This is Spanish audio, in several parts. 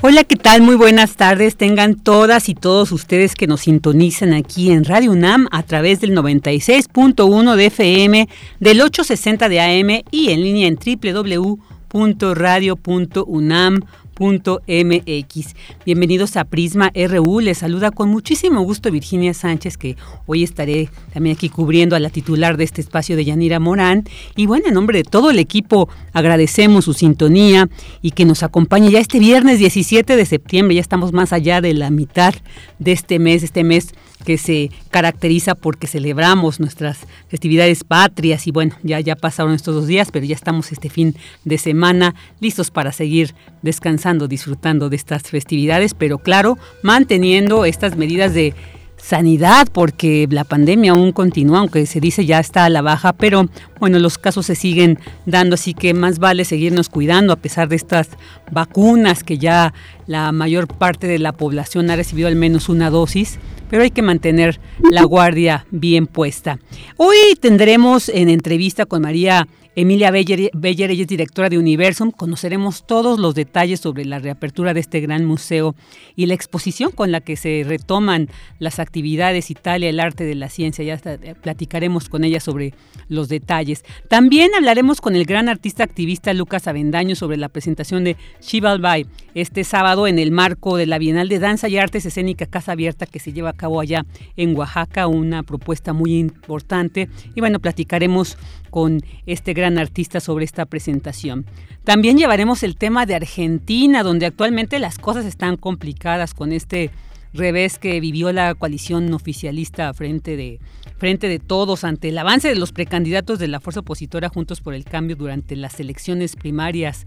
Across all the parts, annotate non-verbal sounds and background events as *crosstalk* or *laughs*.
Hola, ¿qué tal? Muy buenas tardes. Tengan todas y todos ustedes que nos sintonizan aquí en Radio UNAM a través del 96.1 de FM, del 860 de AM y en línea en www.radio.unam.com MX. Bienvenidos a Prisma RU. Les saluda con muchísimo gusto Virginia Sánchez, que hoy estaré también aquí cubriendo a la titular de este espacio de Yanira Morán. Y bueno, en nombre de todo el equipo, agradecemos su sintonía y que nos acompañe ya este viernes 17 de septiembre. Ya estamos más allá de la mitad de este mes, este mes que se caracteriza porque celebramos nuestras festividades patrias y bueno, ya, ya pasaron estos dos días, pero ya estamos este fin de semana listos para seguir descansando, disfrutando de estas festividades, pero claro, manteniendo estas medidas de sanidad porque la pandemia aún continúa, aunque se dice ya está a la baja, pero bueno, los casos se siguen dando, así que más vale seguirnos cuidando a pesar de estas vacunas que ya la mayor parte de la población ha recibido al menos una dosis pero hay que mantener la guardia bien puesta. Hoy tendremos en entrevista con María Emilia Beller, ella es directora de Universum. Conoceremos todos los detalles sobre la reapertura de este gran museo y la exposición con la que se retoman las actividades Italia, el arte de la ciencia. Ya eh, platicaremos con ella sobre los detalles. También hablaremos con el gran artista activista Lucas Avendaño sobre la presentación de Shivalbai este sábado en el marco de la Bienal de Danza y Artes Escénica Casa Abierta que se lleva a cabo allá en Oaxaca, una propuesta muy importante. Y bueno, platicaremos con este gran artista sobre esta presentación. También llevaremos el tema de Argentina, donde actualmente las cosas están complicadas con este revés que vivió la coalición oficialista frente de frente de todos ante el avance de los precandidatos de la fuerza opositora Juntos por el Cambio durante las elecciones primarias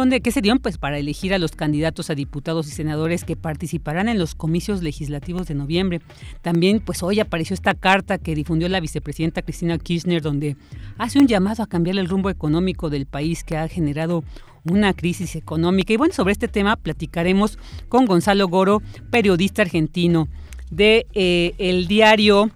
donde que se pues para elegir a los candidatos a diputados y senadores que participarán en los comicios legislativos de noviembre. También pues hoy apareció esta carta que difundió la vicepresidenta Cristina Kirchner donde hace un llamado a cambiar el rumbo económico del país que ha generado una crisis económica. Y bueno, sobre este tema platicaremos con Gonzalo Goro, periodista argentino de eh, el diario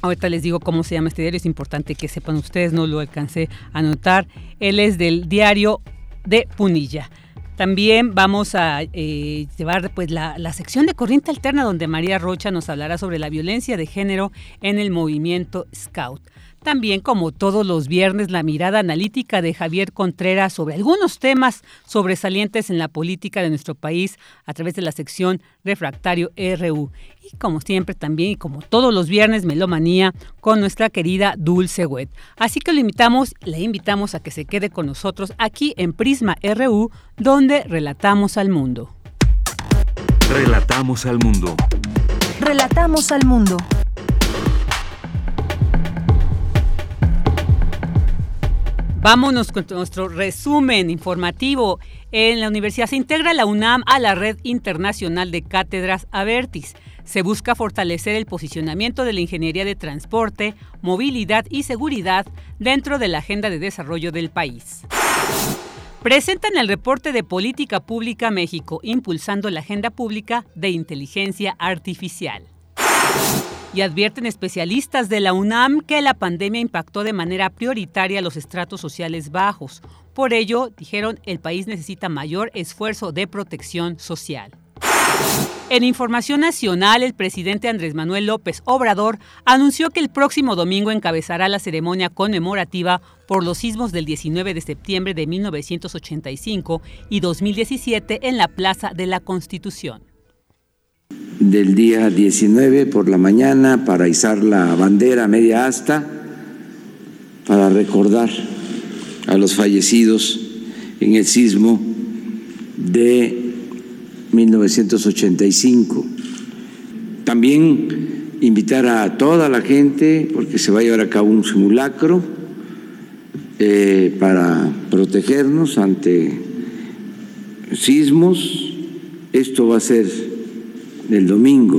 Ahorita les digo cómo se llama este diario, es importante que sepan ustedes, no lo alcancé a anotar. Él es del diario de Punilla. También vamos a eh, llevar pues, la, la, sección de Corriente Alterna donde María Rocha nos hablará sobre la violencia de género en el movimiento Scout. También, como todos los viernes, la mirada analítica de Javier Contreras sobre algunos temas sobresalientes en la política de nuestro país a través de la sección Refractario RU. Y como siempre también, y como todos los viernes, Melomanía con nuestra querida Dulce Wet. Así que lo invitamos, le invitamos a que se quede con nosotros aquí en Prisma RU, donde relatamos al mundo. Relatamos al mundo. Relatamos al mundo. Vámonos con nuestro resumen informativo. En la universidad se integra la UNAM a la Red Internacional de Cátedras Avertis. Se busca fortalecer el posicionamiento de la ingeniería de transporte, movilidad y seguridad dentro de la agenda de desarrollo del país. Presentan el reporte de Política Pública México, impulsando la agenda pública de inteligencia artificial y advierten especialistas de la UNAM que la pandemia impactó de manera prioritaria a los estratos sociales bajos. Por ello, dijeron, el país necesita mayor esfuerzo de protección social. En información nacional, el presidente Andrés Manuel López Obrador anunció que el próximo domingo encabezará la ceremonia conmemorativa por los sismos del 19 de septiembre de 1985 y 2017 en la Plaza de la Constitución del día 19 por la mañana para izar la bandera media asta, para recordar a los fallecidos en el sismo de 1985. También invitar a toda la gente, porque se va a llevar a cabo un simulacro eh, para protegernos ante sismos. Esto va a ser el domingo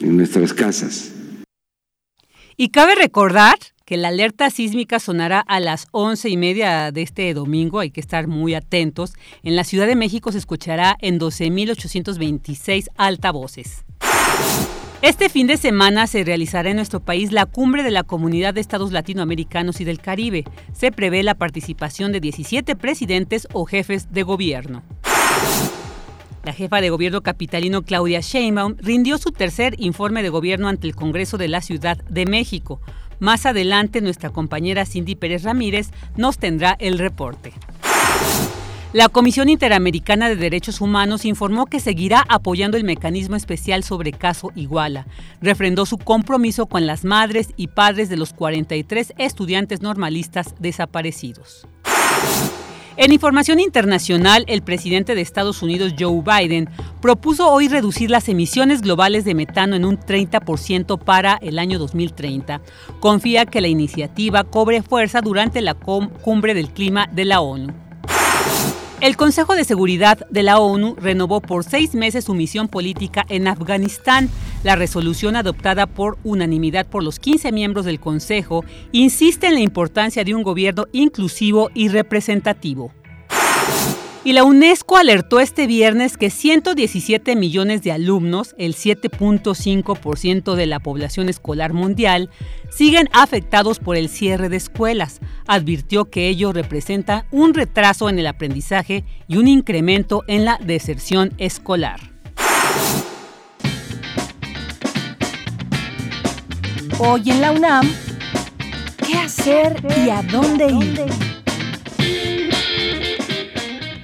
en nuestras casas. Y cabe recordar que la alerta sísmica sonará a las once y media de este domingo, hay que estar muy atentos. En la Ciudad de México se escuchará en 12.826 altavoces. Este fin de semana se realizará en nuestro país la cumbre de la Comunidad de Estados Latinoamericanos y del Caribe. Se prevé la participación de 17 presidentes o jefes de gobierno. La jefa de gobierno capitalino Claudia Sheinbaum rindió su tercer informe de gobierno ante el Congreso de la Ciudad de México. Más adelante nuestra compañera Cindy Pérez Ramírez nos tendrá el reporte. La Comisión Interamericana de Derechos Humanos informó que seguirá apoyando el mecanismo especial sobre caso Iguala. Refrendó su compromiso con las madres y padres de los 43 estudiantes normalistas desaparecidos. En información internacional, el presidente de Estados Unidos, Joe Biden, propuso hoy reducir las emisiones globales de metano en un 30% para el año 2030. Confía que la iniciativa cobre fuerza durante la cumbre del clima de la ONU. El Consejo de Seguridad de la ONU renovó por seis meses su misión política en Afganistán. La resolución adoptada por unanimidad por los 15 miembros del Consejo insiste en la importancia de un gobierno inclusivo y representativo. Y la UNESCO alertó este viernes que 117 millones de alumnos, el 7.5% de la población escolar mundial, siguen afectados por el cierre de escuelas. Advirtió que ello representa un retraso en el aprendizaje y un incremento en la deserción escolar. Hoy en la UNAM, ¿qué hacer y a dónde ir?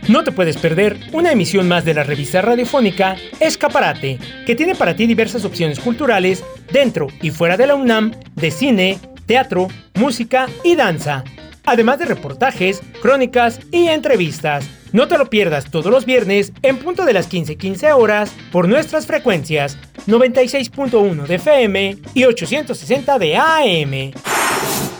No te puedes perder una emisión más de la revista radiofónica Escaparate, que tiene para ti diversas opciones culturales dentro y fuera de la UNAM de cine, teatro, música y danza, además de reportajes, crónicas y entrevistas. No te lo pierdas todos los viernes en punto de las 15:15 horas por nuestras frecuencias 96.1 de FM y 860 de AM.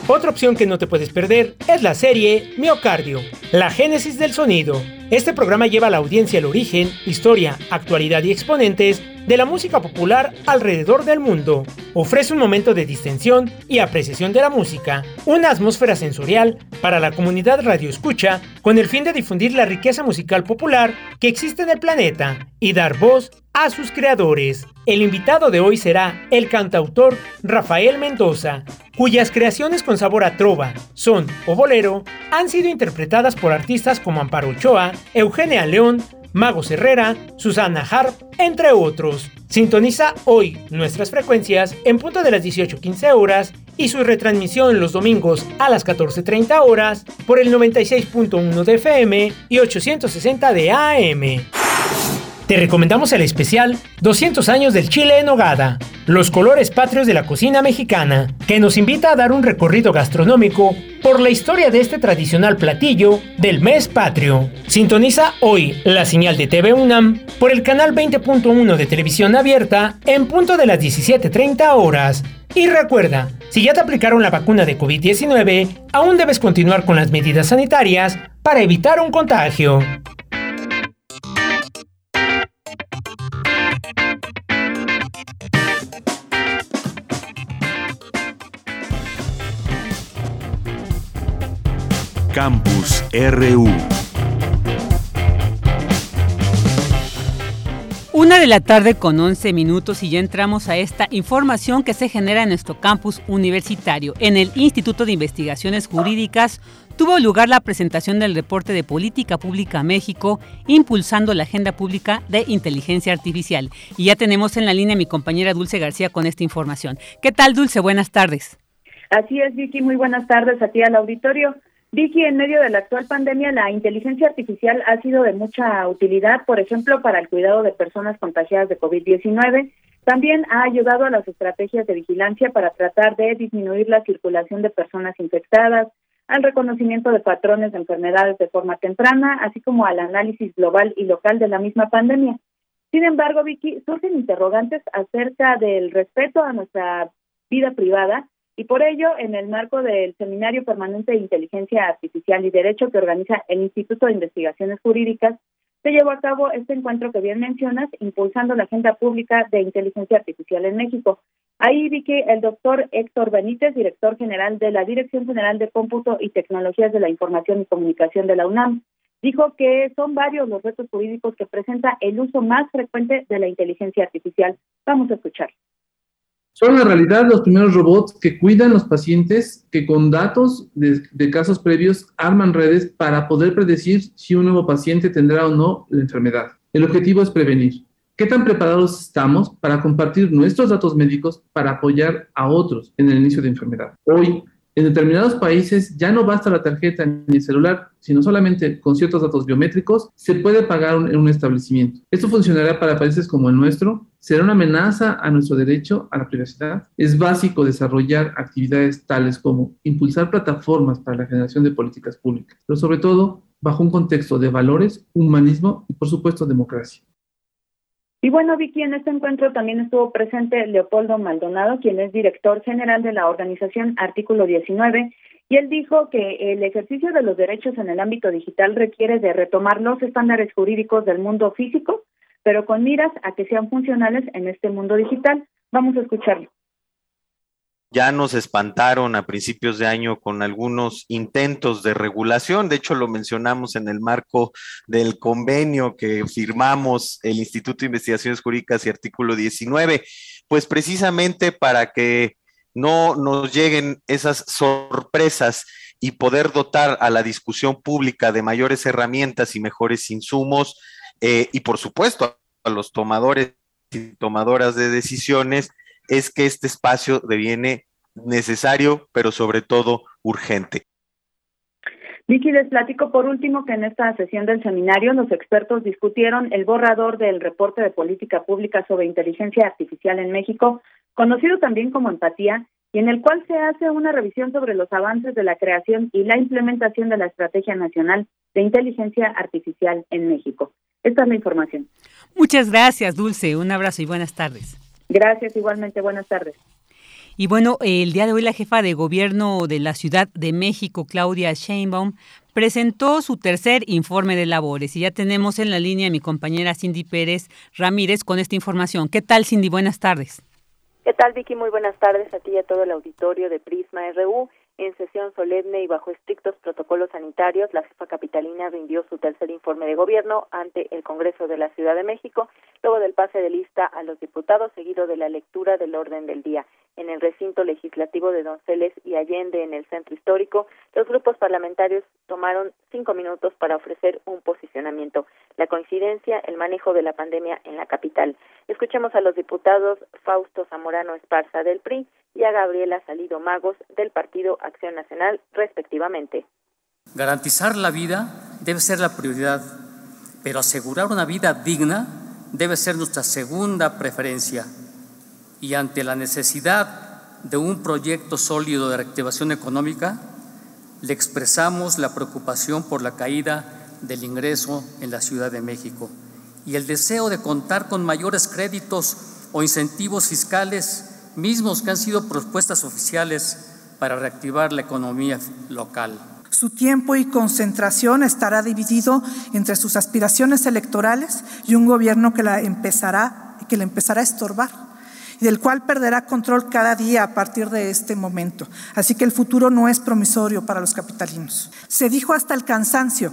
Otra opción que no te puedes perder es la serie Miocardio, la génesis del sonido. Este programa lleva a la audiencia el origen, historia, actualidad y exponentes de la música popular alrededor del mundo. Ofrece un momento de distensión y apreciación de la música, una atmósfera sensorial para la comunidad radioescucha con el fin de difundir la riqueza musical popular que existe en el planeta y dar voz a sus creadores. El invitado de hoy será el cantautor Rafael Mendoza, cuyas creaciones con sabor a trova, son o bolero han sido interpretadas por artistas como Amparo Ochoa, Eugenia León, Mago Herrera, Susana Harp, entre otros. Sintoniza hoy nuestras frecuencias en punto de las 18.15 horas y su retransmisión los domingos a las 14.30 horas por el 96.1 de FM y 860 de AM. Te recomendamos el especial 200 años del chile en hogada, los colores patrios de la cocina mexicana, que nos invita a dar un recorrido gastronómico por la historia de este tradicional platillo del mes patrio. Sintoniza hoy la señal de TV UNAM por el canal 20.1 de televisión abierta en punto de las 17.30 horas. Y recuerda, si ya te aplicaron la vacuna de COVID-19, aún debes continuar con las medidas sanitarias para evitar un contagio. Campus RU. Una de la tarde con 11 minutos y ya entramos a esta información que se genera en nuestro campus universitario. En el Instituto de Investigaciones Jurídicas tuvo lugar la presentación del reporte de Política Pública México, impulsando la agenda pública de inteligencia artificial. Y ya tenemos en la línea a mi compañera Dulce García con esta información. ¿Qué tal, Dulce? Buenas tardes. Así es, Vicky. Muy buenas tardes a ti al auditorio. Vicky, en medio de la actual pandemia, la inteligencia artificial ha sido de mucha utilidad, por ejemplo, para el cuidado de personas contagiadas de COVID-19. También ha ayudado a las estrategias de vigilancia para tratar de disminuir la circulación de personas infectadas, al reconocimiento de patrones de enfermedades de forma temprana, así como al análisis global y local de la misma pandemia. Sin embargo, Vicky, surgen interrogantes acerca del respeto a nuestra vida privada y por ello, en el marco del Seminario Permanente de Inteligencia Artificial y Derecho que organiza el Instituto de Investigaciones Jurídicas, se llevó a cabo este encuentro que bien mencionas, impulsando la agenda pública de inteligencia artificial en México. Ahí vi que el doctor Héctor Benítez, director general de la Dirección General de Cómputo y Tecnologías de la Información y Comunicación de la UNAM, dijo que son varios los retos jurídicos que presenta el uso más frecuente de la inteligencia artificial. Vamos a escuchar. Son en realidad los primeros robots que cuidan los pacientes que con datos de, de, casos previos arman redes para poder predecir si un nuevo paciente tendrá o no la enfermedad. El objetivo es prevenir. ¿Qué tan preparados estamos para compartir nuestros datos médicos para apoyar a otros en el inicio de enfermedad? Hoy, en determinados países ya no basta la tarjeta ni el celular, sino solamente con ciertos datos biométricos se puede pagar en un establecimiento. Esto funcionará para países como el nuestro, será una amenaza a nuestro derecho a la privacidad. Es básico desarrollar actividades tales como impulsar plataformas para la generación de políticas públicas, pero sobre todo bajo un contexto de valores, humanismo y por supuesto democracia. Y bueno, Vicky, en este encuentro también estuvo presente Leopoldo Maldonado, quien es director general de la organización Artículo 19, y él dijo que el ejercicio de los derechos en el ámbito digital requiere de retomar los estándares jurídicos del mundo físico, pero con miras a que sean funcionales en este mundo digital. Vamos a escucharlo ya nos espantaron a principios de año con algunos intentos de regulación. De hecho, lo mencionamos en el marco del convenio que firmamos el Instituto de Investigaciones Jurídicas y artículo 19, pues precisamente para que no nos lleguen esas sorpresas y poder dotar a la discusión pública de mayores herramientas y mejores insumos eh, y por supuesto a los tomadores y tomadoras de decisiones es que este espacio deviene necesario, pero sobre todo urgente. Vicky, les platico por último que en esta sesión del seminario los expertos discutieron el borrador del reporte de política pública sobre inteligencia artificial en México, conocido también como empatía, y en el cual se hace una revisión sobre los avances de la creación y la implementación de la Estrategia Nacional de Inteligencia Artificial en México. Esta es la información. Muchas gracias, Dulce. Un abrazo y buenas tardes. Gracias, igualmente. Buenas tardes. Y bueno, el día de hoy la jefa de gobierno de la Ciudad de México, Claudia Sheinbaum, presentó su tercer informe de labores. Y ya tenemos en la línea a mi compañera Cindy Pérez Ramírez con esta información. ¿Qué tal, Cindy? Buenas tardes. ¿Qué tal, Vicky? Muy buenas tardes a ti y a todo el auditorio de Prisma RU. En sesión solemne y bajo estrictos protocolos sanitarios, la jefa capitalina rindió su tercer informe de gobierno ante el Congreso de la Ciudad de México, luego del pase de lista a los diputados, seguido de la lectura del orden del día. En el recinto legislativo de Donceles y Allende, en el centro histórico, los grupos parlamentarios tomaron cinco minutos para ofrecer un posicionamiento. La coincidencia, el manejo de la pandemia en la capital. Escuchemos a los diputados Fausto Zamorano Esparza del PRI y a Gabriela Salido Magos del Partido Acción Nacional, respectivamente. Garantizar la vida debe ser la prioridad, pero asegurar una vida digna debe ser nuestra segunda preferencia. Y ante la necesidad de un proyecto sólido de reactivación económica, le expresamos la preocupación por la caída del ingreso en la Ciudad de México y el deseo de contar con mayores créditos o incentivos fiscales mismos que han sido propuestas oficiales para reactivar la economía local. Su tiempo y concentración estará dividido entre sus aspiraciones electorales y un gobierno que la empezará que le empezará a estorbar y del cual perderá control cada día a partir de este momento. Así que el futuro no es promisorio para los capitalinos. Se dijo hasta el cansancio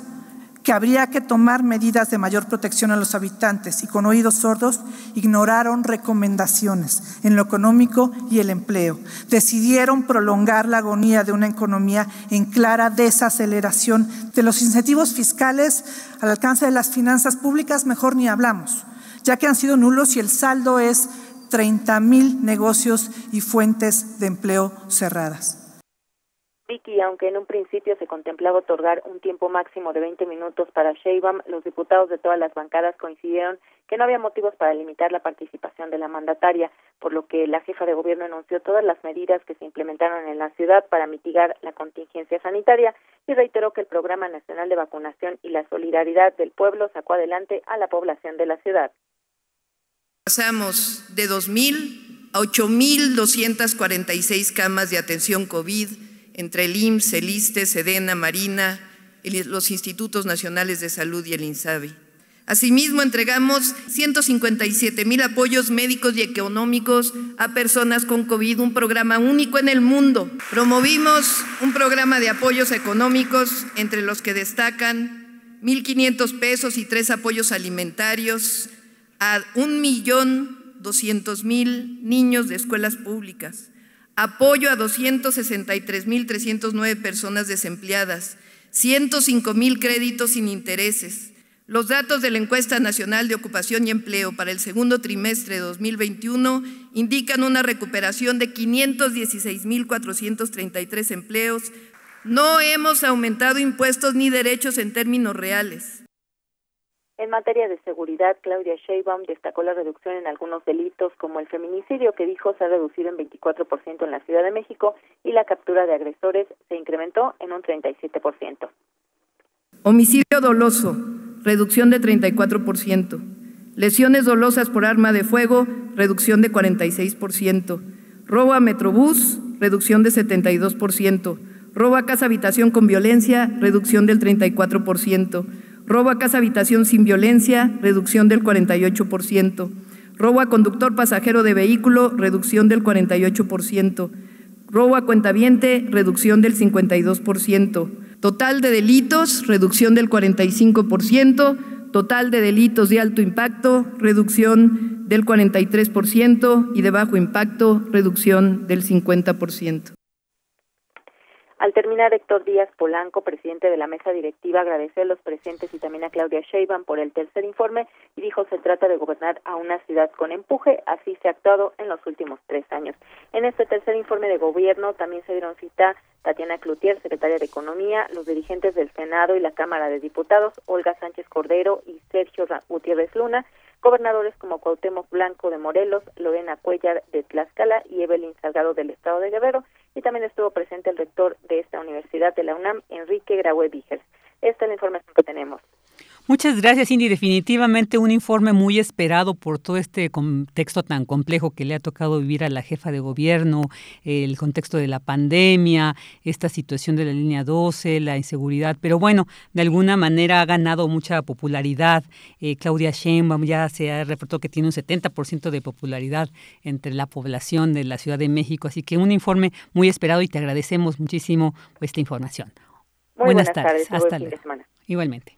que habría que tomar medidas de mayor protección a los habitantes y con oídos sordos ignoraron recomendaciones en lo económico y el empleo. Decidieron prolongar la agonía de una economía en clara desaceleración de los incentivos fiscales al alcance de las finanzas públicas, mejor ni hablamos, ya que han sido nulos y el saldo es 30 mil negocios y fuentes de empleo cerradas. Vicky, aunque en un principio se contemplaba otorgar un tiempo máximo de 20 minutos para Sheinbaum, los diputados de todas las bancadas coincidieron que no había motivos para limitar la participación de la mandataria, por lo que la jefa de gobierno anunció todas las medidas que se implementaron en la ciudad para mitigar la contingencia sanitaria y reiteró que el Programa Nacional de Vacunación y la Solidaridad del Pueblo sacó adelante a la población de la ciudad. Pasamos de 2.000 a 8.246 camas de atención COVID entre el IMSS, el ISTE, SEDENA, Marina, los Institutos Nacionales de Salud y el INSABI. Asimismo, entregamos 157 mil apoyos médicos y económicos a personas con COVID, un programa único en el mundo. Promovimos un programa de apoyos económicos entre los que destacan 1.500 pesos y tres apoyos alimentarios a 1.200.000 niños de escuelas públicas, apoyo a 263.309 personas desempleadas, 105.000 créditos sin intereses, los datos de la Encuesta Nacional de Ocupación y Empleo para el segundo trimestre de 2021 indican una recuperación de 516.433 empleos. No hemos aumentado impuestos ni derechos en términos reales. En materia de seguridad, Claudia Sheinbaum destacó la reducción en algunos delitos como el feminicidio, que dijo se ha reducido en 24% en la Ciudad de México, y la captura de agresores se incrementó en un 37%. Homicidio doloso, reducción de 34%. Lesiones dolosas por arma de fuego, reducción de 46%. Robo a Metrobús, reducción de 72%. Robo a casa habitación con violencia, reducción del 34%. Robo a casa habitación sin violencia, reducción del 48%. Robo a conductor pasajero de vehículo, reducción del 48%. Robo a cuentaviente, reducción del 52%. Total de delitos, reducción del 45%, total de delitos de alto impacto, reducción del 43% y de bajo impacto, reducción del 50%. Al terminar, Héctor Díaz Polanco, presidente de la mesa directiva, agradeció a los presentes y también a Claudia Sheinbaum por el tercer informe y dijo se trata de gobernar a una ciudad con empuje, así se ha actuado en los últimos tres años. En este tercer informe de gobierno también se dieron cita Tatiana Cloutier, secretaria de Economía, los dirigentes del Senado y la Cámara de Diputados, Olga Sánchez Cordero y Sergio Gutiérrez Luna, gobernadores como Cuauhtémoc Blanco de Morelos, Lorena Cuellar de Tlaxcala y Evelyn Salgado del Estado de Guerrero, y también estuvo presente el rector de esta universidad de la UNAM, Enrique Graue Víger. Esta es la información que tenemos. Muchas gracias, Cindy. Definitivamente un informe muy esperado por todo este contexto tan complejo que le ha tocado vivir a la jefa de gobierno, el contexto de la pandemia, esta situación de la línea 12, la inseguridad. Pero bueno, de alguna manera ha ganado mucha popularidad. Eh, Claudia Sheinbaum ya se ha reportado que tiene un 70% de popularidad entre la población de la Ciudad de México. Así que un informe muy esperado y te agradecemos muchísimo esta información. buenas, tardes. Hasta luego. Igualmente.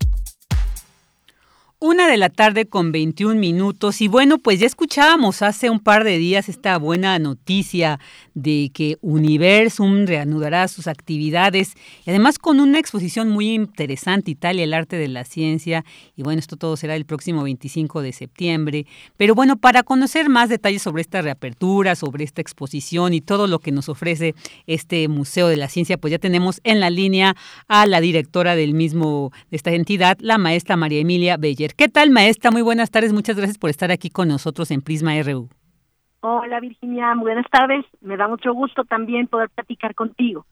Una de la tarde con 21 minutos y bueno, pues ya escuchábamos hace un par de días esta buena noticia de que Universum reanudará sus actividades y además con una exposición muy interesante, Italia, el arte de la ciencia y bueno, esto todo será el próximo 25 de septiembre. Pero bueno, para conocer más detalles sobre esta reapertura, sobre esta exposición y todo lo que nos ofrece este Museo de la Ciencia, pues ya tenemos en la línea a la directora del mismo, de esta entidad, la maestra María Emilia Beller. ¿Qué tal, maestra? Muy buenas tardes. Muchas gracias por estar aquí con nosotros en Prisma RU. Hola, Virginia. Buenas tardes. Me da mucho gusto también poder platicar contigo.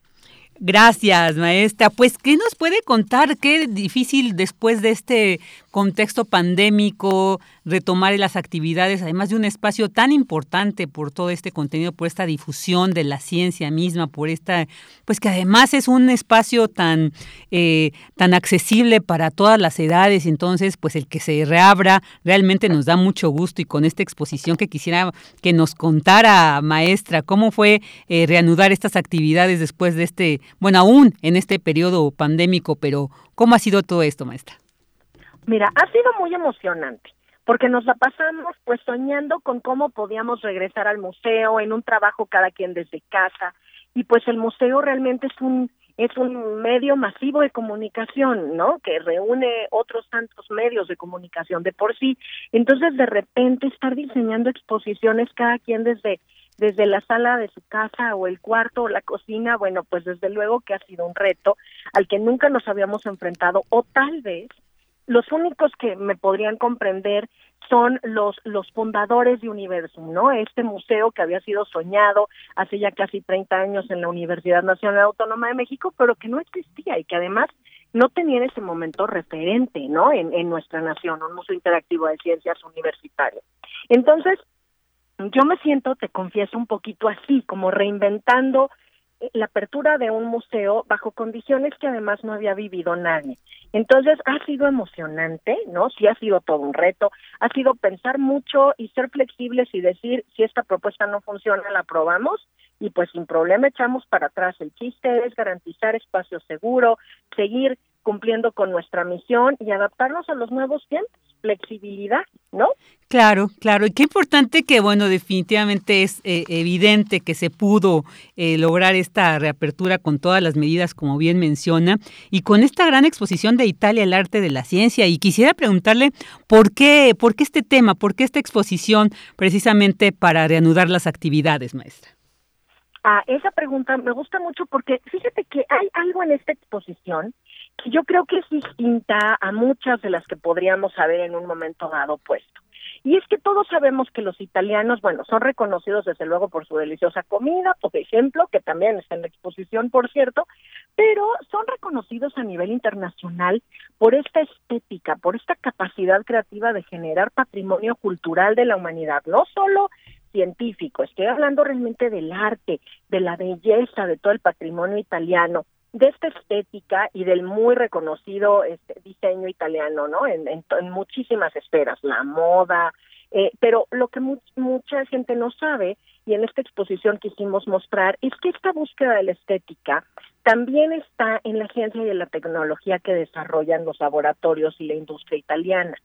Gracias, maestra. Pues, ¿qué nos puede contar? Qué difícil después de este contexto pandémico, retomar las actividades, además de un espacio tan importante por todo este contenido, por esta difusión de la ciencia misma, por esta, pues que además es un espacio tan, eh, tan accesible para todas las edades, entonces pues el que se reabra realmente nos da mucho gusto y con esta exposición que quisiera que nos contara, maestra, cómo fue eh, reanudar estas actividades después de este, bueno, aún en este periodo pandémico, pero ¿cómo ha sido todo esto, maestra? Mira, ha sido muy emocionante porque nos la pasamos pues soñando con cómo podíamos regresar al museo en un trabajo cada quien desde casa y pues el museo realmente es un es un medio masivo de comunicación, ¿no? Que reúne otros tantos medios de comunicación de por sí. Entonces, de repente estar diseñando exposiciones cada quien desde desde la sala de su casa o el cuarto o la cocina, bueno, pues desde luego que ha sido un reto al que nunca nos habíamos enfrentado o tal vez los únicos que me podrían comprender son los los fundadores de Universum, ¿no? Este museo que había sido soñado hace ya casi 30 años en la Universidad Nacional Autónoma de México, pero que no existía y que además no tenía en ese momento referente, ¿no? En, en nuestra nación, un museo interactivo de ciencias universitario. Entonces, yo me siento, te confieso, un poquito así, como reinventando eh, la apertura de un museo bajo condiciones que además no había vivido nadie. Entonces ha sido emocionante, ¿no? Sí ha sido todo un reto, ha sido pensar mucho y ser flexibles y decir, si esta propuesta no funciona, la probamos y pues sin problema echamos para atrás. El chiste es garantizar espacio seguro, seguir cumpliendo con nuestra misión y adaptarnos a los nuevos tiempos, flexibilidad, ¿no? Claro, claro. Y qué importante que, bueno, definitivamente es eh, evidente que se pudo eh, lograr esta reapertura con todas las medidas, como bien menciona, y con esta gran exposición de Italia, el arte de la ciencia. Y quisiera preguntarle por qué, por qué este tema, por qué esta exposición precisamente para reanudar las actividades, maestra. Ah, esa pregunta me gusta mucho porque fíjate que hay algo en esta exposición yo creo que es distinta a muchas de las que podríamos haber en un momento dado puesto. Y es que todos sabemos que los italianos, bueno, son reconocidos desde luego por su deliciosa comida, por ejemplo, que también está en la exposición, por cierto, pero son reconocidos a nivel internacional por esta estética, por esta capacidad creativa de generar patrimonio cultural de la humanidad, no solo científico, estoy hablando realmente del arte, de la belleza de todo el patrimonio italiano de esta estética y del muy reconocido este, diseño italiano, ¿no? En, en, muchísimas esferas, la moda, eh, pero lo que mucha gente no sabe y en esta exposición quisimos mostrar es que esta búsqueda de la estética también está en la ciencia y en la tecnología que desarrollan los laboratorios y la industria italiana.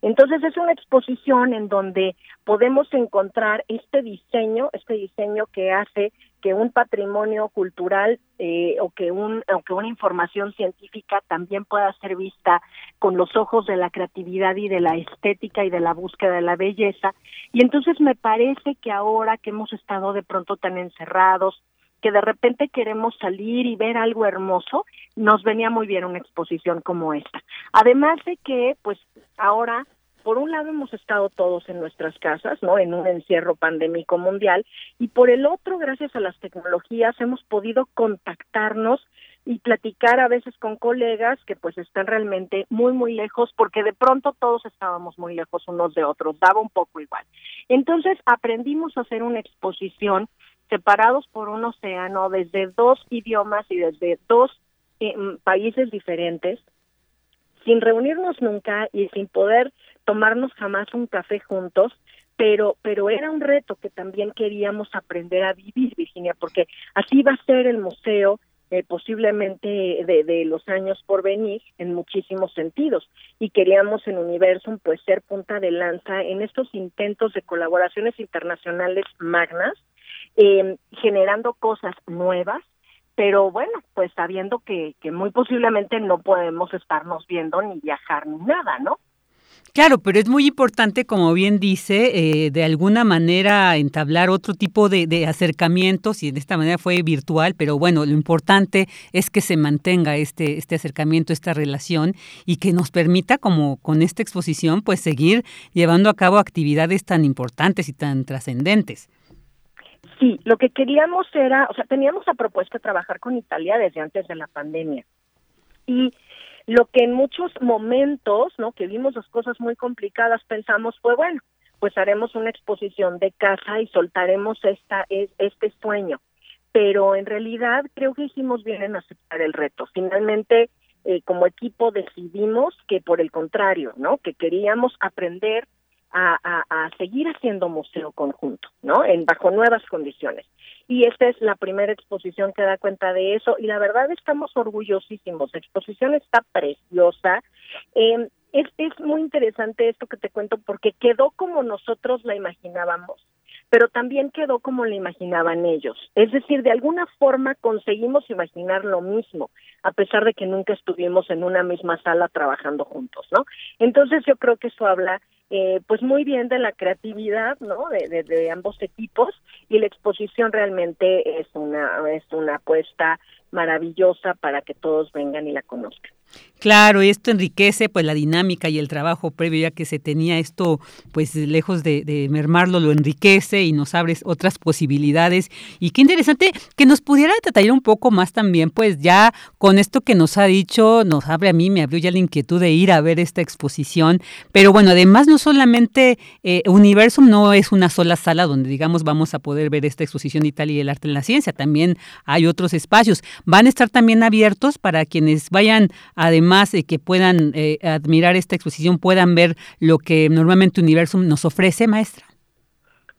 Entonces es una exposición en donde podemos encontrar este diseño, este diseño que hace que un patrimonio cultural eh, o que un o que una información científica también pueda ser vista con los ojos de la creatividad y de la estética y de la búsqueda de la belleza y entonces me parece que ahora que hemos estado de pronto tan encerrados que de repente queremos salir y ver algo hermoso, nos venía muy bien una exposición como esta. Además de que, pues ahora por un lado hemos estado todos en nuestras casas, ¿no? En un encierro pandémico mundial y por el otro, gracias a las tecnologías hemos podido contactarnos y platicar a veces con colegas que pues están realmente muy muy lejos porque de pronto todos estábamos muy lejos unos de otros, daba un poco igual. Entonces aprendimos a hacer una exposición separados por un océano desde dos idiomas y desde dos eh, países diferentes sin reunirnos nunca y sin poder tomarnos jamás un café juntos, pero pero era un reto que también queríamos aprender a vivir, Virginia, porque así va a ser el museo eh, posiblemente de, de, los años por venir en muchísimos sentidos. Y queríamos en Universum pues ser punta de lanza en estos intentos de colaboraciones internacionales magnas, eh, generando cosas nuevas pero bueno, pues sabiendo que, que muy posiblemente no podemos estarnos viendo ni viajar ni nada, ¿no? Claro, pero es muy importante, como bien dice, eh, de alguna manera entablar otro tipo de, acercamientos y de esta manera fue virtual, pero bueno, lo importante es que se mantenga este, este acercamiento, esta relación y que nos permita, como con esta exposición, pues seguir llevando a cabo actividades tan importantes y tan trascendentes. Sí, lo que queríamos era, o sea, teníamos la propuesta de trabajar con Italia desde antes de la pandemia. Y lo que en muchos momentos, ¿no? Que vimos las cosas muy complicadas, pensamos fue, bueno, pues haremos una exposición de casa y soltaremos esta este sueño. Pero en realidad creo que hicimos bien en aceptar el reto. Finalmente, eh, como equipo decidimos que por el contrario, ¿no? Que queríamos aprender a, seguir haciendo museo conjunto, ¿no? En bajo nuevas condiciones. Y esta es la primera exposición que da cuenta de eso y la verdad estamos orgullosísimos. La exposición está preciosa. Eh, es, es muy interesante esto que te cuento porque quedó como nosotros la imaginábamos pero también quedó como la imaginaban ellos. Es decir, de alguna forma conseguimos imaginar lo mismo, a pesar de que nunca estuvimos en una misma sala trabajando juntos, ¿no? Entonces yo creo que eso habla eh, pues muy bien de la creatividad, ¿no? De, de, ambos equipos y la exposición realmente es una es una apuesta maravillosa para que todos vengan y la conozcan. Claro, esto enriquece pues la dinámica y el trabajo previo ya que se tenía esto pues lejos de, mermarlo lo enriquece y nos abre otras posibilidades. Y qué interesante que nos pudiera detallar un poco más también pues ya con esto que nos ha dicho nos abre a mí me abrió ya la inquietud de ir a ver esta exposición. Pero bueno además no solamente eh, Universum no es una sola sala donde digamos vamos a poder ver esta exposición de Italia y el arte en la ciencia también hay otros espacios. Van a estar también abiertos para quienes vayan además de que puedan eh, admirar esta exposición, puedan ver lo que normalmente Universum nos ofrece, maestra?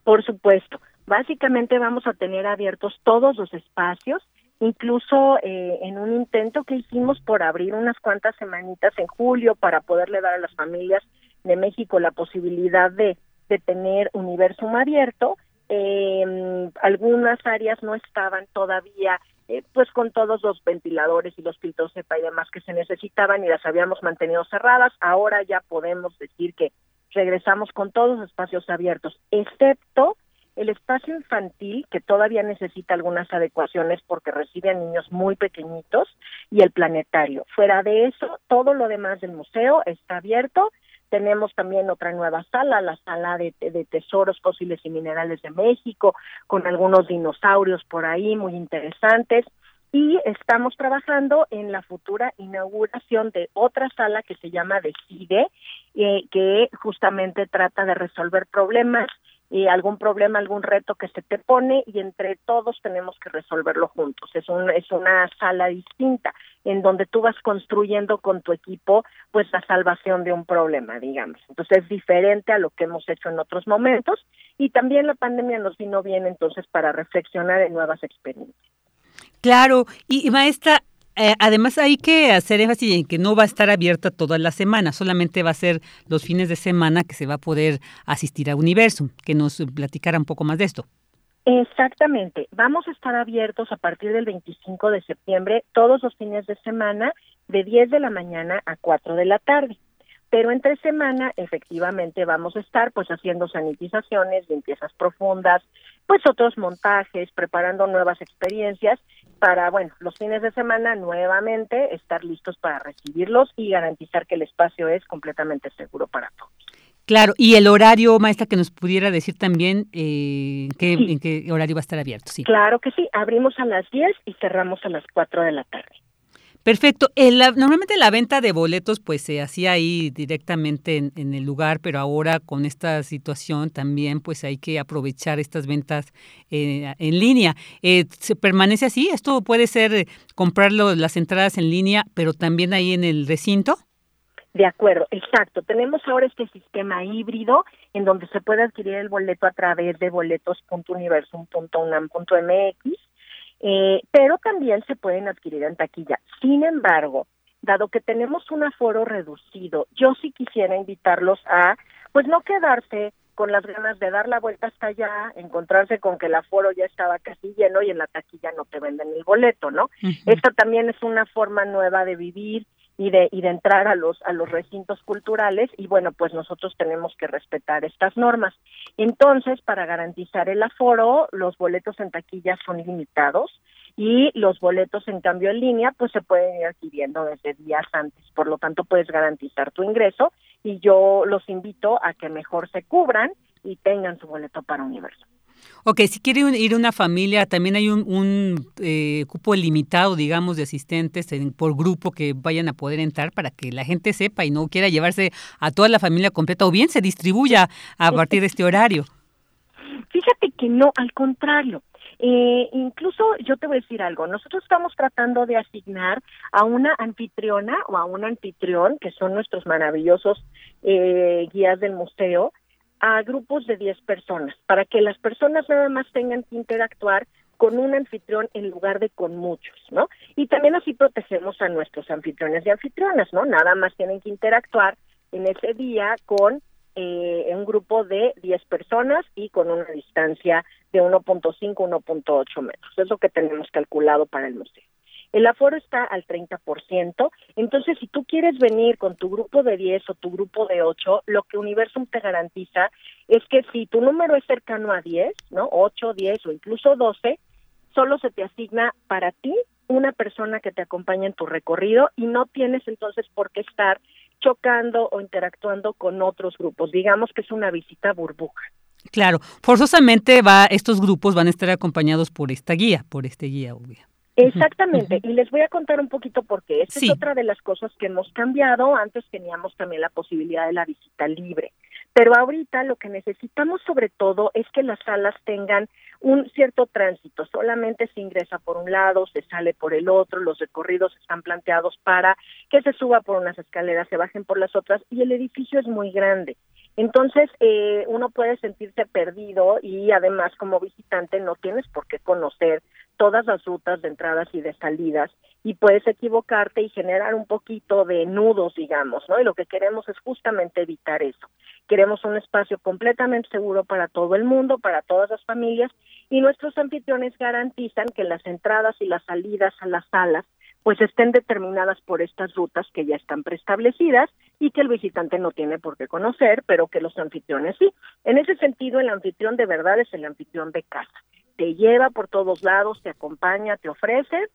Por supuesto. Básicamente vamos a tener abiertos todos los espacios, incluso eh, en un intento que hicimos por abrir unas cuantas semanitas en julio para poderle dar a las familias de México la posibilidad de, de tener Universum abierto. Eh, algunas áreas no estaban todavía eh, pues con todos los ventiladores y los filtros CEPA y demás que se necesitaban y las habíamos mantenido cerradas. Ahora ya podemos decir que regresamos con todos los espacios abiertos, excepto el espacio infantil, que todavía necesita algunas adecuaciones porque recibe a niños muy pequeñitos, y el planetario. Fuera de eso, todo lo demás del museo está abierto. Tenemos también otra nueva sala, la sala de, de, tesoros fósiles y minerales de México, con algunos dinosaurios por ahí muy interesantes. Y estamos trabajando en la futura inauguración de otra sala que se llama Decide, eh, que justamente trata de resolver problemas y algún problema, algún reto que se te pone y entre todos tenemos que resolverlo juntos. Es, un, es una sala distinta en donde tú vas construyendo con tu equipo pues la salvación de un problema, digamos. Entonces es diferente a lo que hemos hecho en otros momentos y también la pandemia nos vino bien entonces para reflexionar en nuevas experiencias. Claro, y maestra, eh, además hay que hacer énfasis en que no va a estar abierta toda la semana, solamente va a ser los fines de semana que se va a poder asistir a Universum, que nos platicara un poco más de esto. Exactamente, vamos a estar abiertos a partir del 25 de septiembre todos los fines de semana de 10 de la mañana a 4 de la tarde pero entre semana efectivamente vamos a estar pues haciendo sanitizaciones, limpiezas profundas, pues otros montajes, preparando nuevas experiencias para, bueno, los fines de semana nuevamente estar listos para recibirlos y garantizar que el espacio es completamente seguro para todos. Claro, y el horario, maestra, que nos pudiera decir también eh, en qué horario va a estar abierto. Sí. Claro que sí, abrimos a las 10 y cerramos a las 4 de la tarde. Perfecto. El, normalmente la venta de boletos pues se hacía ahí directamente en, el lugar, pero ahora con esta situación también pues hay que aprovechar estas ventas eh, en línea. Eh, ¿Se permanece así? ¿Esto puede ser eh, comprarlo las entradas en línea, pero también ahí en el recinto? De acuerdo, exacto. Tenemos ahora este sistema híbrido en donde se puede adquirir el boleto a través de boletos.universum.unam.mx eh, pero también se pueden adquirir en taquilla. Sin embargo, dado que tenemos un aforo reducido, yo sí quisiera invitarlos a, pues no quedarse con las ganas de dar la vuelta hasta allá, encontrarse con que el aforo ya estaba casi lleno y en la taquilla no te venden el boleto, ¿no? Esto también es una forma nueva de vivir y de, y de entrar a los, a los recintos culturales y bueno, pues nosotros tenemos que respetar estas normas. Entonces, para garantizar el aforo, los boletos en taquilla son limitados y los boletos en cambio en línea pues se pueden ir adquiriendo desde días antes, por lo tanto puedes garantizar tu ingreso y yo los invito a que mejor se cubran y tengan su boleto para Universo. Ok, si quiere ir una familia, también hay un, eh, cupo limitado, digamos, de asistentes por grupo que vayan a poder entrar para que la gente sepa y no quiera llevarse a toda la familia completa o bien se distribuya a partir de este horario. Fíjate que no, al contrario. Eh, incluso yo te voy a decir algo, nosotros estamos tratando de asignar a una anfitriona o a un anfitrión, que son nuestros maravillosos eh, guías del museo, a grupos de 10 personas, para que las personas nada más tengan que interactuar con un anfitrión en lugar de con muchos, ¿no? Y también así protegemos a nuestros anfitriones y anfitrionas, ¿no? Nada más tienen que interactuar en ese día con eh, un grupo de 10 personas y con una distancia de 1.5, 1.8 metros. Es lo que tenemos calculado para el museo. El aforo está al 30%, entonces si tú quieres venir con tu grupo de 10 o tu grupo de 8, lo que Universum te garantiza es que si tu número es cercano a 10, ¿no? 8, 10 o incluso 12, solo se te asigna para ti una persona que te acompañe en tu recorrido y no tienes entonces por qué estar chocando o interactuando con otros grupos. Digamos que es una visita burbuja. Claro, forzosamente va estos grupos van a estar acompañados por esta guía, por este guía, obvio. Exactamente, y les voy a contar un poquito por qué. Esta es otra de las cosas que hemos cambiado. Antes teníamos también la posibilidad de la visita libre, pero ahorita lo que necesitamos sobre todo es que las salas tengan un cierto tránsito. Solamente se ingresa por un lado, se sale por el otro, los recorridos están planteados para que se suba por unas escaleras, se bajen por las otras, y el edificio es muy grande. Entonces, eh, uno puede sentirse perdido y además como visitante no tienes por qué conocer todas las rutas de entradas y de salidas y puedes equivocarte y generar un poquito de nudos, digamos, ¿no? Y lo que queremos es justamente evitar eso. Queremos un espacio completamente seguro para todo el mundo, para todas las familias y nuestros anfitriones garantizan que las entradas y las salidas a las salas pues estén determinadas por estas rutas que ya están preestablecidas y que el visitante no tiene por qué conocer, pero que los anfitriones sí. En ese sentido, el anfitrión de verdad es el anfitrión de casa. Te lleva por todos lados, te acompaña, te ofrece,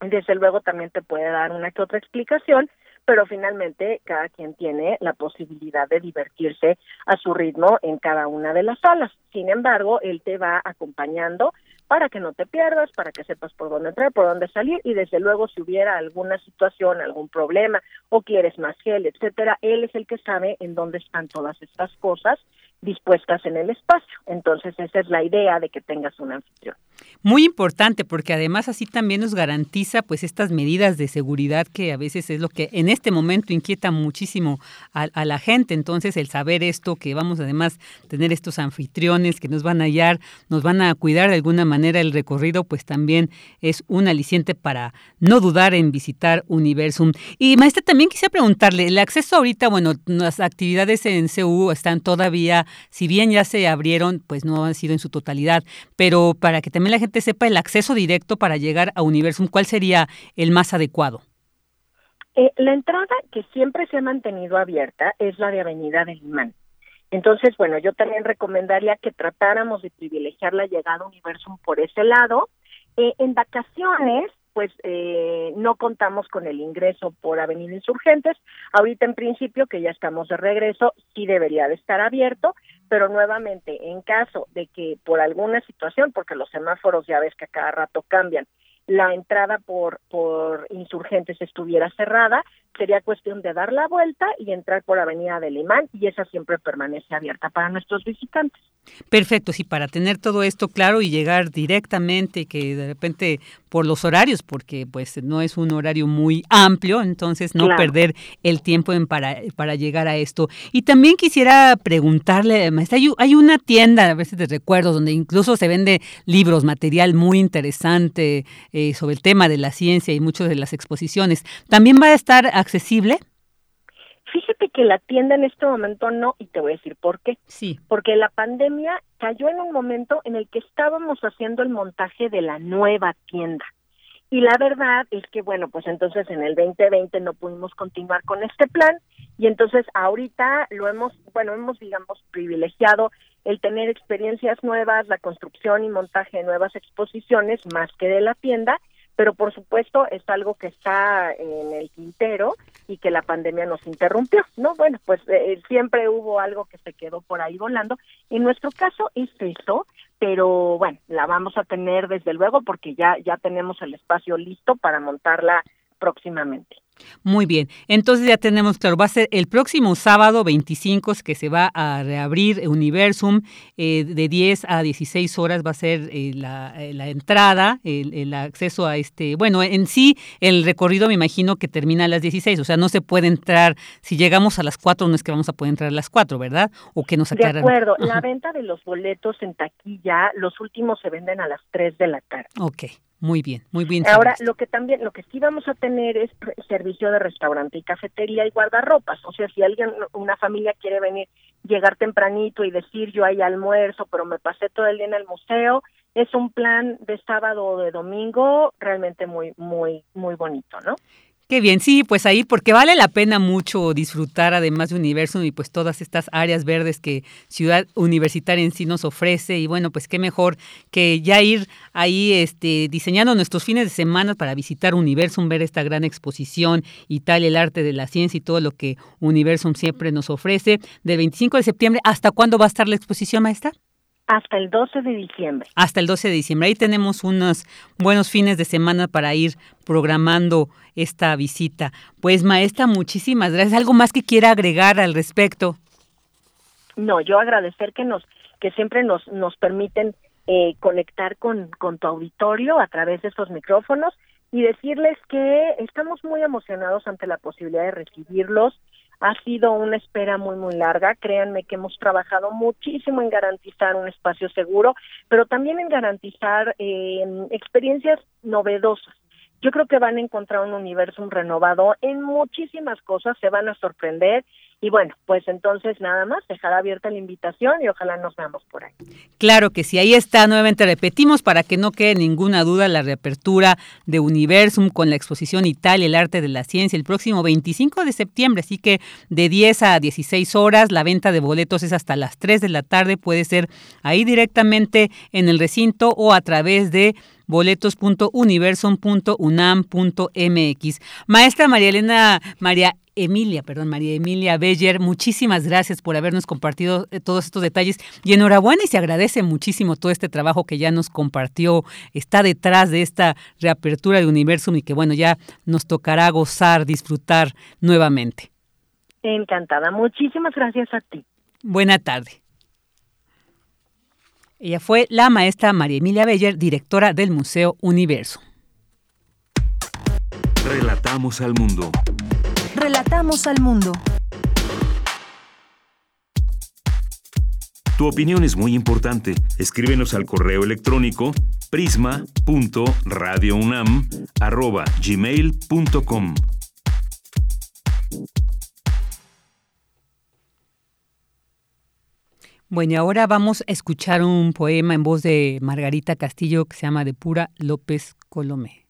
desde luego también te puede dar una que otra explicación, pero finalmente cada quien tiene la posibilidad de divertirse a su ritmo en cada una de las salas. Sin embargo, él te va acompañando para que no te pierdas, para que sepas por dónde entrar, por dónde salir y desde luego si hubiera alguna situación, algún problema o quieres más gel, etcétera, él es el que sabe en dónde están todas estas cosas dispuestas en el espacio. Entonces esa es la idea de que tengas un anfitrión. Muy importante porque además así también nos garantiza pues estas medidas de seguridad que a veces es lo que en este momento inquieta muchísimo a, la gente. Entonces el saber esto, que vamos además a tener estos anfitriones que nos van a hallar, nos van a cuidar de alguna manera el recorrido, pues también es un aliciente para no dudar en visitar Universum. Y maestra, también quisiera preguntarle, el acceso ahorita, bueno, las actividades en CU están todavía, si bien ya se abrieron, pues no han sido en su totalidad, pero para que también la gente sepa el acceso directo para llegar a Universum, ¿cuál sería el más adecuado? Eh, la entrada que siempre se ha mantenido abierta es la de Avenida del Imán. Entonces, bueno, yo también recomendaría que tratáramos de privilegiar la llegada a Universum por ese lado. Eh, en vacaciones, pues eh, no contamos con el ingreso por Avenida Insurgentes. Ahorita en principio que ya estamos de regreso, sí debería de estar abierto, pero nuevamente en caso de que por alguna situación, porque los semáforos ya ves que a cada rato cambian, la entrada por, por insurgentes estuviera cerrada, sería cuestión de dar la vuelta y entrar por Avenida del Imán y esa siempre permanece abierta para nuestros visitantes. Perfecto, sí, para tener todo esto claro y llegar directamente, que de repente por los horarios, porque pues no es un horario muy amplio, entonces no perder el tiempo en para, para llegar a esto. Y también quisiera preguntarle, maestra, hay, hay una tienda a veces de recuerdos donde incluso se vende libros, material muy interesante eh, sobre el tema de la ciencia y muchas de las exposiciones. ¿También va a estar accesible? Fíjate que la tienda en este momento no, y te voy a decir por qué. Sí. Porque la pandemia cayó en un momento en el que estábamos haciendo el montaje de la nueva tienda. Y la verdad es que, bueno, pues entonces en el 2020 no pudimos continuar con este plan y entonces ahorita lo hemos, bueno, hemos, digamos, privilegiado el tener experiencias nuevas, la construcción y montaje de nuevas exposiciones más que de la tienda pero por supuesto es algo que está en el quintero y que la pandemia nos interrumpió, ¿no? Bueno, pues eh, siempre hubo algo que se quedó por ahí volando. En nuestro caso es eso, pero bueno, la vamos a tener desde luego porque ya ya tenemos el espacio listo para montarla próximamente. Muy bien, entonces ya tenemos claro, va a ser el próximo sábado 25 que se va a reabrir Universum eh, de 10 a 16 horas va a ser eh, la, eh, la, entrada, el, el, acceso a este, bueno, en sí el recorrido me imagino que termina a las 16, o sea, no se puede entrar, si llegamos a las 4 no es que vamos a poder entrar a las 4, ¿verdad? O que nos aclaran. De acuerdo, la venta de los boletos en taquilla, los últimos se venden a las 3 de la tarde. Ok. Muy bien, muy bien. Ahora, lo que también, lo que sí vamos a tener es servicio de restaurante y cafetería y guardarropas. O sea, si alguien, una familia quiere venir llegar tempranito y decir yo hay almuerzo, pero me pasé todo el día en el museo. Es un plan de sábado o de domingo realmente muy, muy, muy bonito, ¿no? Qué bien, sí, pues ahí porque vale la pena mucho disfrutar además de Universum y pues todas estas áreas verdes que Ciudad Universitaria en sí nos ofrece y bueno, pues qué mejor que ya ir ahí este diseñando nuestros fines de semana para visitar Universum, ver esta gran exposición y tal el arte de la ciencia y todo lo que Universum siempre nos ofrece del 25 de septiembre, ¿hasta cuándo va a estar la exposición, maestra? Hasta el 12 de diciembre. Hasta el 12 de diciembre. Ahí tenemos unos buenos fines de semana para ir programando esta visita. Pues maestra, muchísimas gracias. ¿Algo más que quiera agregar al respecto? No, yo agradecer que nos que siempre nos nos permiten eh, conectar con, con tu auditorio a través de estos micrófonos y decirles que estamos muy emocionados ante la posibilidad de recibirlos ha sido una espera muy, muy larga. Créanme que hemos trabajado muchísimo en garantizar un espacio seguro, pero también en garantizar eh, experiencias novedosas. Yo creo que van a encontrar un universo renovado en muchísimas cosas, se van a sorprender y bueno, pues entonces nada más, dejar abierta la invitación y ojalá nos veamos por ahí. Claro que sí, ahí está, nuevamente repetimos para que no quede ninguna duda la reapertura de Universum con la exposición Italia, el arte de la ciencia, el próximo 25 de septiembre, así que de 10 a 16 horas, la venta de boletos es hasta las 3 de la tarde, puede ser ahí directamente en el recinto o a través de boletos.universum.unam.mx. Maestra María Elena, María Emilia, perdón, María Emilia Beller, muchísimas gracias por habernos compartido eh, todos estos detalles y enhorabuena y se agradece muchísimo todo este trabajo que ya nos compartió, está detrás de esta reapertura de Universum y que bueno, ya nos tocará gozar, disfrutar nuevamente. Encantada, muchísimas gracias a ti. Buena tarde. Ella fue la maestra María Emilia Beller, directora del Museo Universo. Relatamos al mundo. Relatamos al mundo. Tu opinión es muy importante. Escríbenos al correo electrónico prisma.radiounam@gmail.com. Bueno, y ahora vamos a escuchar un poema en voz de Margarita Castillo que se llama De Pura López Colomé.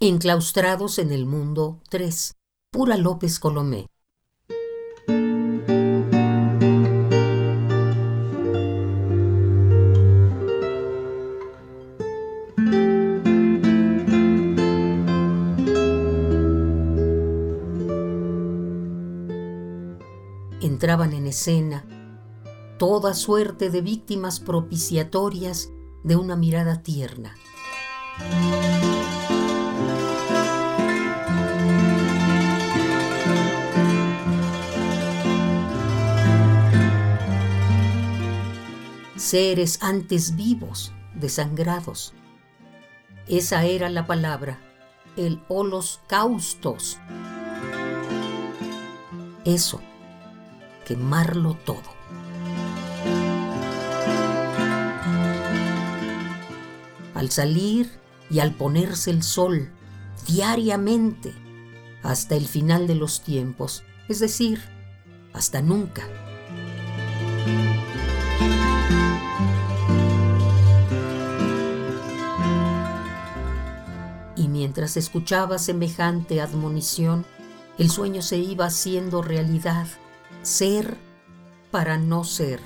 Enclaustrados en el mundo 3. Pura López Colomé. Entraban en escena toda suerte de víctimas propiciatorias de una mirada tierna. Seres antes vivos, desangrados. Esa era la palabra, el caustos. Eso, quemarlo todo. al salir y al ponerse el sol, diariamente, hasta el final de los tiempos, es decir, hasta nunca. Mientras escuchaba semejante admonición, el sueño se iba haciendo realidad, ser para no ser.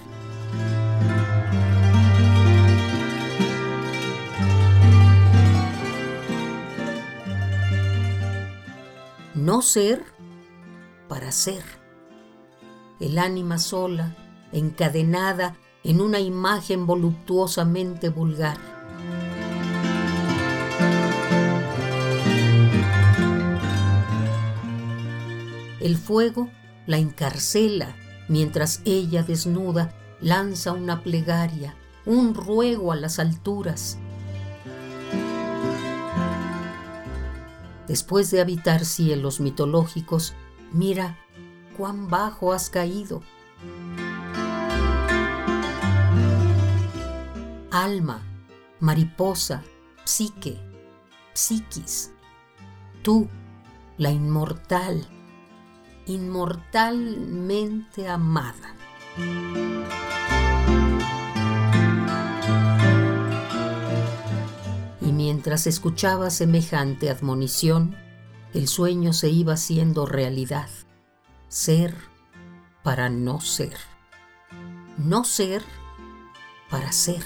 no ser para ser. El ánima sola, encadenada en una imagen voluptuosamente vulgar. El fuego la encarcela mientras ella desnuda lanza una plegaria, un ruego a las alturas Después de habitar cielos mitológicos, mira cuán bajo has caído. Alma, mariposa, psique, psiquis, tú, la inmortal, inmortalmente amada. Y mientras escuchaba semejante admonición, el sueño se iba haciendo realidad. Ser para no ser. No ser para ser.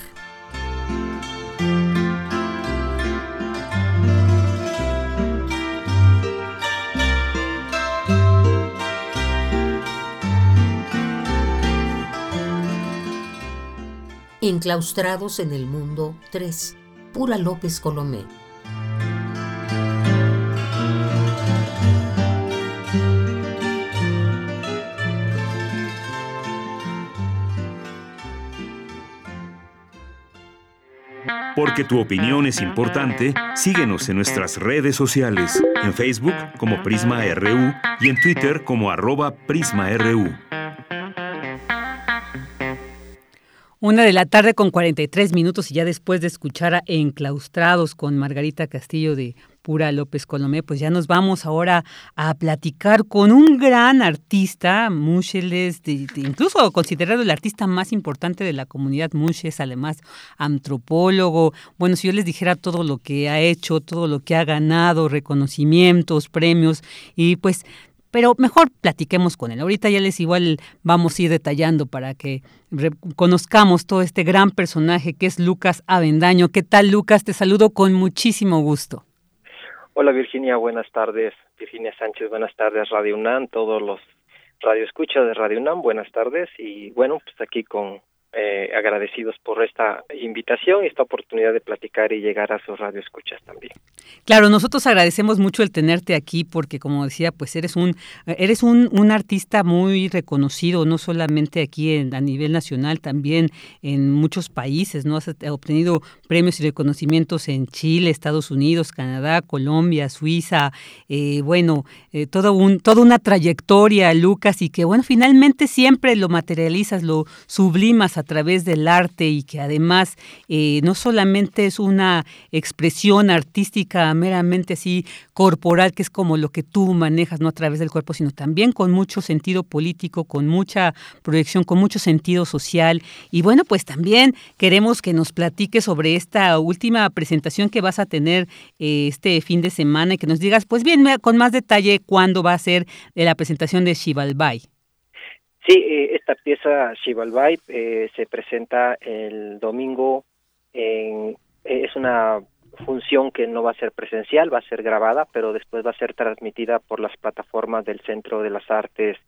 Enclaustrados en el mundo 3. Pura López Colomé. Porque tu opinión es importante, síguenos en nuestras redes sociales, en Facebook como Prisma RU y en Twitter como arroba PrismaRU. Una de la tarde con 43 minutos y ya después de escuchar a Enclaustrados con Margarita Castillo de Pura López Colomé, pues ya nos vamos ahora a platicar con un gran artista, Muncheles, incluso considerado el artista más importante de la comunidad Munches, además antropólogo. Bueno, si yo les dijera todo lo que ha hecho, todo lo que ha ganado, reconocimientos, premios, y pues pero mejor platiquemos con él. Ahorita ya les igual vamos a ir detallando para que conozcamos todo este gran personaje que es Lucas Avendaño. ¿Qué tal, Lucas? Te saludo con muchísimo gusto. Hola, Virginia, buenas tardes. Virginia Sánchez, buenas tardes, Radio UNAM, todos los radioescuchas de Radio UNAM, buenas tardes. Y bueno, pues aquí con eh, agradecidos por esta invitación y esta oportunidad de platicar y llegar a sus radioescuchas también. Claro, nosotros agradecemos mucho el tenerte aquí porque, como decía, pues eres un eres un, un artista muy reconocido, no solamente aquí en, a nivel nacional, también en muchos países, ¿no? Has obtenido premios y reconocimientos en Chile, Estados Unidos, Canadá, Colombia, Suiza, eh, bueno, eh, todo un, toda una trayectoria, Lucas, y que, bueno, finalmente siempre lo materializas, lo sublimas a través del arte y que además eh, no solamente es una expresión artística meramente así corporal, que es como lo que tú manejas no a través del cuerpo, sino también con mucho sentido político, con mucha proyección, con mucho sentido social. Y bueno, pues también queremos que nos platique sobre esta última presentación que vas a tener eh, este fin de semana y que nos digas, pues bien, con más detalle cuándo va a ser la presentación de Shivalbai. Sí, eh, esta pieza Shivalbai eh, se presenta el domingo en, eh, es una función que no va a ser presencial, va a ser grabada, pero después va a ser transmitida por las plataformas del Centro de las Artes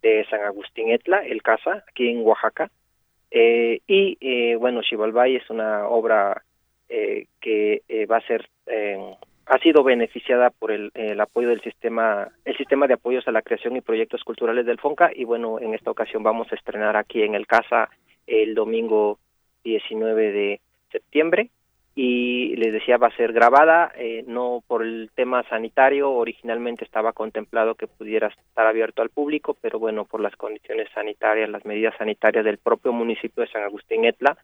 de San Agustín Etla, el CASA, aquí en Oaxaca. Eh, y eh, bueno, Shivalbai es una obra eh, que va a ser ha sido beneficiada por el, apoyo del sistema, el sistema de apoyos a la creación y proyectos culturales del FONCA. Y bueno, en esta ocasión vamos a estrenar aquí en el Casa el domingo 19 de septiembre. Y les decía va a ser grabada, eh, no por el tema sanitario, originalmente estaba contemplado que pudiera estar abierto al público, pero bueno, por las condiciones sanitarias, las medidas sanitarias del propio municipio de San Agustín Etla,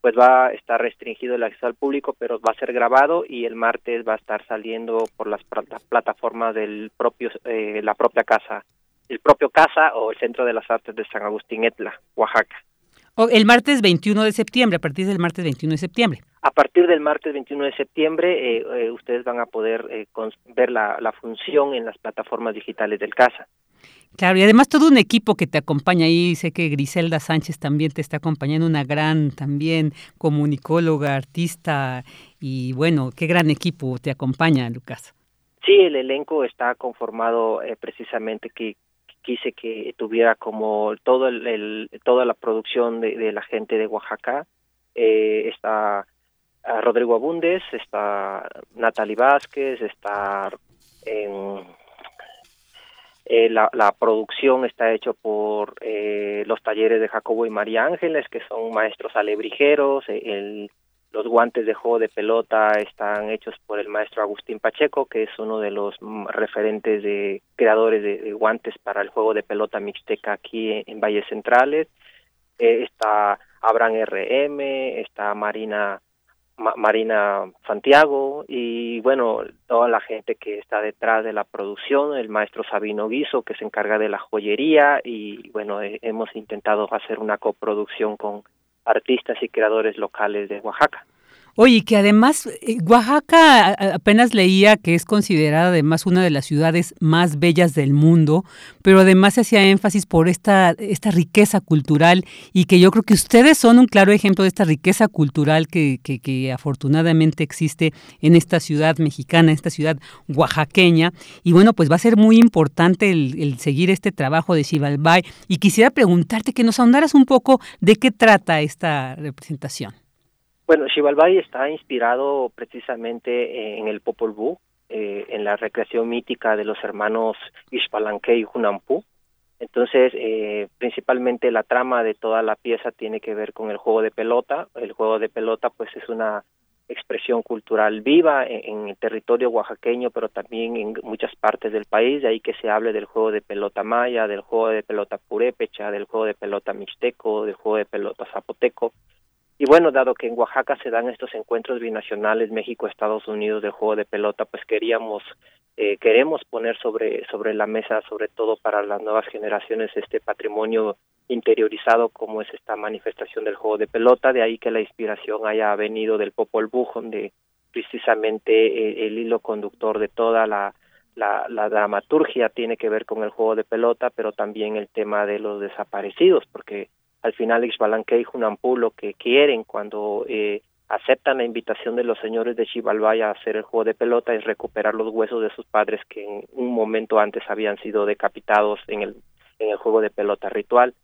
pues va a estar restringido el acceso al público, pero va a ser grabado y el martes va a estar saliendo por las plataformas del propio, eh, la propia casa, el propio casa o el Centro de las Artes de San Agustín Etla, Oaxaca. el martes 21 de septiembre, a partir del martes 21 de septiembre. A partir del martes 21 de septiembre, eh, eh, ustedes van a poder ver la, la función en las plataformas digitales del CASA. Claro, y además todo un equipo que te acompaña ahí, sé que Griselda Sánchez también te está acompañando, una gran también comunicóloga, artista, y bueno, qué gran equipo te acompaña, Lucas. Sí, el elenco está conformado eh, precisamente que quise que tuviera como todo toda la producción de, la gente de Oaxaca, eh, está ah, Rodrigo Abundes, está Natalie Vázquez, está en eh, la, producción está hecho por eh, los talleres de Jacobo y María Ángeles, que son maestros alebrijeros. Eh, los guantes de juego de pelota están hechos por el maestro Agustín Pacheco, que es uno de los referentes de creadores de, guantes para el juego de pelota mixteca aquí en, Valles Centrales. está Abraham RM, está Marina Marina Santiago y bueno, toda la gente que está detrás de la producción, el maestro Sabino Guiso que se encarga de la joyería y bueno, hemos intentado hacer una coproducción con artistas y creadores locales de Oaxaca. Oye, que además eh, Oaxaca apenas leía que es considerada además una de las ciudades más bellas del mundo, pero además se hacía énfasis por esta, esta riqueza cultural y que yo creo que ustedes son un claro ejemplo de esta riqueza cultural que, que, afortunadamente existe en esta ciudad mexicana, en esta ciudad oaxaqueña. Y bueno, pues va a ser muy importante el, seguir este trabajo de Xibalbay. Y quisiera preguntarte que nos ahondaras un poco de qué trata esta representación. Bueno, Xibalbay está inspirado precisamente en el Popol Vuh, eh, en la recreación mítica de los hermanos Ixpalanque y Junampu. Entonces, eh, principalmente la trama de toda la pieza tiene que ver con el juego de pelota. El juego de pelota, pues, es una expresión cultural viva en, el territorio oaxaqueño, pero también en muchas partes del país, de ahí que se hable del juego de pelota maya, del juego de pelota purépecha, del juego de pelota mixteco, del juego de pelota zapoteco. Y bueno, dado que en Oaxaca se dan estos encuentros binacionales México-Estados Unidos del juego de pelota, pues queríamos, eh, queremos poner sobre, sobre la mesa, sobre todo para las nuevas generaciones, este patrimonio interiorizado como es esta manifestación del juego de pelota, de ahí que la inspiración haya venido del Popol Vuh, donde precisamente eh, el hilo conductor de toda la, dramaturgia tiene que ver con el juego de pelota, pero también el tema de los desaparecidos, porque al final Ixbalanque y Junampú lo que quieren cuando eh, aceptan la invitación de los señores de Xibalbay a hacer el juego de pelota es recuperar los huesos de sus padres que en un momento antes habían sido decapitados en el, en el juego de pelota ritual.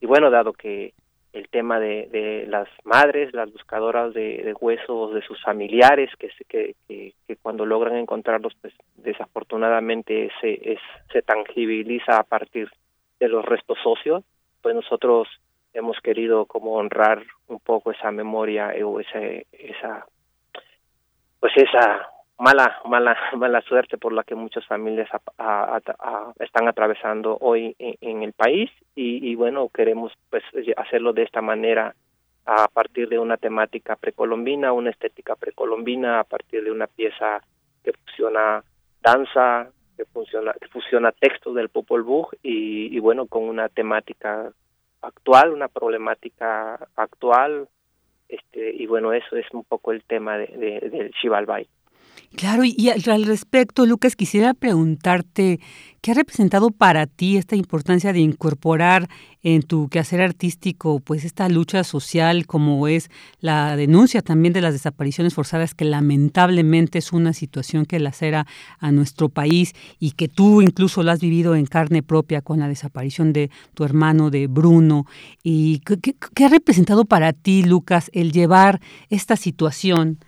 Y bueno, dado que el tema de, de las madres, las buscadoras de, huesos de sus familiares, que, que, que, cuando logran encontrarlos, pues desafortunadamente se, es, se tangibiliza a partir de los restos socios, pues nosotros hemos querido como honrar un poco esa memoria o esa esa pues esa mala mala *laughs* mala suerte por la que muchas familias están atravesando hoy en, el país. Y, y, bueno queremos pues hacerlo de esta manera a partir de una temática precolombina una estética precolombina a partir de una pieza que fusiona danza que funciona que fusiona textos del Popol Vuh y, y bueno con una temática actual, una problemática actual, este, y bueno, eso es un poco el tema de, de, del Xibalbay. Claro, y al respecto, Lucas, quisiera preguntarte, ¿qué ha representado para ti esta importancia de incorporar en tu quehacer artístico, pues esta lucha social como es la denuncia también de las desapariciones forzadas, que lamentablemente es una situación que lacera a nuestro país y que tú incluso lo has vivido en carne propia con la desaparición de tu hermano, de Bruno? ¿Y qué, qué ha representado para ti, Lucas, el llevar esta situación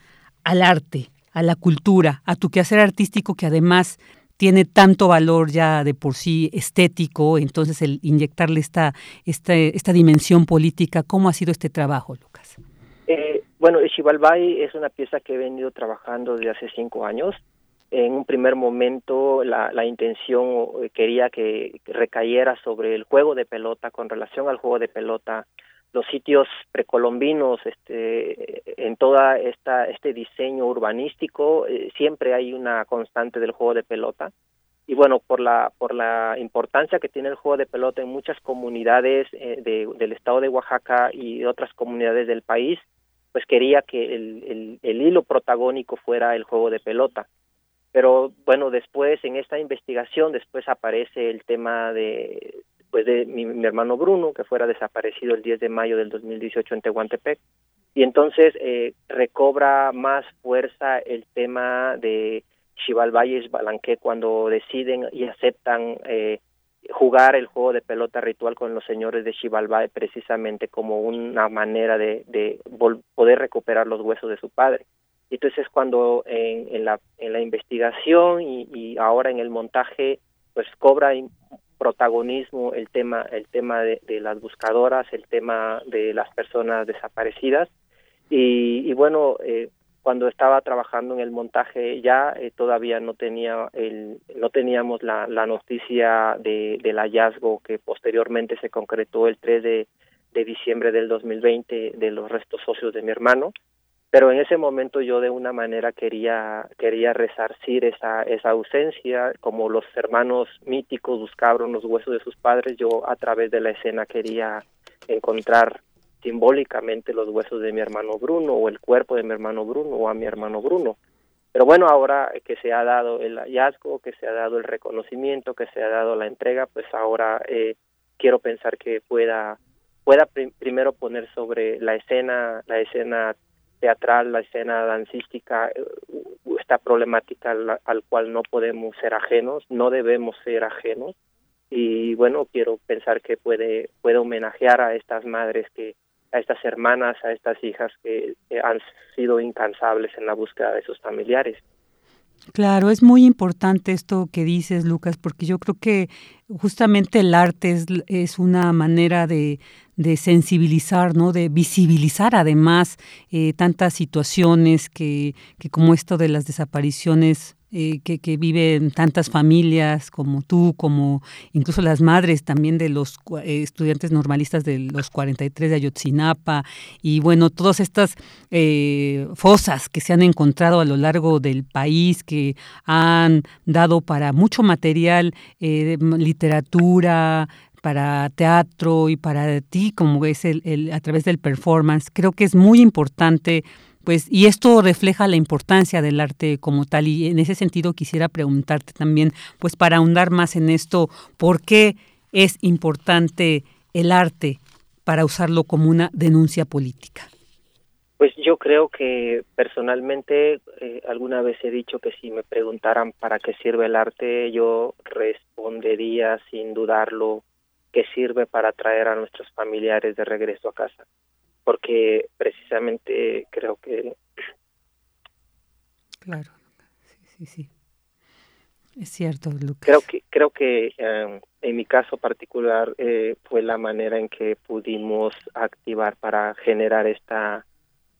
al arte? A la cultura, a tu quehacer artístico que además tiene tanto valor ya de por sí estético, entonces el inyectarle esta, esta, esta dimensión política, ¿cómo ha sido este trabajo, Lucas? Eh, bueno, Xibalbay es una pieza que he venido trabajando desde hace cinco años. En un primer momento la, la intención eh, quería que recayera sobre el juego de pelota con relación al juego de pelota los sitios precolombinos, este, en toda esta este diseño urbanístico eh, siempre hay una constante del juego de pelota. Y bueno por la por la importancia que tiene el juego de pelota en muchas comunidades eh, de, del estado de Oaxaca y otras comunidades del país, pues quería que el, el, el hilo protagónico fuera el juego de pelota. Pero bueno después en esta investigación después aparece el tema de pues de mi, hermano Bruno, que fuera desaparecido el 10 de mayo del 2018 en Tehuantepec. Y entonces eh, recobra más fuerza el tema de Valles Balanqué cuando deciden y aceptan eh, jugar el juego de pelota ritual con los señores de Xibalbay precisamente como una manera de, de poder recuperar los huesos de su padre. Y entonces cuando en, en, la, en la investigación y, y ahora en el montaje pues cobra protagonismo el tema el tema de, las buscadoras el tema de las personas desaparecidas. Y, bueno eh, cuando estaba trabajando en el montaje ya eh, todavía no tenía el no teníamos la, la noticia de, del hallazgo que posteriormente se concretó el 3 de, de diciembre del 2020 de los restos socios de mi hermano pero en ese momento yo de una manera quería quería resarcir esa esa ausencia como los hermanos míticos buscaron los huesos de sus padres yo a través de la escena quería encontrar simbólicamente los huesos de mi hermano Bruno o el cuerpo de mi hermano Bruno o a mi hermano Bruno. Pero bueno ahora que se ha dado el hallazgo que se ha dado el reconocimiento que se ha dado la entrega pues ahora eh, quiero pensar que pueda pueda primero poner sobre la escena la escena teatral, la escena dancística, eh, esta problemática al, cual no podemos ser ajenos, no debemos ser ajenos. Y bueno, quiero pensar que puede, puede homenajear a estas madres que, a estas hermanas, a estas hijas que han sido incansables en la búsqueda de sus familiares. Claro, es muy importante esto que dices, Lucas, porque yo creo que justamente el arte es, una manera de, de, sensibilizar, ¿no? de visibilizar además eh, tantas situaciones que, que como esto de las desapariciones eh, que, que, viven tantas familias como tú, como incluso las madres también de los eh, estudiantes normalistas de los 43 de Ayotzinapa y bueno, todas estas eh, fosas que se han encontrado a lo largo del país que han dado para mucho material, literatura, para teatro y para ti como es el, el, a través del performance. Creo que es muy importante pues y esto refleja la importancia del arte como tal y en ese sentido quisiera preguntarte también pues para ahondar más en esto por qué es importante el arte para usarlo como una denuncia política pues yo creo que personalmente eh, alguna vez he dicho que si me preguntaran para qué sirve el arte yo respondería sin dudarlo que sirve para traer a nuestros familiares de regreso a casa porque precisamente creo que... Claro, sí, sí, sí. Es cierto, Lucas. Creo que, creo que em, en mi caso particular eh, fue la manera en que pudimos activar para generar esta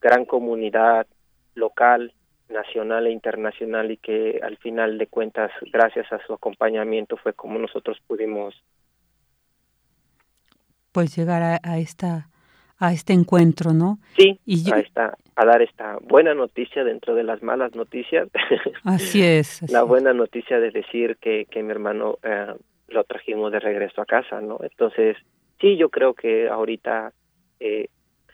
gran comunidad local, nacional e internacional y que al final de cuentas, gracias a su acompañamiento, fue como nosotros pudimos pues llegar a esta a este encuentro, ¿no? Sí, y a, esta, a dar esta buena noticia dentro de las malas noticias. *laughs* Así es. la buena noticia de decir que, que mi hermano eh, lo trajimos de regreso a casa, ¿no? Entonces, sí, yo creo que ahorita, eh,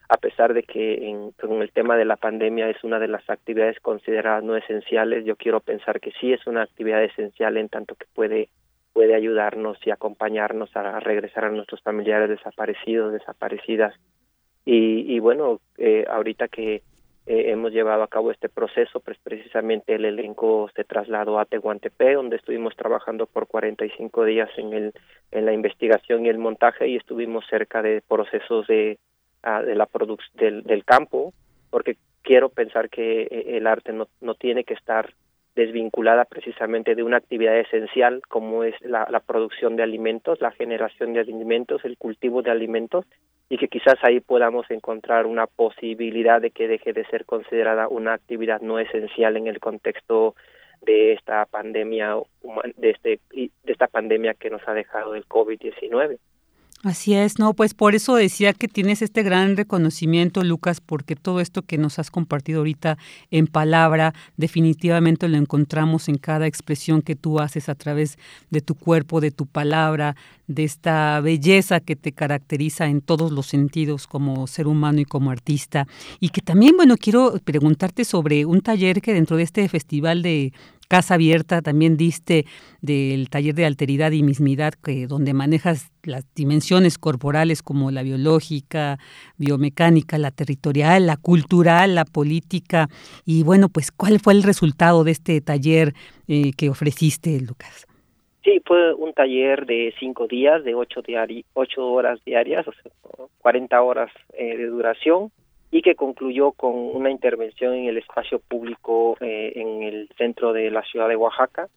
a pesar de que en, con el tema de la pandemia es una de las actividades consideradas no esenciales, yo quiero pensar que sí es una actividad esencial en tanto que puede puede ayudarnos y acompañarnos a regresar a nuestros familiares desaparecidos, desaparecidas y, bueno, eh, ahorita que eh, hemos llevado a cabo este proceso, pues precisamente el elenco se trasladó a Tehuantepec, donde estuvimos trabajando por 45 días en, el, en la investigación y el montaje y estuvimos cerca de procesos de, ah, de la del, del campo, porque quiero pensar que eh, el arte no, no tiene que estar desvinculada precisamente de una actividad esencial como es la, la, producción de alimentos, la generación de alimentos, el cultivo de alimentos y que quizás ahí podamos encontrar una posibilidad de que deje de ser considerada una actividad no esencial en el contexto de esta pandemia de este de esta pandemia que nos ha dejado el COVID-19. Así es, no, pues por eso decía que tienes este gran reconocimiento, Lucas, porque todo esto que nos has compartido ahorita en palabra, definitivamente lo encontramos en cada expresión que tú haces a través de tu cuerpo, de tu palabra, de esta belleza que te caracteriza en todos los sentidos como ser humano y como artista. Y que también, bueno, quiero preguntarte sobre un taller que dentro de este festival de Casa Abierta también diste del taller de alteridad y mismidad, que, donde manejas las dimensiones corporales como la biológica, biomecánica, la territorial, la cultural, la política. Y bueno, pues, ¿cuál fue el resultado de este taller eh, que ofreciste, Lucas? Sí, fue un taller de cinco días, de ocho, diari ocho horas diarias, o sea, 40 horas eh, de duración y que concluyó con una intervención en el espacio público eh, en el centro de la ciudad de Oaxaca,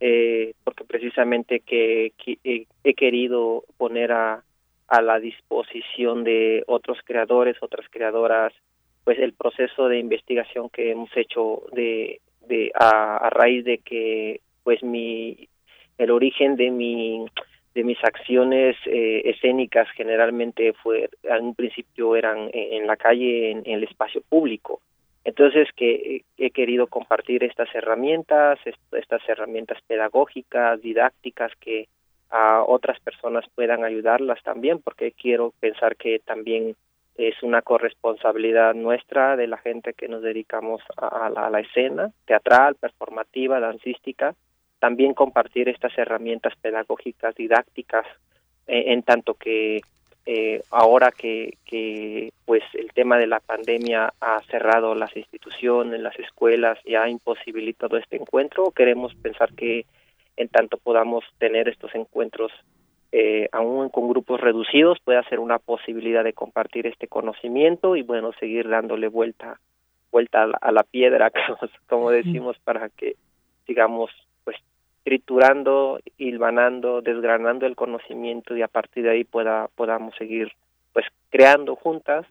eh, porque precisamente que, eh, he querido poner a, a la disposición de otros creadores, otras creadoras, pues el proceso de investigación que hemos hecho de, de a, a raíz de que pues mi el origen de mi de mis acciones eh, escénicas generalmente fue en un principio eran en, la calle en, el espacio público. Entonces, que he querido compartir estas herramientas, estas herramientas pedagógicas, didácticas, que a otras personas puedan ayudarlas también, porque quiero pensar que también es una corresponsabilidad nuestra de la gente que nos dedicamos a, la, escena teatral, performativa, dancística, también compartir estas herramientas pedagógicas, didácticas, eh, en tanto que eh, ahora que, que pues el tema de la pandemia ha cerrado las instituciones, las escuelas y ha imposibilitado este encuentro, queremos pensar que en tanto podamos tener estos encuentros eh, aún con grupos reducidos puede ser una posibilidad de compartir este conocimiento y bueno seguir dándole vuelta vuelta a la, piedra *laughs* como decimos para que sigamos triturando hilvanando desgranando el conocimiento y a partir de ahí pueda podamos seguir pues creando juntas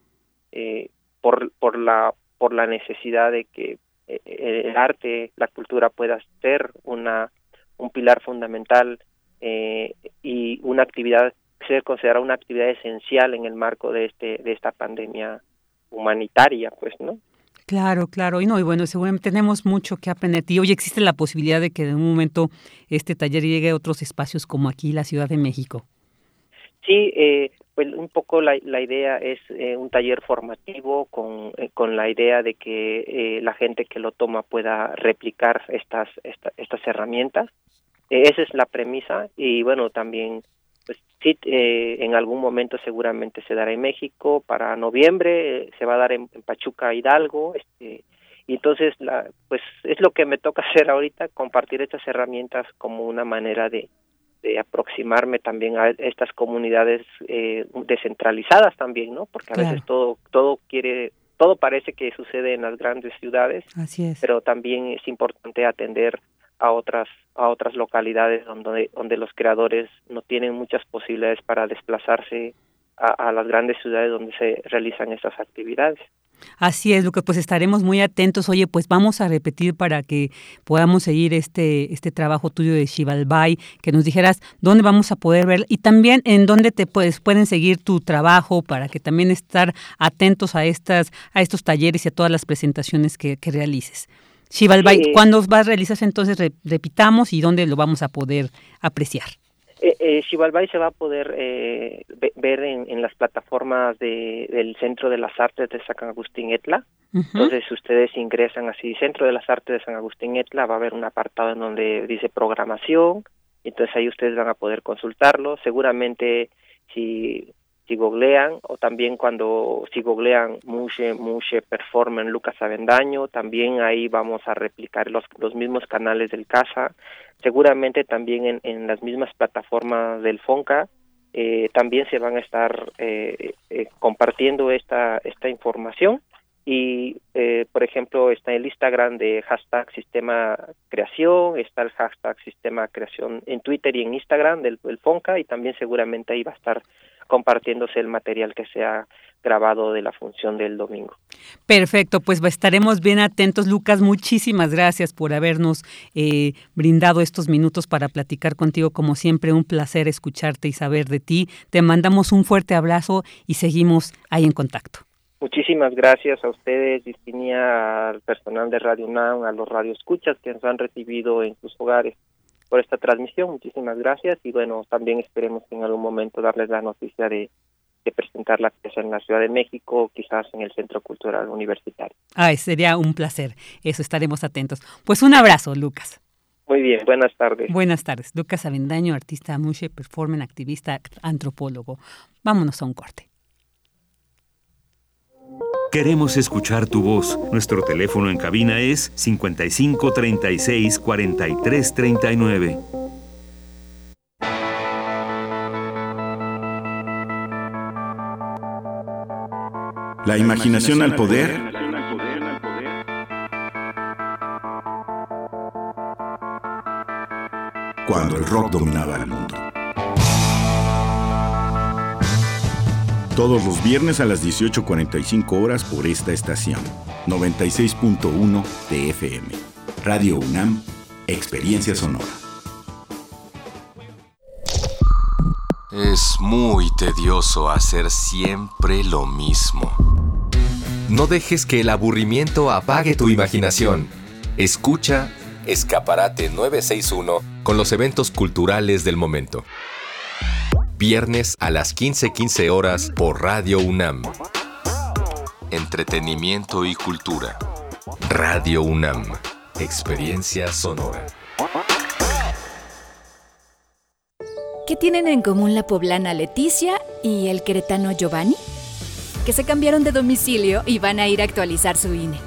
eh, por por la por la necesidad de que eh, el arte la cultura pueda ser una un pilar fundamental eh, y una actividad ser considerada una actividad esencial en el marco de este de esta pandemia humanitaria pues no Claro, claro. Y no, y bueno, seguramente tenemos mucho que aprender. Y hoy existe la posibilidad de que en un momento este taller llegue a otros espacios como aquí, la Ciudad de México. Sí, eh, pues un poco la, la idea es eh, un taller formativo con, eh, con la idea de que la gente que lo toma pueda replicar estas, estas herramientas eh, esa es la premisa y bueno, también pues sí, eh, en algún momento seguramente se dará en México, para noviembre eh, se va a dar en, Pachuca Hidalgo, este, y entonces la, pues es lo que me toca *laughs* hacer ahorita, compartir estas herramientas como una manera de, de aproximarme también a estas comunidades eh, descentralizadas también, ¿no? Porque a veces todo todo quiere todo parece que sucede en las grandes ciudades, Así es. pero también es importante atender a otras a otras localidades donde donde los creadores no tienen muchas posibilidades para desplazarse a, las grandes ciudades donde se realizan estas actividades. Así es, Lucas, pues estaremos muy atentos. Oye, pues vamos a repetir para que podamos seguir este, este trabajo tuyo de Shivalbay, que nos dijeras dónde vamos a poder ver y también en dónde te puedes, pueden seguir tu trabajo para que también estar atentos a estas, a estos talleres y a todas las presentaciones que, que realices. Shivalbay, ¿cuándo va a realizarse entonces? repitamos y dónde lo vamos a poder apreciar. Eh, eh, se va a poder eh, ver en, las plataformas del Centro de las Artes de San Agustín Etla. Entonces, si ustedes ingresan así, Centro de las Artes de San Agustín Etla, va a haber un apartado en donde dice programación, entonces ahí ustedes van a poder consultarlo. Seguramente, si si googlean o también cuando si googlean Mushe, Mushe Performance Lucas Avendaño, también ahí vamos a replicar los, los mismos canales del CASA, seguramente también en, en las mismas plataformas del FONCA, eh, también se van a estar eh, eh, compartiendo esta, esta información. Y por ejemplo está el Instagram de hashtag sistema creación está el hashtag sistema creación en Twitter y en Instagram del Fonca y también seguramente ahí va a estar compartiéndose el material que se ha grabado de la función del domingo. Perfecto, pues estaremos bien atentos. Lucas, muchísimas gracias por habernos eh, brindado estos minutos para platicar contigo. Como siempre, un placer escucharte y saber de ti. Te mandamos un fuerte abrazo y seguimos ahí en contacto. Muchísimas gracias a ustedes, Virginia, al personal de Radio UNAM, a los radioescuchas que nos han recibido en sus hogares por esta transmisión. Muchísimas gracias y bueno, también esperemos en algún momento darles la noticia de, presentar la pieza en la Ciudad de México, quizás en el Centro Cultural Universitario. Ay, sería un placer. Eso estaremos atentos. Pues un abrazo, Lucas. Muy bien, buenas tardes. Buenas tardes. Lucas Avendaño, artista mushe, performer, activista, antropólogo. Vámonos a un corte. Queremos escuchar tu voz. Nuestro teléfono en cabina es 55 36 43 39. La imaginación al poder. Cuando el rock dominaba el mundo. Todos los viernes a las 18.45 horas por esta estación. 96.1 TFM. Radio UNAM, Experiencia Sonora. Es muy tedioso hacer siempre lo mismo. No dejes que el aburrimiento apague tu imaginación. Escucha Escaparate 961 con los eventos culturales del momento. Viernes a las 15:15 horas por Radio UNAM. Entretenimiento y cultura. Radio UNAM. Experiencia sonora. ¿Qué tienen en común la poblana Leticia y el queretano Giovanni? Que se cambiaron de domicilio y van a ir a actualizar su INE.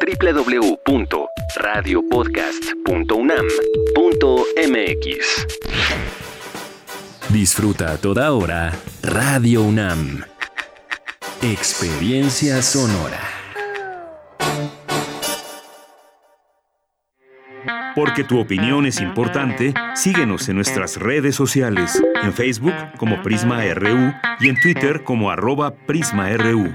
www.radiopodcast.unam.mx. Disfruta a toda hora Radio UNAM. Experiencia sonora. Porque tu opinión es importante, síguenos en nuestras redes sociales, en Facebook como Prisma RU y en Twitter como arroba PrismaRU.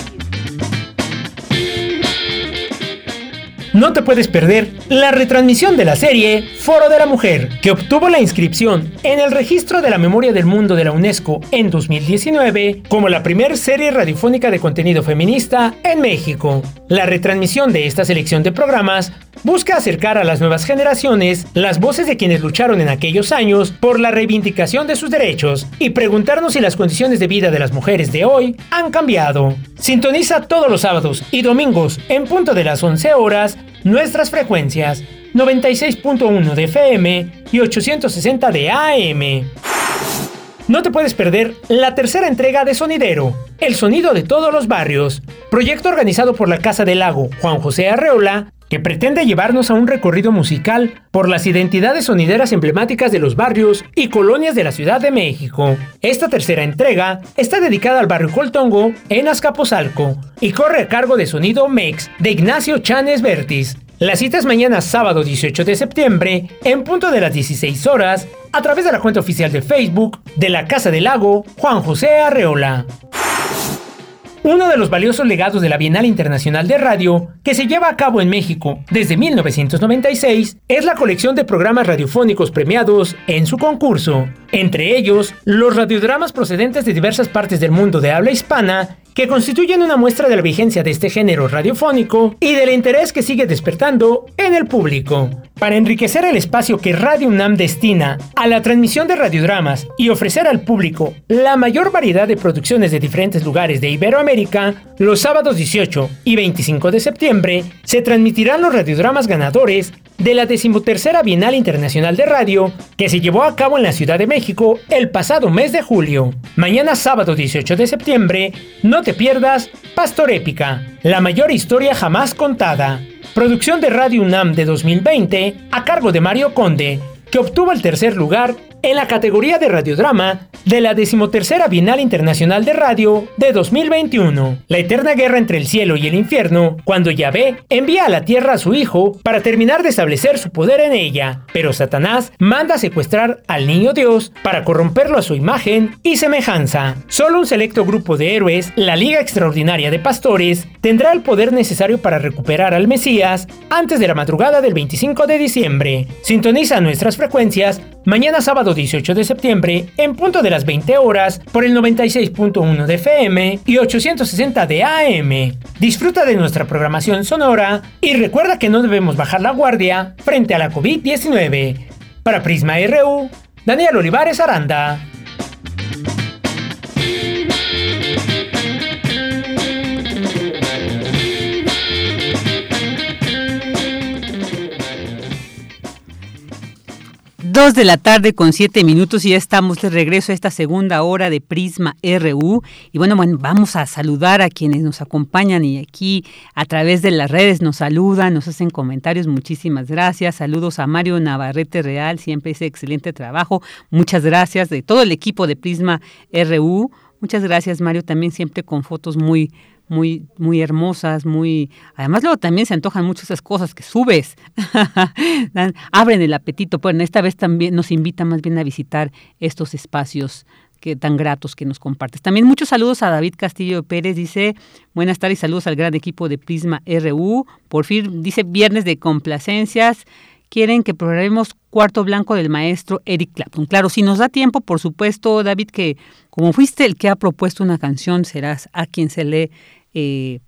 No te puedes perder la retransmisión de la serie Foro de la Mujer, que obtuvo la inscripción en el registro de la memoria del mundo de la UNESCO en 2019 como la primera serie radiofónica de contenido feminista en México. La retransmisión de esta selección de programas busca acercar a las nuevas generaciones las voces de quienes lucharon en aquellos años por la reivindicación de sus derechos y preguntarnos si las condiciones de vida de las mujeres de hoy han cambiado. Sintoniza todos los sábados y domingos en punto de las 11 horas nuestras frecuencias 96.1 de FM y 860 de AM. No te puedes perder la tercera entrega de Sonidero, El Sonido de Todos los Barrios, proyecto organizado por la Casa del Lago Juan José Arreola que pretende llevarnos a un recorrido musical por las identidades sonideras emblemáticas de los barrios y colonias de la Ciudad de México. Esta tercera entrega está dedicada al barrio Coltongo en Azcapotzalco y corre a cargo de Sonido Mex de Ignacio Chanes Vertis. La cita es mañana sábado 18 de septiembre en punto de las 16 horas a través de la cuenta oficial de Facebook de la Casa del Lago Juan José Arreola. Uno de los valiosos legados de la Bienal Internacional de Radio, que se lleva a cabo en México desde 1996, es la colección de programas radiofónicos premiados en su concurso, entre ellos los radiodramas procedentes de diversas partes del mundo de habla hispana que constituyen una muestra de la vigencia de este género radiofónico y del interés que sigue despertando en el público. Para enriquecer el espacio que Radio UNAM destina a la transmisión de radiodramas y ofrecer al público la mayor variedad de producciones de diferentes lugares de Iberoamérica, los sábados 18 y 25 de septiembre se transmitirán los radiodramas ganadores de la decimotercera Bienal Internacional de Radio que se llevó a cabo en la Ciudad de México el pasado mes de julio. Mañana sábado 18 de septiembre, no te pierdas Pastor Épica, la mayor historia jamás contada. Producción de Radio UNAM de 2020 a cargo de Mario Conde, que obtuvo el tercer lugar en la categoría de radiodrama de la decimotercera Bienal Internacional de Radio de 2021. La eterna guerra entre el cielo y el infierno, cuando Yahvé envía a la tierra a su hijo para terminar de establecer su poder en ella, pero Satanás manda secuestrar al niño Dios para corromperlo a su imagen y semejanza. Solo un selecto grupo de héroes, la Liga Extraordinaria de Pastores, tendrá el poder necesario para recuperar al Mesías antes de la madrugada del 25 de diciembre. Sintoniza nuestras frecuencias mañana sábado 18 de septiembre en punto de las 20 horas por el 96.1 de FM y 860 de AM. Disfruta de nuestra programación sonora y recuerda que no debemos bajar la guardia frente a la COVID-19. Para Prisma RU, Daniel Olivares Aranda. Dos de la tarde con siete minutos y ya estamos de regreso a esta segunda hora de Prisma RU. Y bueno, bueno, vamos a saludar a quienes nos acompañan y aquí a través de las redes nos saludan, nos hacen comentarios. Muchísimas gracias. Saludos a Mario Navarrete Real, siempre hice excelente trabajo. Muchas gracias de todo el equipo de Prisma RU. Muchas gracias, Mario, también siempre con fotos muy, muy, muy hermosas, muy... Además luego también se antojan mucho esas cosas que subes, *laughs* abren el apetito. Bueno, esta vez también nos invita más bien a visitar estos espacios que tan gratos que nos compartes. También muchos saludos a David Castillo Pérez, dice, buenas tardes, saludos al gran equipo de Prisma RU. Por fin, dice, viernes de complacencias quieren que programemos Cuarto Blanco del maestro Eric Clapton. Claro, si nos da tiempo, por supuesto, David, que como fuiste el que ha propuesto una canción, serás a quien se le eh,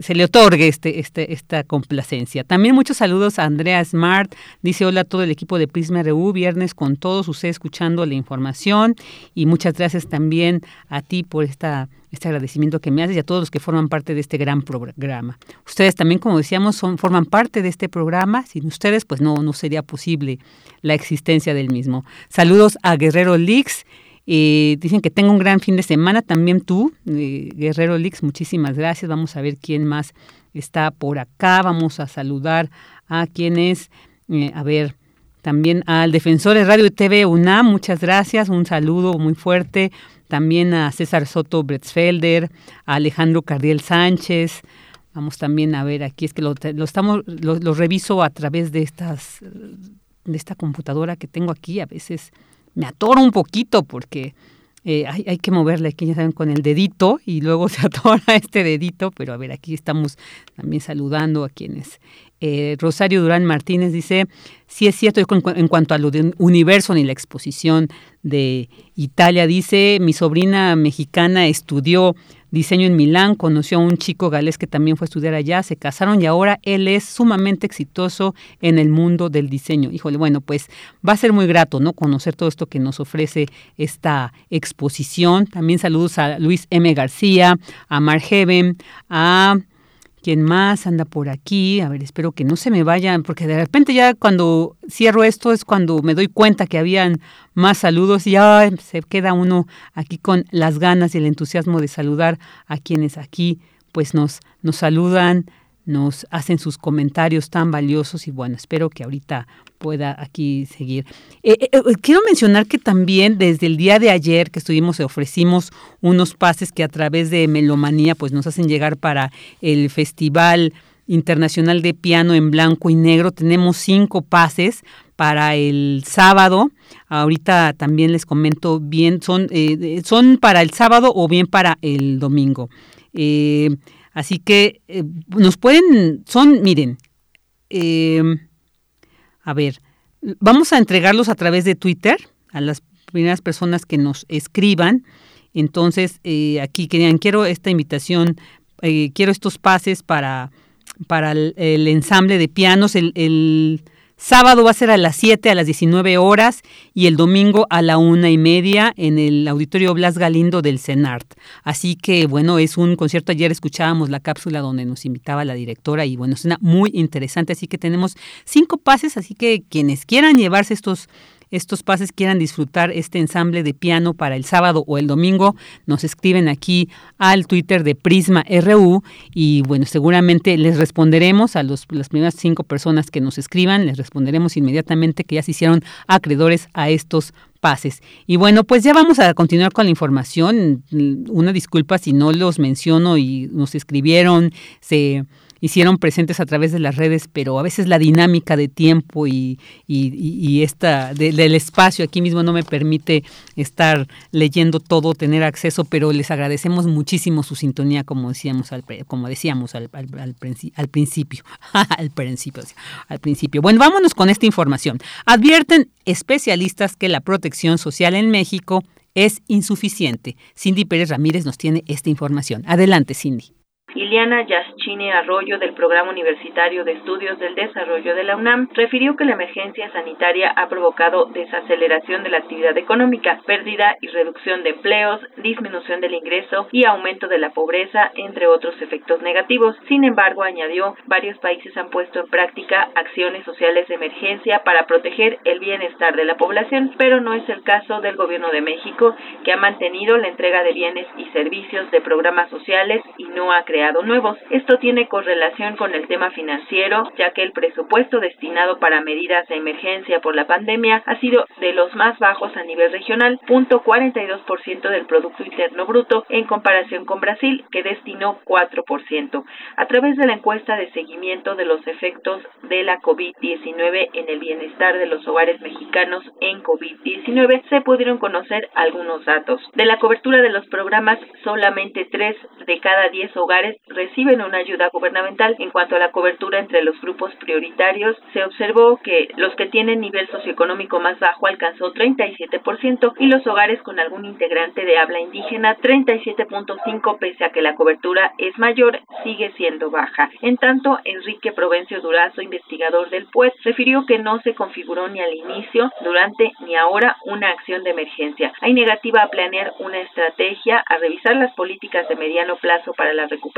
se le otorgue este, este, esta complacencia. También muchos saludos a Andrea Smart. Dice hola a todo el equipo de Prisma RU, viernes con todos ustedes escuchando la información. Y muchas gracias también a ti por esta, este agradecimiento que me haces y a todos los que forman parte de este gran programa. Ustedes también, como decíamos, son, forman parte de este programa. Sin ustedes, pues no, no sería posible la existencia del mismo. Saludos a Guerrero Leaks eh, dicen que tengo un gran fin de semana, también tú, eh, Guerrero Lix, muchísimas gracias. Vamos a ver quién más está por acá. Vamos a saludar a quienes, eh, a ver, también al defensor de Radio y TV UNAM, muchas gracias, un saludo muy fuerte. También a César Soto Bretzfelder, a Alejandro Cardiel Sánchez. Vamos también a ver, aquí es que lo, estamos, lo reviso a través de estas de esta computadora que tengo aquí, a veces me atoro un poquito porque eh, hay, que moverle aquí, ya saben, con el dedito y luego *laughs* se atora este dedito, pero a ver, aquí estamos también saludando a quienes. Eh, Rosario Durán Martínez dice, sí es cierto, en cuanto a lo de universo ni la exposición de Italia, dice, mi sobrina mexicana estudió diseño en Milán, conoció a un chico galés que también fue a estudiar allá, se casaron y ahora él es sumamente exitoso en el mundo del diseño. Híjole, bueno, pues va a ser muy grato, ¿no? Conocer todo esto que nos ofrece esta exposición. También saludos a Luis M. García, a Mark Heaven, a ¿Quién más anda por aquí? A ver, espero que no se me vayan, porque de repente ya cuando cierro esto es cuando me doy cuenta que habían más saludos y ya se queda uno aquí con las ganas y el entusiasmo de saludar a quienes aquí pues nos, nos saludan, nos hacen sus comentarios tan valiosos y bueno, espero que ahorita pueda aquí seguir. Eh, eh, eh, quiero mencionar que también desde el día de ayer que estuvimos ofrecimos unos pases que a través de Melomanía pues nos hacen llegar para el Festival Internacional de Piano en Blanco y Negro. Tenemos cinco pases para el sábado. Ahorita también les comento bien, son, son para el sábado o bien para el domingo. Así que eh, nos pueden, son, miren, em, a ver, vamos a entregarlos a través de Twitter a las primeras personas que nos escriban. Entonces, eh, aquí querían, quiero esta invitación, eh, quiero estos pases para, para el, ensamble de pianos, el Sábado va a ser a las 7 a las 19 horas y el domingo a la una y media en el Auditorio Blas Galindo del CENART. Así que bueno, es un concierto. Ayer escuchábamos la cápsula donde nos invitaba la directora y bueno, suena muy interesante. Así que tenemos cinco pases, así que quienes quieran llevarse estos estos pases quieran disfrutar este ensamble de piano para el sábado o el domingo, nos escriben aquí al Twitter de Prisma RU y bueno, seguramente les responderemos a los, las primeras cinco personas que nos escriban, les responderemos inmediatamente que ya se hicieron acreedores a estos pases. Y bueno, pues ya vamos a continuar con la información. Una disculpa si no los menciono y nos escribieron, se hicieron presentes a través de las redes, pero a veces la dinámica de tiempo y, y, esta del espacio aquí mismo no me permite estar leyendo todo, tener acceso, pero les agradecemos muchísimo su sintonía, como decíamos al, como decíamos al, al, al principio, al principio, *laughs* al principio. Bueno, vámonos con esta información. Advierten especialistas que la protección social en México es insuficiente. Cindy Pérez Ramírez nos tiene esta información. Adelante, Cindy. Iliana Yaschini Arroyo del Programa Universitario de Estudios del Desarrollo de la UNAM refirió que la emergencia sanitaria ha provocado desaceleración de la actividad económica, pérdida y reducción de empleos, disminución del ingreso y aumento de la pobreza, entre otros efectos negativos. Sin embargo, añadió, varios países han puesto en práctica acciones sociales de emergencia para proteger el bienestar de la población, pero no es el caso del Gobierno de México, que ha mantenido la entrega de bienes y servicios de programas sociales y no ha creado nuevos. Esto tiene correlación con el tema financiero, ya que el presupuesto destinado para medidas de emergencia por la pandemia ha sido de los más bajos a nivel regional, punto 42% del Producto Interno Bruto, en comparación con Brasil, que destinó 4%. A través de la encuesta de seguimiento de los efectos de la COVID-19 en el bienestar de los hogares mexicanos en COVID-19, se pudieron conocer algunos datos. De la cobertura de los programas, solamente 3 de cada 10 hogares reciben una ayuda gubernamental. En cuanto a la cobertura entre los grupos prioritarios, se observó que los que tienen nivel socioeconómico más bajo alcanzó 37% y los hogares con algún integrante de habla indígena 37.5 pese a que la cobertura es mayor, sigue siendo baja. En tanto, Enrique Provencio Durazo, investigador del PUED, refirió que no se configuró ni al inicio, durante ni ahora una acción de emergencia. Hay negativa a planear una estrategia, a revisar las políticas de mediano plazo para la recuperación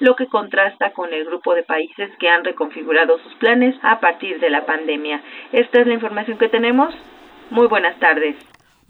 lo que contrasta con el grupo de países que han reconfigurado sus planes a partir de la pandemia. Esta es la información que tenemos. Muy buenas tardes.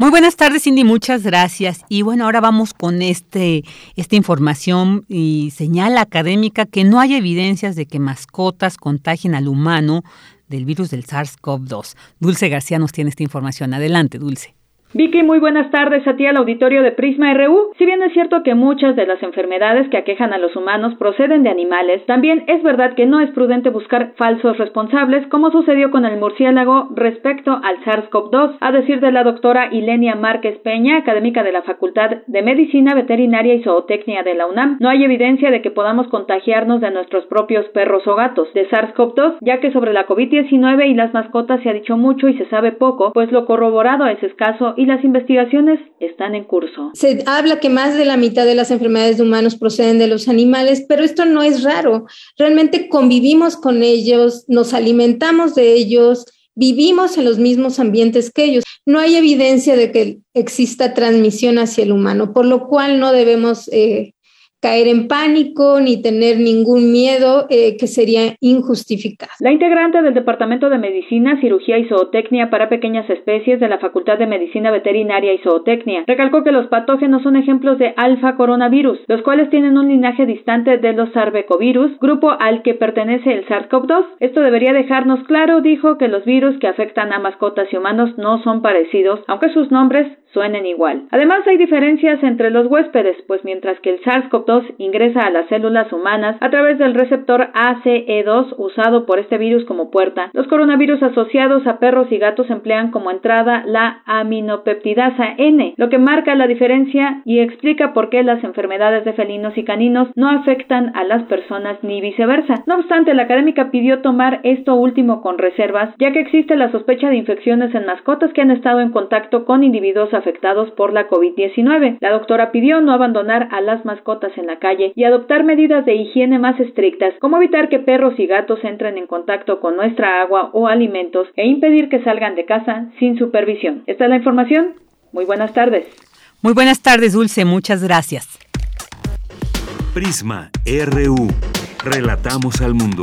Muy buenas tardes, Cindy, muchas gracias. Y bueno, ahora vamos con este esta información y señala académica que no hay evidencias de que mascotas contagien al humano del virus del SARS-CoV-2. Dulce García nos tiene esta información. Adelante, Dulce. Vicky, muy buenas tardes a ti al auditorio de Prisma RU. Si bien es cierto que muchas de las enfermedades que aquejan a los humanos proceden de animales, también es verdad que no es prudente buscar falsos responsables, como sucedió con el murciélago respecto al SARS-CoV-2. A decir de la doctora Ilenia Márquez Peña, académica de la Facultad de Medicina Veterinaria y Zootecnia de la UNAM, no hay evidencia de que podamos contagiarnos de nuestros propios perros o gatos de SARS-CoV-2, ya que sobre la COVID-19 y las mascotas se ha dicho mucho y se sabe poco, pues lo corroborado es escaso y las investigaciones están en curso. Se habla que más de la mitad de las enfermedades de humanos proceden de los animales, pero esto no es raro. Realmente convivimos con ellos, nos alimentamos de ellos, vivimos en los mismos ambientes que ellos. No hay evidencia de que exista transmisión hacia el humano, por lo cual no debemos eh, caer en pánico ni tener ningún miedo eh, que sería injustificado. La integrante del Departamento de Medicina, Cirugía y Zootecnia para Pequeñas Especies de la Facultad de Medicina Veterinaria y Zootecnia recalcó que los patógenos son ejemplos de alfa coronavirus, los cuales tienen un linaje distante de los sarbecovirus, grupo al que pertenece el SARS-CoV-2. Esto debería dejarnos claro, dijo, que los virus que afectan a mascotas y humanos no son parecidos, aunque sus nombres suenen igual. Además, hay diferencias entre los huéspedes, pues mientras que el SARS-CoV-2 ingresa a las células humanas a través del receptor ACE2 usado por este virus como puerta, los coronavirus asociados a perros y gatos emplean como entrada la aminopeptidasa N, lo que marca la diferencia y explica por qué las enfermedades de felinos y caninos no afectan a las personas ni viceversa. No obstante, la académica pidió tomar esto último con reservas, ya que existe la sospecha de infecciones en mascotas que han estado en contacto con individuos afectados por la COVID-19. La doctora pidió no abandonar a las mascotas en la calle y adoptar medidas de higiene más estrictas, como evitar que perros y gatos entren en contacto con nuestra agua o alimentos e impedir que salgan de casa sin supervisión. Esta es la información. Muy buenas tardes. Muy buenas tardes, Dulce. Muchas gracias. Prisma RU. Relatamos al mundo.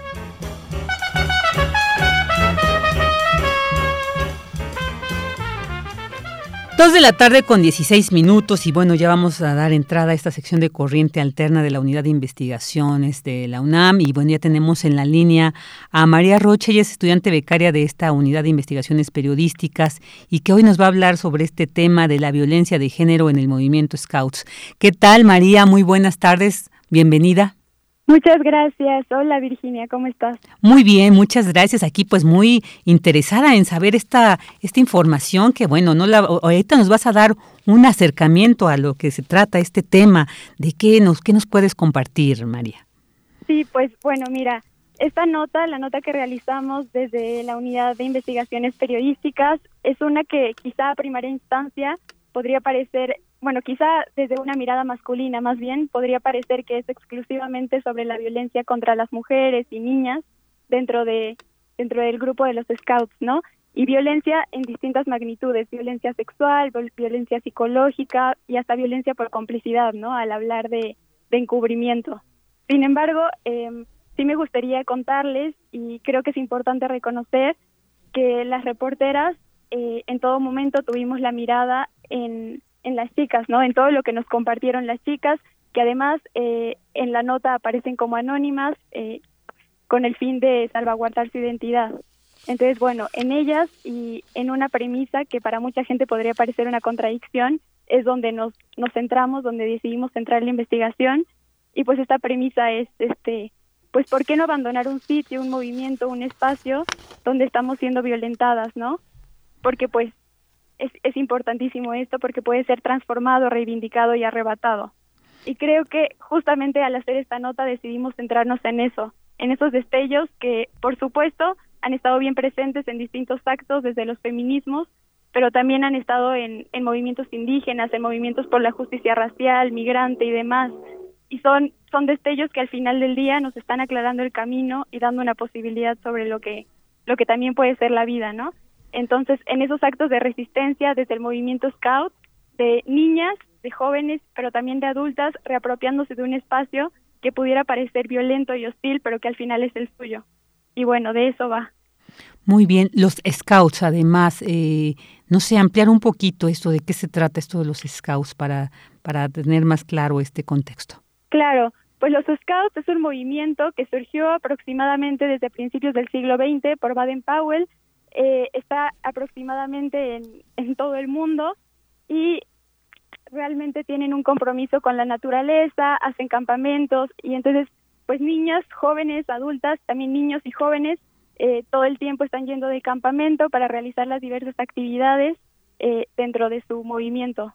Dos de la tarde con 16 minutos y bueno, ya vamos a dar entrada a esta sección de corriente alterna de la Unidad de Investigaciones de la UNAM y bueno, ya tenemos en la línea a María Roche, ella es estudiante becaria de esta Unidad de Investigaciones Periodísticas y que hoy nos va a hablar sobre este tema de la violencia de género en el movimiento Scouts. ¿Qué tal María? Muy buenas tardes, bienvenida. Muchas gracias. Hola Virginia, ¿cómo estás? Muy bien, muchas gracias. Aquí pues muy interesada en saber esta esta información que bueno, no la ahorita nos vas a dar un acercamiento a lo que se trata este tema. ¿De qué nos qué nos puedes compartir, María? Sí, pues bueno, mira, esta nota, la nota que realizamos desde la Unidad de Investigaciones Periodísticas, es una que quizá a primera instancia podría parecer bueno, quizá desde una mirada masculina más bien, podría parecer que es exclusivamente sobre la violencia contra las mujeres y niñas dentro de dentro del grupo de los scouts, ¿no? Y violencia en distintas magnitudes, violencia sexual, violencia psicológica y hasta violencia por complicidad, ¿no? Al hablar de, encubrimiento. Sin embargo, eh, sí me gustaría contarles y creo que es importante reconocer que las reporteras eh, en todo momento tuvimos la mirada en en las chicas, ¿no? En todo lo que nos compartieron las chicas, que además eh, en la nota aparecen como anónimas eh, con el fin de salvaguardar su identidad. Entonces, bueno, en ellas y en una premisa que para mucha gente podría parecer una contradicción, es donde nos, nos centramos, donde decidimos centrar la investigación. Y pues esta premisa es, este, pues, ¿por qué no abandonar un sitio, un movimiento, un espacio donde estamos siendo violentadas, ¿no? Porque pues es, importantísimo esto porque puede ser transformado, reivindicado y arrebatado. Y creo que justamente al hacer esta nota decidimos centrarnos en eso, en esos destellos que, por supuesto, han estado bien presentes en distintos actos desde los feminismos, pero también han estado en, en movimientos indígenas, en movimientos por la justicia racial, migrante y demás. Y son, son destellos que al final del día nos están aclarando el camino y dando una posibilidad sobre lo que, lo que también puede ser la vida, ¿no? Entonces, en esos actos de resistencia desde el movimiento Scout, de niñas, de jóvenes, pero también de adultas, reapropiándose de un espacio que pudiera parecer violento y hostil, pero que al final es el suyo. Y bueno, de eso va. Muy bien, los scouts además, eh, no sé, ampliar un poquito esto, de qué se trata esto de los scouts para, para tener más claro este contexto. Claro, pues los scouts es un movimiento que surgió aproximadamente desde principios del siglo XX por Baden Powell, eh, está aproximadamente en, todo el mundo y realmente tienen un compromiso con la naturaleza, hacen campamentos y entonces pues niñas, jóvenes, adultas, también niños y jóvenes eh, todo el tiempo están yendo de campamento para realizar las diversas actividades eh, dentro de su movimiento.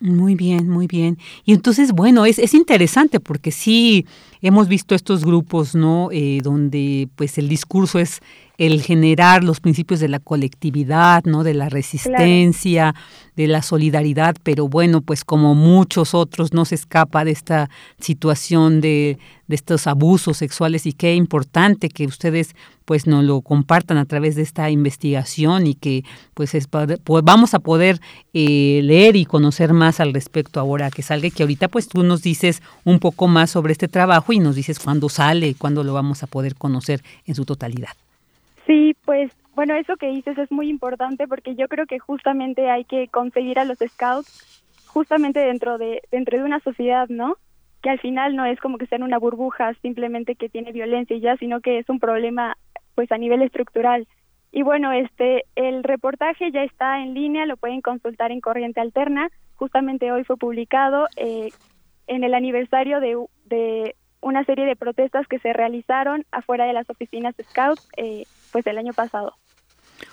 Muy bien, muy bien. Y entonces, bueno, es, es interesante porque sí hemos visto estos grupos, ¿no? Eh, donde pues el discurso es el generar los principios de la colectividad, ¿no? De la resistencia, de la solidaridad, pero bueno, pues como muchos otros no se escapa de esta situación de, de estos abusos sexuales y qué importante que ustedes pues nos lo compartan a través de esta investigación y que pues, es, pues vamos a poder eh, leer y conocer más al respecto ahora que salga, que ahorita pues tú nos dices un poco más sobre este trabajo y nos dices cuándo sale, cuándo lo vamos a poder conocer en su totalidad. Sí, pues bueno, eso que dices es muy importante porque yo creo que justamente hay que conseguir a los scouts justamente dentro de dentro de una sociedad, ¿no? Que al final no es como que sean una burbuja simplemente que tiene violencia y ya, sino que es un problema pues a nivel estructural. Y bueno, este el reportaje ya está en línea, lo pueden consultar en Corriente Alterna. Justamente hoy fue publicado eh, en el aniversario de, de una serie de protestas que se realizaron afuera de las oficinas Scouts eh, pues el año pasado.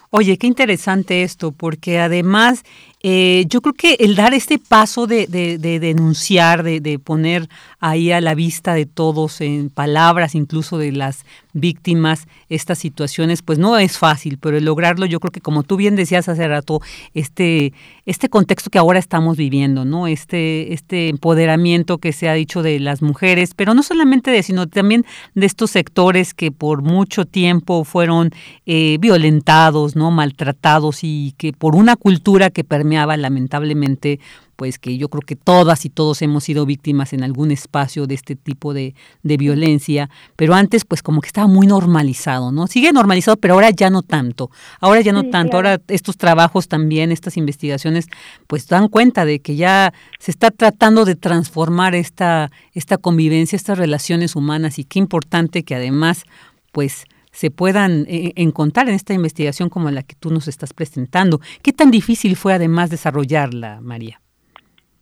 Oye, qué interesante esto, porque además eh, yo creo que el dar este paso de, de, denunciar, de, poner ahí a la vista de todos en palabras, incluso de las víctimas, estas situaciones, pues no es fácil, pero el lograrlo, yo creo que como tú bien decías hace rato, este, este contexto que ahora estamos viviendo, ¿no? Este, este empoderamiento que se ha dicho de las mujeres, pero no solamente de, sino también de estos sectores que por mucho tiempo fueron eh, violentados, ¿no? Maltratados y que por una cultura que permea lamentablemente pues que yo creo que todas y todos hemos sido víctimas en algún espacio de este tipo de, de violencia, pero antes pues como que estaba muy normalizado, ¿no? Sigue normalizado, pero ahora ya no tanto, ahora ya no tanto, ahora estos trabajos también, estas investigaciones, pues dan cuenta de que ya se está tratando de transformar esta, esta convivencia, estas relaciones humanas y qué importante que además pues se puedan eh, encontrar en esta investigación como la que tú nos estás presentando. ¿Qué tan difícil fue además desarrollarla, María?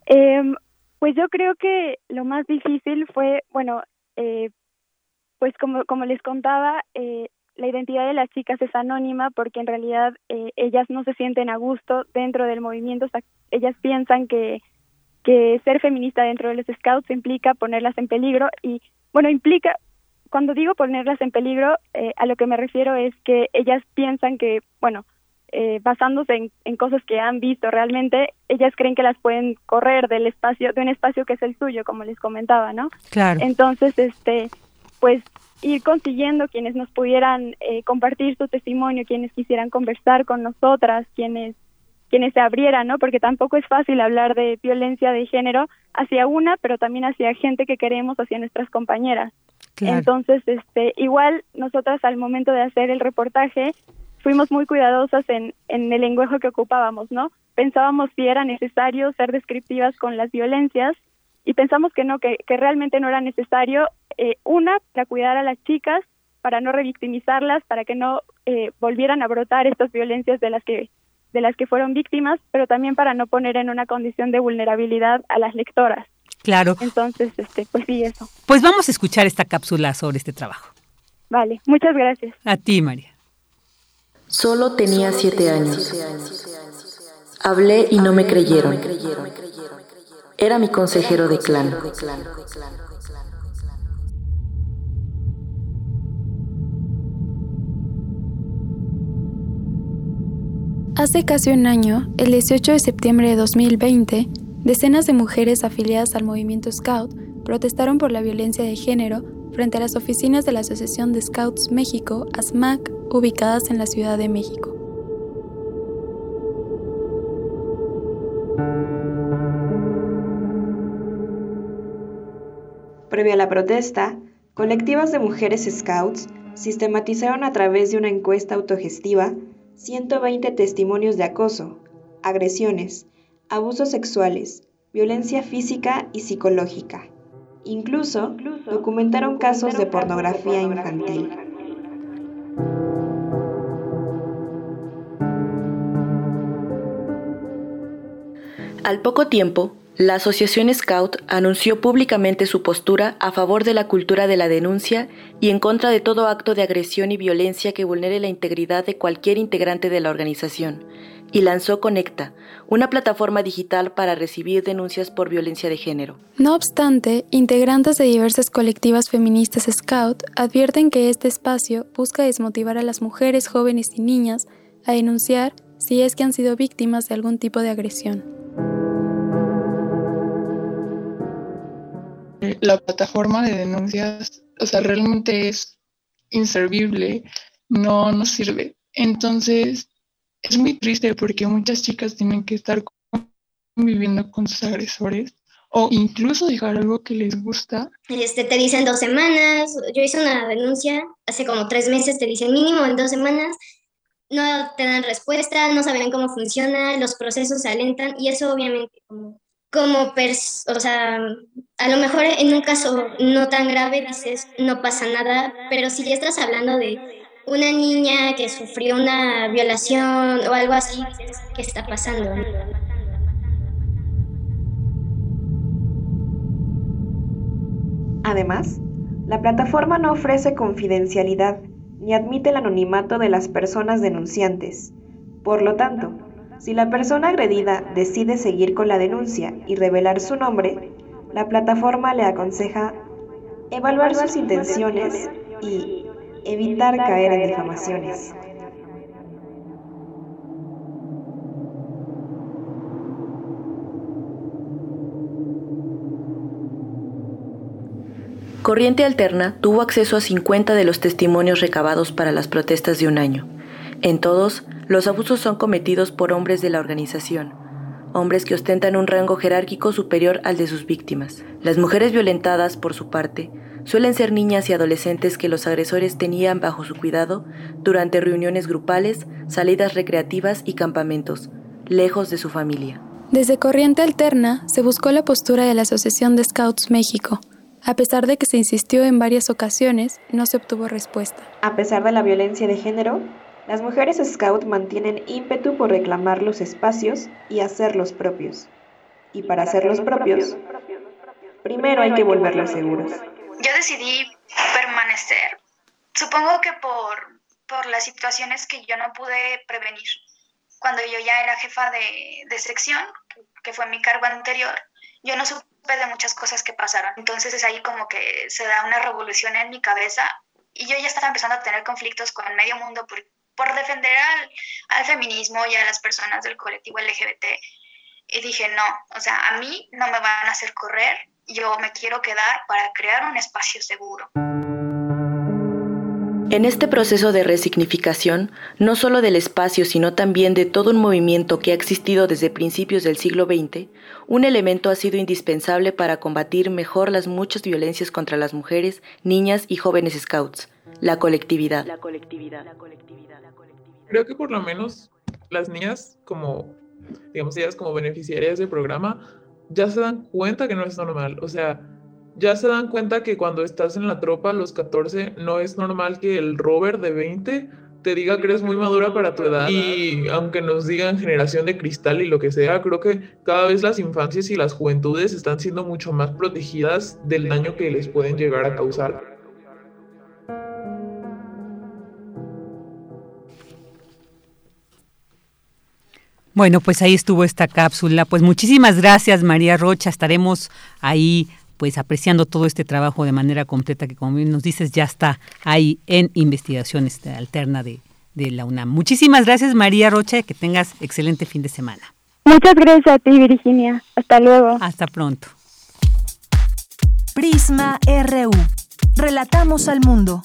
Em, pues yo creo que lo más difícil fue, bueno, eh, pues como, como les contaba, eh, la identidad de las chicas es anónima porque en realidad ellas no se sienten a gusto dentro del movimiento, ellas piensan que, que ser feminista dentro de los scouts implica ponerlas en peligro y, bueno, implica, cuando digo ponerlas en peligro, eh, a lo que me refiero es que ellas piensan que, bueno, eh, basándose en, cosas que han visto realmente, ellas creen que las pueden correr del espacio, de un espacio que es el suyo, como les comentaba, ¿no? Claro. Entonces, este, pues ir consiguiendo quienes nos pudieran eh, compartir su testimonio, quienes quisieran conversar con nosotras, quienes quienes se abrieran, ¿no? Porque tampoco es fácil hablar de violencia de género hacia una, pero también hacia gente que queremos, hacia nuestras compañeras. Entonces, este, igual nosotras al momento de hacer el reportaje fuimos muy cuidadosas en, en el lenguaje que ocupábamos, ¿no? Pensábamos si era necesario ser descriptivas con las violencias y pensamos que no, que, que realmente no era necesario, eh, una, para cuidar a las chicas, para no revictimizarlas, para que no eh, volvieran a brotar estas violencias de las que de las que fueron víctimas, pero también para no poner en una condición de vulnerabilidad a las lectoras. Claro. Entonces, este, pues sí, eso. Pues vamos a escuchar esta cápsula sobre este trabajo. Vale, muchas gracias. A ti, María. Solo tenía siete años. Hablé y no me creyeron. Era mi consejero de clan. Hace casi un año, el 18 de septiembre de 2020, Decenas de mujeres afiliadas al movimiento Scout protestaron por la violencia de género frente a las oficinas de la Asociación de Scouts México, ASMAC, ubicadas en la Ciudad de México. Previo a la protesta, colectivas de mujeres Scouts sistematizaron a través de una encuesta autogestiva 120 testimonios de acoso, agresiones, abusos sexuales, violencia física y psicológica. Incluso documentaron casos de pornografía infantil. Al poco tiempo, la Asociación Scout anunció públicamente su postura a favor de la cultura de la denuncia y en contra de todo acto de agresión y violencia que vulnere la integridad de cualquier integrante de la organización, y lanzó Conecta, una plataforma digital para recibir denuncias por violencia de género. No obstante, integrantes de diversas colectivas feministas Scout advierten que este espacio busca desmotivar a las mujeres, jóvenes y niñas a denunciar si es que han sido víctimas de algún tipo de agresión. La plataforma de denuncias, o sea, realmente es inservible, no nos sirve. Entonces, es muy triste porque muchas chicas tienen que estar conviviendo con sus agresores o incluso dejar algo que les gusta. Este, te dicen dos semanas, yo hice una denuncia hace como tres meses, te dicen mínimo en dos semanas, no te dan respuesta, no saben cómo funciona, los procesos se alentan y eso obviamente como, como o sea, a lo mejor en un caso no tan grave dices no pasa nada, pero si ya estás hablando de una niña que sufrió una violación o algo así, ¿qué está pasando? Además, la plataforma no ofrece confidencialidad ni admite el anonimato de las personas denunciantes. Por lo tanto, si la persona agredida decide seguir con la denuncia y revelar su nombre, la plataforma le aconseja evaluar sus intenciones y evitar caer en difamaciones. Corriente Alterna tuvo acceso a 50 de los testimonios recabados para las protestas de un año. En todos, los abusos son cometidos por hombres de la organización. Hombres que ostentan un rango jerárquico superior al de sus víctimas. Las mujeres violentadas, por su parte, suelen ser niñas y adolescentes que los agresores tenían bajo su cuidado durante reuniones grupales, salidas recreativas y campamentos, lejos de su familia. Desde Corriente Alterna se buscó la postura de la Asociación de Scouts México. A pesar de que se insistió en varias ocasiones, no se obtuvo respuesta. A pesar de la violencia de género, las mujeres scout mantienen ímpetu por reclamar los espacios y hacerlos propios. Y para hacerlos propios, primero hay que volverlos seguros. Yo decidí permanecer, supongo que por, por las situaciones que yo no pude prevenir. Cuando yo ya era jefa de, de sección, que fue mi cargo anterior, yo no supe de muchas cosas que pasaron. Entonces es ahí como que se da una revolución en mi cabeza y yo ya estaba empezando a tener conflictos con medio mundo por, por defender al, al, feminismo y a las personas del colectivo LGBT. Y dije, no, o sea, a mí no me van a hacer correr, yo me quiero quedar para crear un espacio seguro. En este proceso de resignificación, no solo del espacio, sino también de todo un movimiento que ha existido desde principios del siglo XX, un elemento ha sido indispensable para combatir mejor las muchas violencias contra las mujeres, niñas y jóvenes scouts, la colectividad. La colectividad. Creo que por lo menos las niñas, como, digamos, ellas como beneficiarias del programa, ya se dan cuenta que no es normal. O sea, ya se dan cuenta que cuando estás en la tropa a los 14 no es normal que el Robert de 20 te diga que eres muy madura para tu edad y aunque nos digan generación de cristal y lo que sea, creo que cada vez las infancias y las juventudes están siendo mucho más protegidas del daño que les pueden llegar a causar. Bueno, pues ahí estuvo esta cápsula. Pues muchísimas gracias, María Rocha. Estaremos ahí pues apreciando todo este trabajo de manera completa que como bien nos dices ya está ahí en investigación este, alterna de, de la UNAM. Muchísimas gracias María Rocha, que tengas excelente fin de semana. Muchas gracias a ti Virginia, hasta luego. Hasta pronto. Prisma RU. Relatamos al mundo.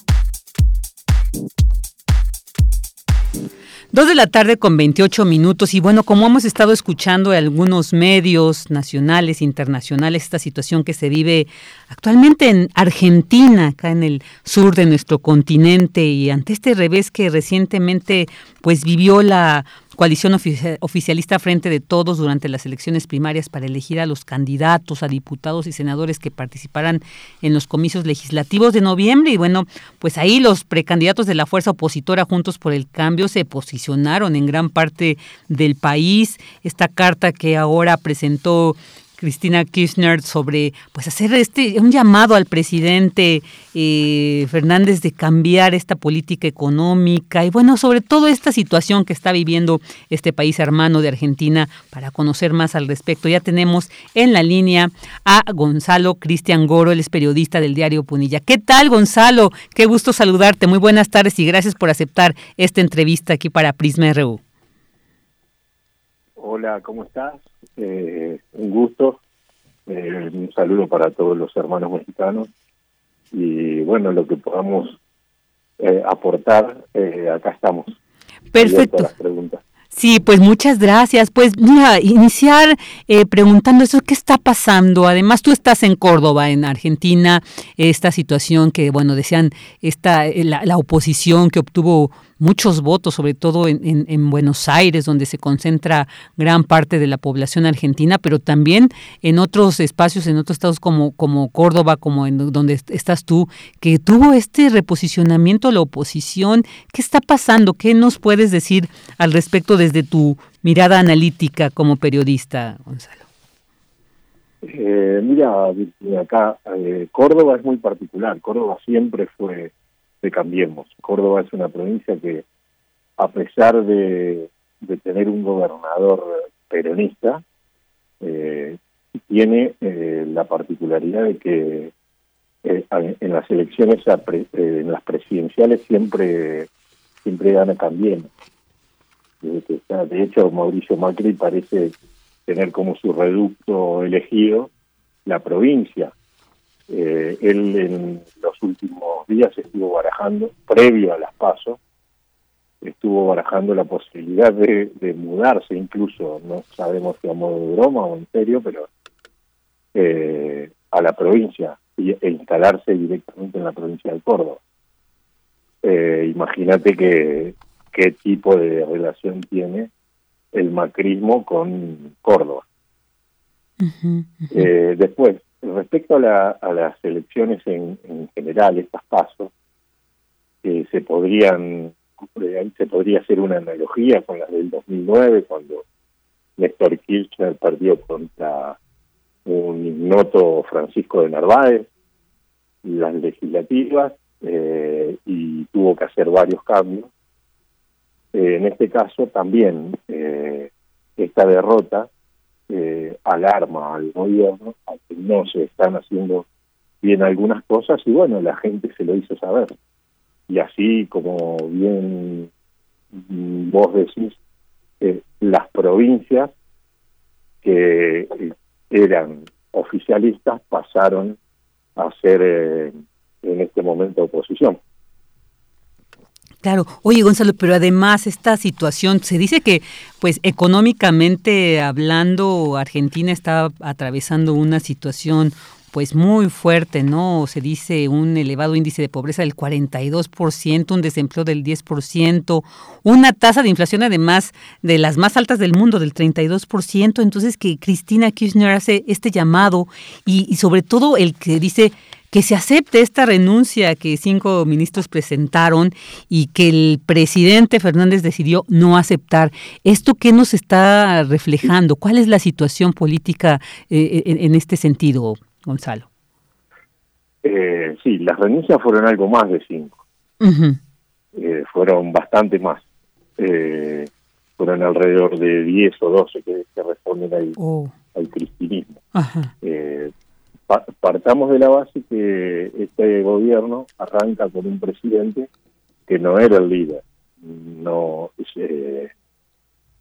Dos de la tarde con 28 minutos y bueno, como hemos estado escuchando en algunos medios nacionales, internacionales, esta situación que se vive actualmente en Argentina, acá en el sur de nuestro continente y ante este revés que recientemente pues vivió la coalición oficialista Frente de Todos durante las elecciones primarias para elegir a los candidatos a diputados y senadores que participarán en los comicios legislativos de noviembre. Y bueno, pues ahí los precandidatos de la fuerza opositora Juntos por el Cambio se posicionaron en gran parte del país. Esta carta que ahora presentó Cristina Kirchner sobre pues hacer este un llamado al presidente eh, Fernández de cambiar esta política económica y bueno sobre todo esta situación que está viviendo este país hermano de Argentina para conocer más al respecto. Ya tenemos en la línea a Gonzalo Cristian Goro él es periodista del diario Punilla. Qué tal Gonzalo qué gusto saludarte. Muy buenas tardes y gracias por aceptar esta entrevista aquí para Prisma RU Hola, ¿cómo estás? Eh, un gusto. Eh, un saludo para todos los hermanos mexicanos. Y bueno, lo que podamos eh, aportar, acá estamos. Perfecto. Sí, pues muchas gracias. Pues mira, iniciar preguntando eso, ¿qué está pasando? Además, tú estás en Córdoba, en Argentina, esta situación que, bueno, decían, esta, la, la oposición que obtuvo muchos votos, sobre todo en, en, Buenos Aires, donde se concentra gran parte de la población argentina, pero también en otros espacios, en otros estados como, Córdoba, como en donde estás tú, que tuvo este reposicionamiento a la oposición. ¿Qué está pasando? ¿Qué nos puedes decir al respecto desde tu mirada analítica como periodista, Gonzalo? Eh, mira, acá eh, Córdoba es muy particular. Córdoba siempre fue de Cambiemos. Córdoba es una provincia que, a pesar de, tener un gobernador peronista, eh, tiene eh, la particularidad de que eh, en las elecciones en las presidenciales siempre siempre gana también. De hecho, Mauricio Macri parece tener como su reducto elegido la provincia. Eh, él en los últimos días estuvo barajando, previo a las pasos, estuvo barajando la posibilidad de, mudarse incluso, no sabemos si a modo de broma o en serio, pero eh, a la provincia y, e instalarse directamente en la provincia de Córdoba. Eh, Imagínate que qué tipo de relación tiene el macrismo con Córdoba. Eh, después, respecto a, a, las elecciones en, general, estas pasos, eh, se podrían se podría hacer una analogía con las del 2009 cuando Néstor Kirchner perdió contra un ignoto Francisco de Narváez las legislativas eh, y tuvo que hacer varios cambios. Eh, en este caso también eh, esta derrota alarma al gobierno a que no se están haciendo bien algunas cosas y bueno, la gente se lo hizo saber. Y así como bien vos decís, las provincias que eran oficialistas pasaron a ser eh, en este momento oposición. Claro, oye Gonzalo, pero además esta situación, se dice que pues económicamente hablando Argentina está atravesando una situación pues muy fuerte, ¿no? Se dice un elevado índice de pobreza del 42%, un desempleo del 10%, una tasa de inflación además de las más altas del mundo del 32%, entonces que Cristina Kirchner hace este llamado y, y sobre todo el que dice que se acepte esta renuncia que cinco ministros presentaron y que el presidente Fernández decidió no aceptar. ¿Esto qué nos está reflejando? ¿Cuál es la situación política eh, en este sentido, Gonzalo? Eh, sí, las renuncias fueron algo más de cinco. Eh, fueron bastante más. Eh, fueron alrededor de 10 o 12 que, responden al, oh. al cristinismo. Eh, partamos de la base que este gobierno arranca con un presidente que no era el líder. No, eh,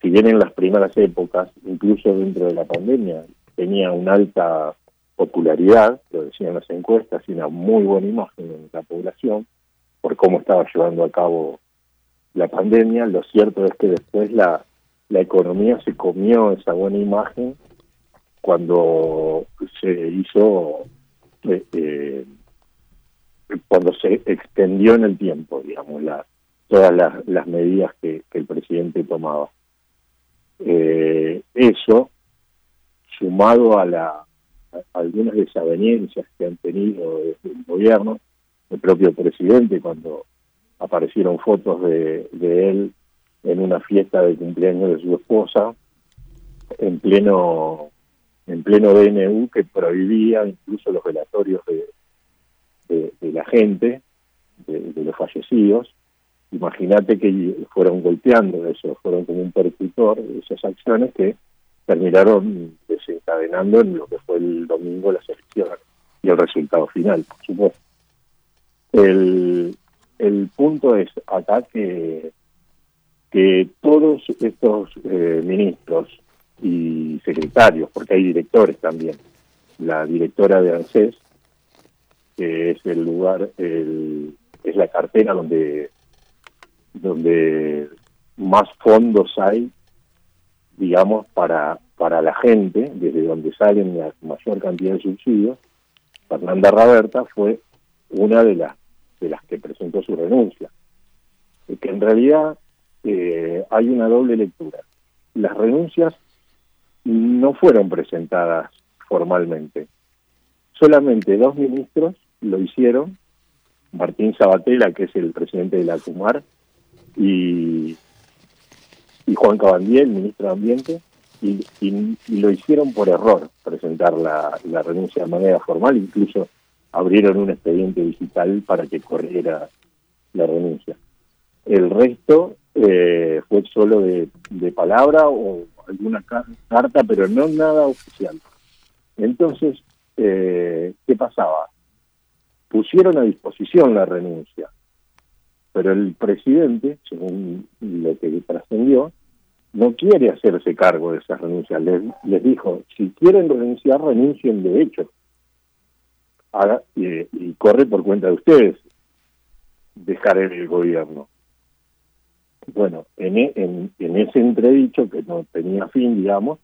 si bien en las primeras épocas, incluso dentro de la pandemia, tenía una alta popularidad, lo decían las encuestas, y una muy buena imagen en la población por cómo estaba llevando a cabo la pandemia. Lo cierto es que después la, la economía se comió esa buena imagen cuando se hizo, eh, eh, cuando se extendió en el tiempo, digamos, la, todas las, las medidas que, el presidente tomaba. Eh, eso, sumado a la algunas desavenencias que han tenido desde el gobierno, el propio presidente cuando aparecieron fotos de, él en una fiesta de cumpleaños de su esposa, en pleno en pleno DNU que prohibía incluso los velatorios de, de, la gente, de, los fallecidos. Imagínate que fueron golpeando eso, fueron como un percutor esas acciones que terminaron desencadenando en lo que fue el domingo las elecciones y el resultado final, por supuesto. El, el punto es acá que, que todos estos eh, ministros y secretarios, porque hay directores también, la directora de ANSES, que es el lugar, el, es la cartera donde, donde más fondos hay digamos, para, para la gente, desde donde salen la mayor cantidad de subsidios, Fernanda Raberta fue una de las, de las que presentó su renuncia. Que en realidad eh, hay una doble lectura. Las renuncias no fueron presentadas formalmente. Solamente dos ministros lo hicieron, Martín Sabatella, que es el presidente de la CUMAR, y y Juan Cabandier, el ministro de Ambiente, y, lo hicieron por error, presentar la, renuncia de manera formal, incluso abrieron un expediente digital para que corriera la renuncia. El resto eh, fue solo de, palabra o alguna carta, pero no nada oficial. Entonces, eh, ¿qué pasaba? Pusieron a disposición la renuncia, pero el presidente, según lo que trascendió, no quiere hacerse cargo de esas renuncias. Les, les dijo, si quieren renunciar, renuncien de hecho. Haga, y, corre por cuenta de ustedes dejar el gobierno. Bueno, en, e, en, en ese entredicho que no tenía fin, digamos,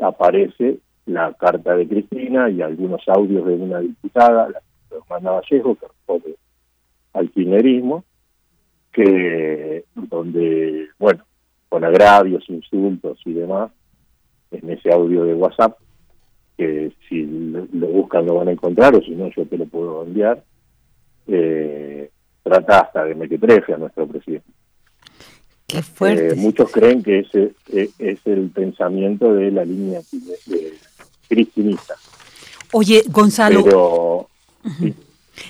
aparece la carta de Cristina y algunos audios de una diputada, la hermana Vallejo, que responde al kirchnerismo, que donde, bueno, con agravios, insultos y demás, en ese audio de WhatsApp, que si lo buscan lo van a encontrar, o si no yo te lo puedo enviar, eh, trata hasta de mequetrefe a nuestro presidente. Qué fuerte. Eh, muchos creen que ese eh, es el pensamiento de la línea cristinista. Oye, Gonzalo. Pero,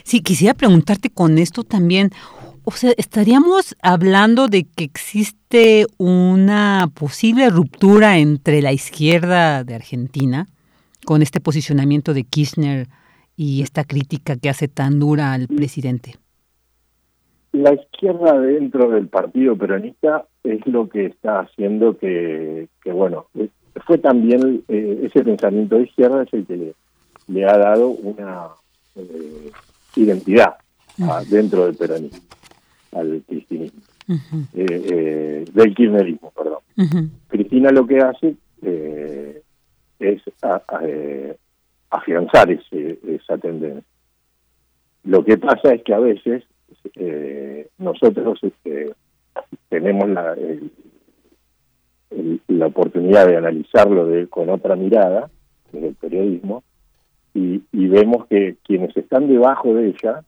sí, quisiera preguntarte con esto también. O sea, estaríamos hablando de que existe una posible ruptura entre la izquierda de Argentina con este posicionamiento de Kirchner y esta crítica que hace tan dura al presidente. La izquierda dentro del partido peronista es lo que está haciendo que, que bueno, fue también eh, ese pensamiento de izquierda es el que le, ha dado una eh, identidad dentro del peronismo al cristinismo, eh, del kirchnerismo, perdón. Cristina lo que hace es afianzar ese, esa tendencia. Lo que pasa es que a veces eh, nosotros este, tenemos la, la oportunidad de analizarlo de, con otra mirada, desde el periodismo, y, vemos que quienes están debajo de ella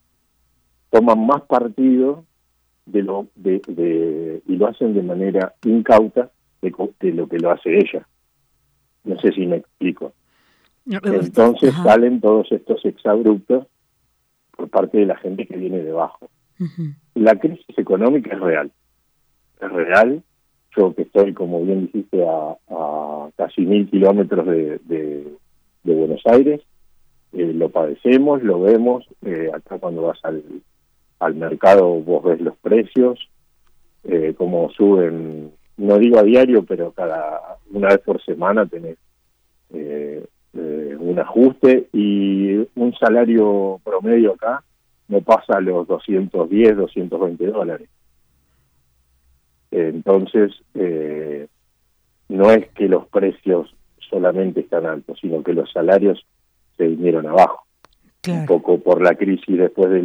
toman más partido de lo de, y lo hacen de manera incauta de, de, lo que lo hace ella. No sé si me explico. Entonces salen todos estos exabruptos por parte de la gente que viene debajo. La crisis económica es real, es real. Yo que estoy, como bien dijiste, a, casi mil kilómetros de, de, Buenos Aires, eh, lo padecemos, lo vemos. Eh, acá cuando vas al, al mercado vos ves los precios, eh, cómo suben, no digo a diario, pero cada una vez por semana tenés eh, eh, un ajuste y un salario promedio acá no pasa los 210, 220 dólares. Entonces, eh, no es que los precios solamente están altos, sino que los salarios se vinieron abajo. Un poco por la crisis después de,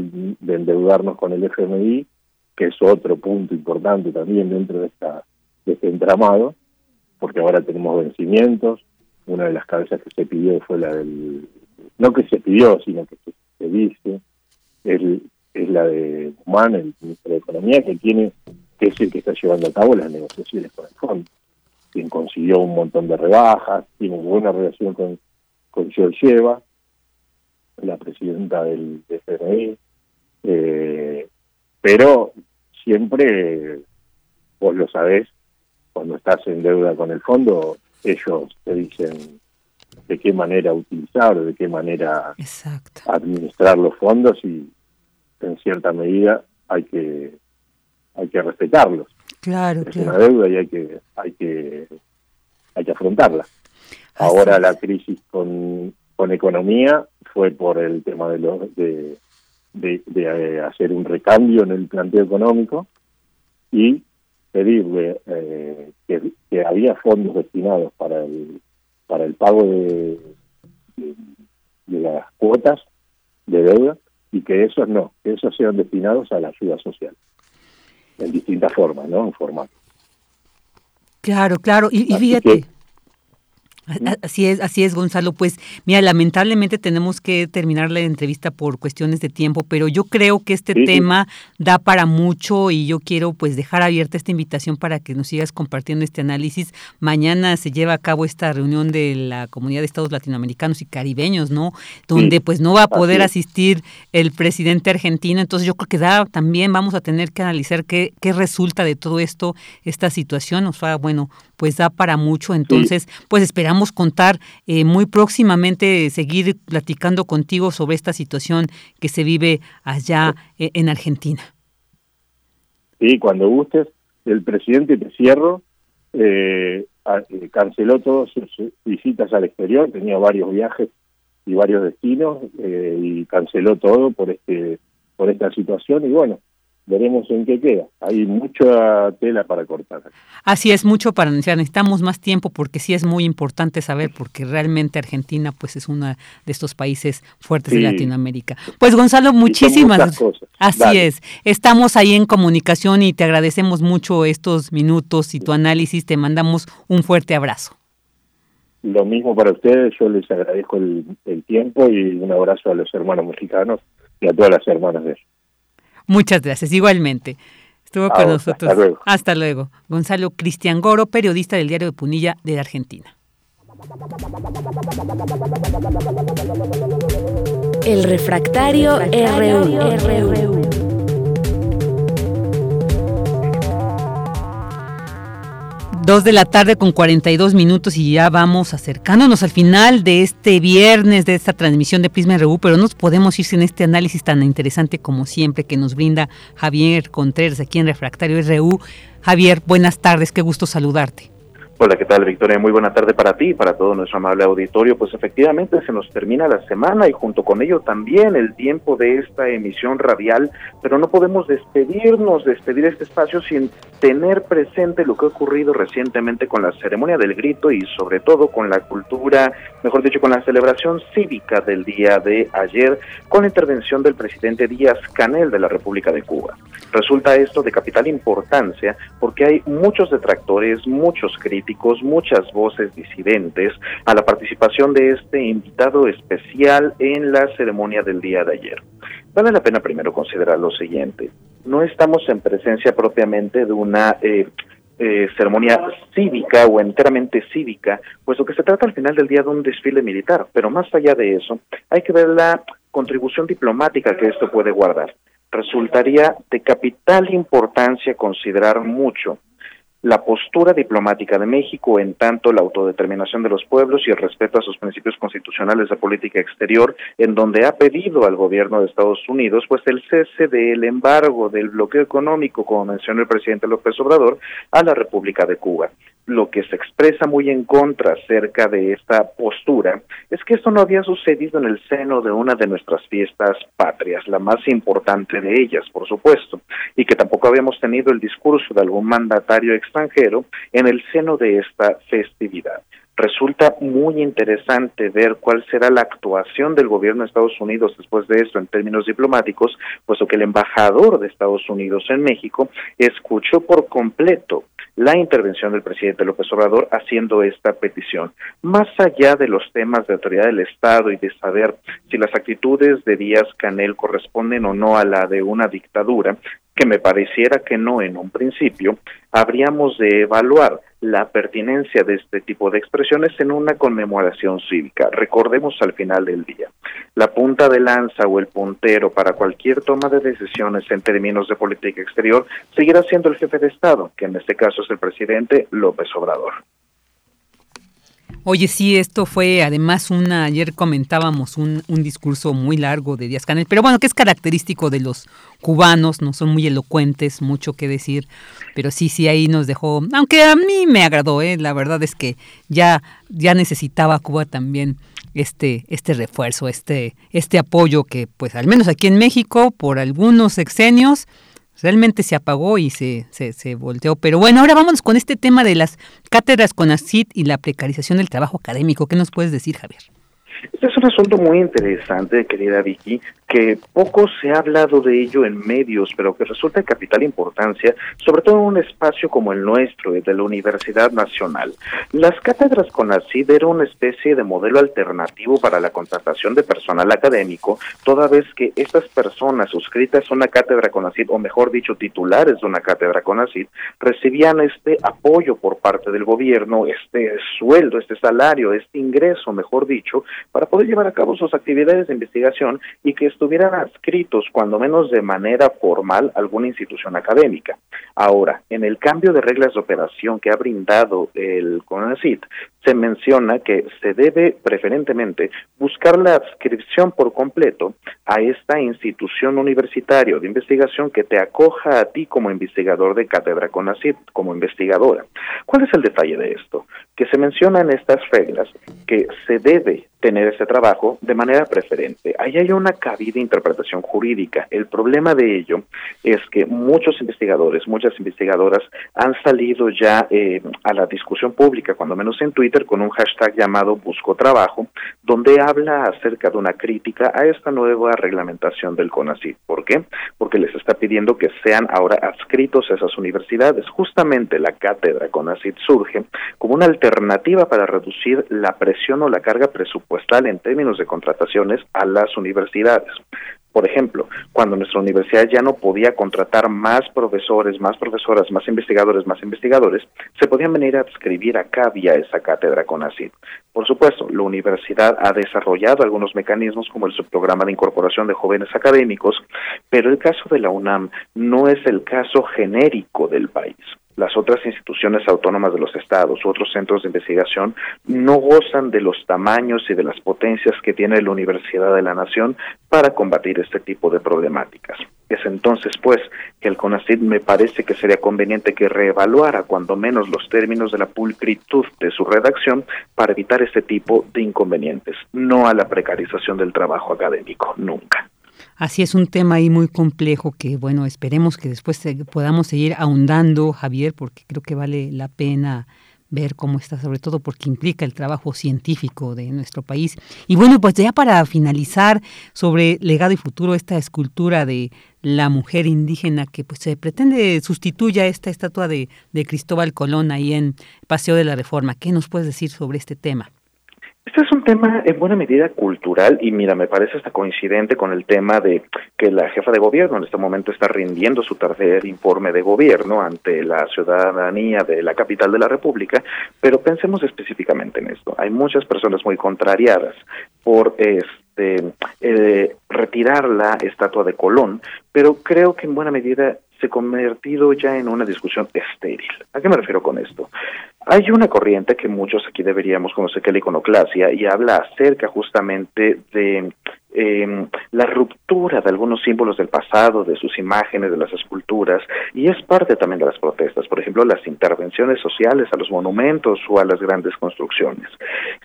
endeudarnos con el FMI, que es otro punto importante también dentro de, esta, de este entramado, porque ahora tenemos vencimientos, una de las cabezas que se pidió fue la del, no que se pidió, sino que se, dice, es, la de Guzmán, el ministro de Economía, que tiene, que es el que está llevando a cabo las negociaciones con el fondo, quien consiguió un montón de rebajas, tiene buena relación con, con Georgieva, la presidenta del FMI, eh, pero siempre, vos lo sabés, cuando estás en deuda con el fondo, ellos te dicen de qué manera utilizar, de qué manera administrar los fondos y en cierta medida hay que hay que respetarlos. Claro, es una deuda y hay que hay que hay que afrontarla. Ahora la crisis con, con economía fue por el tema de, los de, de, de, hacer un recambio en el planteo económico y pedirle eh, que, había fondos destinados para el para el pago de, de, las cuotas de deuda y que esos no, que esos sean destinados a la ayuda social en distintas formas, ¿no? En formato. Claro, claro. Y, fíjate, Así es, así es, Gonzalo. Pues mira, lamentablemente tenemos que terminar la entrevista por cuestiones de tiempo, pero yo creo que este tema da para mucho y yo quiero pues dejar abierta esta invitación para que nos sigas compartiendo este análisis. Mañana se lleva a cabo esta reunión de la Comunidad de Estados Latinoamericanos y Caribeños, ¿no? Donde pues no va a poder asistir el presidente argentino. Entonces yo creo que da también vamos a tener que analizar qué, qué resulta de todo esto, esta situación. Nos va, bueno, pues da para mucho. Entonces, pues esperamos contar eh, muy próximamente, seguir platicando contigo sobre esta situación que se vive allá eh, en Argentina. Sí, cuando gustes, el presidente, te cierro, eh, canceló todas sus visitas al exterior, tenía varios viajes y varios destinos y canceló todo por este por esta situación. Y bueno veremos en qué queda. Hay mucha tela para cortar. Así es, mucho para anunciar. Necesitamos más tiempo porque sí es muy importante saber, porque realmente Argentina pues es uno de estos países fuertes de Latinoamérica. Pues Gonzalo, muchísimas gracias. Así es. Estamos ahí en comunicación y te agradecemos mucho estos minutos y tu análisis. Te mandamos un fuerte abrazo. Lo mismo para ustedes, yo les agradezco el, tiempo y un abrazo a los hermanos mexicanos y a todas las hermanas de ellos. Muchas gracias, igualmente. Estuvo con nosotros. Hasta luego. hasta luego. Gonzalo Cristian Goro, periodista del diario de Punilla de Argentina. El refractario, RU. Dos de la tarde con 42 minutos y ya vamos acercándonos al final de este viernes de esta transmisión de Prisma RU, pero no podemos ir sin este análisis tan interesante como siempre que nos brinda Javier Contreras aquí en Refractario RU. Javier, buenas tardes, qué gusto saludarte. Hola, ¿qué tal, Victoria? Muy buena tarde para ti y para todo nuestro amable auditorio. Pues efectivamente se nos termina la semana y junto con ello también el tiempo de esta emisión radial, pero no podemos despedirnos, despedir este espacio sin tener presente lo que ha ocurrido recientemente con la ceremonia del grito y sobre todo con la cultura, mejor dicho, con la celebración cívica del día de ayer, con la intervención del presidente Díaz Canel de la República de Cuba. Resulta esto de capital importancia porque hay muchos detractores, muchos críticos, muchas voces disidentes a la participación de este invitado especial en la ceremonia del día de ayer. Vale la pena primero considerar lo siguiente. No estamos en presencia propiamente de una eh, eh, ceremonia cívica o enteramente cívica, puesto que se trata al final del día de un desfile militar, pero más allá de eso, hay que ver la contribución diplomática que esto puede guardar resultaría de capital importancia considerar mucho la postura diplomática de México en tanto la autodeterminación de los pueblos y el respeto a sus principios constitucionales de política exterior, en donde ha pedido al gobierno de Estados Unidos pues el cese del embargo del bloqueo económico, como mencionó el presidente López Obrador, a la República de Cuba. Lo que se expresa muy en contra acerca de esta postura es que esto no había sucedido en el seno de una de nuestras fiestas patrias, la más importante de ellas, por supuesto, y que tampoco habíamos tenido el discurso de algún mandatario extranjero en el seno de esta festividad. Resulta muy interesante ver cuál será la actuación del gobierno de Estados Unidos después de esto en términos diplomáticos, puesto que el embajador de Estados Unidos en México escuchó por completo la intervención del presidente López Obrador haciendo esta petición. Más allá de los temas de autoridad del Estado y de saber si las actitudes de Díaz Canel corresponden o no a la de una dictadura, que me pareciera que no en un principio, habríamos de evaluar la pertinencia de este tipo de expresiones en una conmemoración cívica. Recordemos al final del día, la punta de lanza o el puntero para cualquier toma de decisiones en términos de política exterior seguirá siendo el jefe de Estado, que en este caso es el presidente López Obrador. Oye, sí, esto fue además una, ayer comentábamos un, un, discurso muy largo de Díaz Canel, pero bueno, que es característico de los cubanos, no son muy elocuentes, mucho que decir, pero sí, sí, ahí nos dejó, aunque a mí me agradó, ¿eh? la verdad es que ya, ya necesitaba Cuba también este, este refuerzo, este, este apoyo que pues al menos aquí en México, por algunos sexenios, realmente se apagó y se, se, se, volteó. Pero bueno, ahora vamos con este tema de las cátedras con ACID y la precarización del trabajo académico. ¿Qué nos puedes decir, Javier? Este es un asunto muy interesante, querida Vicky, que poco se ha hablado de ello en medios, pero que resulta de capital importancia, sobre todo en un espacio como el nuestro, de la Universidad Nacional. Las cátedras con CONACID eran una especie de modelo alternativo para la contratación de personal académico, toda vez que estas personas suscritas a una cátedra con CONACID, o mejor dicho, titulares de una cátedra con CONACID, recibían este apoyo por parte del gobierno, este sueldo, este salario, este ingreso, mejor dicho, para poder llevar a cabo sus actividades de investigación y que estuvieran adscritos, cuando menos de manera formal, a alguna institución académica. Ahora, en el cambio de reglas de operación que ha brindado el CONACYT, se menciona que se debe preferentemente buscar la adscripción por completo a esta institución universitaria de investigación que te acoja a ti como investigador de cátedra CONACYT, como investigadora. ¿Cuál es el detalle de esto? Que se menciona en estas reglas que se debe tener ese trabajo de manera preferente. Ahí hay una cabida interpretación jurídica. El problema de ello es que muchos investigadores, muchas investigadoras han salido ya eh, a la discusión pública, cuando menos en Twitter, con un hashtag llamado Busco Trabajo, donde habla acerca de una crítica a esta nueva reglamentación del CONACYT. ¿Por qué? Porque les está pidiendo que sean ahora adscritos a esas universidades. Justamente la cátedra CONACYT surge como una alternativa para reducir la presión o la carga presupuestaria en términos de contrataciones a las universidades. Por ejemplo, cuando nuestra universidad ya no podía contratar más profesores, más profesoras, más investigadores, más investigadores, se podían venir a adscribir acá vía esa cátedra con ACID. Por supuesto, la universidad ha desarrollado algunos mecanismos como el subprograma de incorporación de jóvenes académicos, pero el caso de la UNAM no es el caso genérico del país las otras instituciones autónomas de los estados u otros centros de investigación no gozan de los tamaños y de las potencias que tiene la Universidad de la Nación para combatir este tipo de problemáticas. Es entonces, pues, que el CONACYT me parece que sería conveniente que reevaluara cuando menos los términos de la pulcritud de su redacción para evitar este tipo de inconvenientes, no a la precarización del trabajo académico, nunca. Así es un tema ahí muy complejo que, bueno, esperemos que después podamos seguir ahondando, Javier, porque creo que vale la pena ver cómo está, sobre todo porque implica el trabajo científico de nuestro país. Y bueno, pues ya para finalizar sobre legado y futuro, esta escultura de la mujer indígena que pues se pretende sustituya esta estatua de, de Cristóbal Colón ahí en Paseo de la Reforma. ¿Qué nos puedes decir sobre este tema? Este es un tema en buena medida cultural y mira, me parece hasta coincidente con el tema de que la jefa de gobierno en este momento está rindiendo su tercer informe de gobierno ante la ciudadanía de la capital de la República, pero pensemos específicamente en esto. Hay muchas personas muy contrariadas por este eh, retirar la estatua de Colón, pero creo que en buena medida se ha convertido ya en una discusión estéril. ¿A qué me refiero con esto? Hay una corriente que muchos aquí deberíamos conocer que es la iconoclasia y habla acerca justamente de eh, la ruptura de algunos símbolos del pasado, de sus imágenes, de las esculturas, y es parte también de las protestas, por ejemplo, las intervenciones sociales a los monumentos o a las grandes construcciones.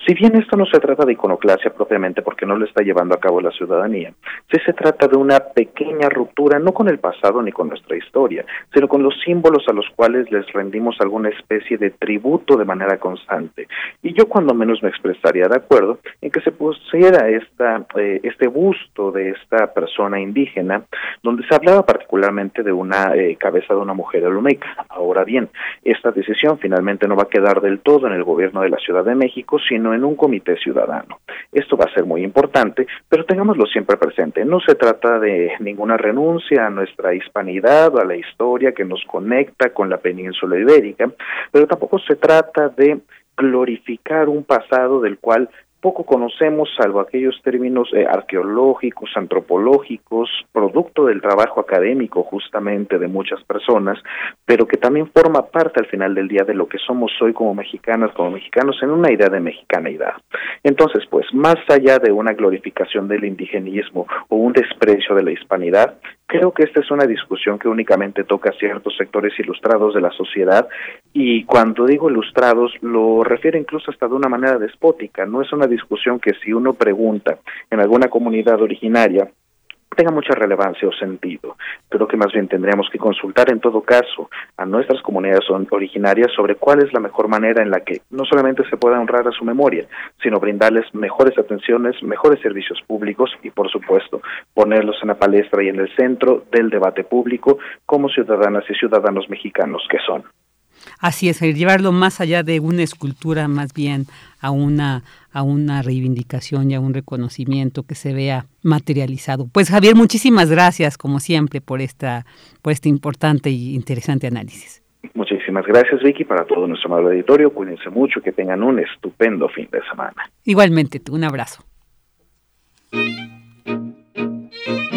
Si bien esto no se trata de iconoclasia propiamente porque no lo está llevando a cabo la ciudadanía, sí se trata de una pequeña ruptura, no con el pasado ni con nuestra historia, sino con los símbolos a los cuales les rendimos alguna especie de tributo de manera constante. Y yo cuando menos me expresaría de acuerdo en que se pusiera esta, eh, este busto de esta persona indígena, donde se hablaba particularmente de una eh, cabeza de una mujer olmeca. Ahora bien, esta decisión finalmente no va a quedar del todo en el gobierno de la Ciudad de México, sino en un comité ciudadano. Esto va a ser muy importante, pero tengámoslo siempre presente. No se trata de ninguna renuncia a nuestra hispanidad o a la historia que nos conecta con la península ibérica, pero tampoco se trata de glorificar un pasado del cual poco conocemos, salvo aquellos términos eh, arqueológicos, antropológicos, producto del trabajo académico justamente de muchas personas, pero que también forma parte al final del día de lo que somos hoy como mexicanas, como mexicanos, en una idea de mexicanidad. Entonces, pues, más allá de una glorificación del indigenismo o un desprecio de la hispanidad, creo que esta es una discusión que únicamente toca ciertos sectores ilustrados de la sociedad y cuando digo ilustrados lo refiero incluso hasta de una manera despótica, no es una discusión que si uno pregunta en alguna comunidad originaria tenga mucha relevancia o sentido. Creo que más bien tendríamos que consultar en todo caso a nuestras comunidades originarias sobre cuál es la mejor manera en la que no solamente se pueda honrar a su memoria, sino brindarles mejores atenciones, mejores servicios públicos y, por supuesto, ponerlos en la palestra y en el centro del debate público como ciudadanas y ciudadanos mexicanos que son. Así es, llevarlo más allá de una escultura, más bien a una, a una reivindicación y a un reconocimiento que se vea materializado. Pues Javier, muchísimas gracias, como siempre, por, esta, por este importante y interesante análisis. Muchísimas gracias, Vicky, para todo nuestro amable auditorio. Cuídense mucho, que tengan un estupendo fin de semana. Igualmente, un abrazo.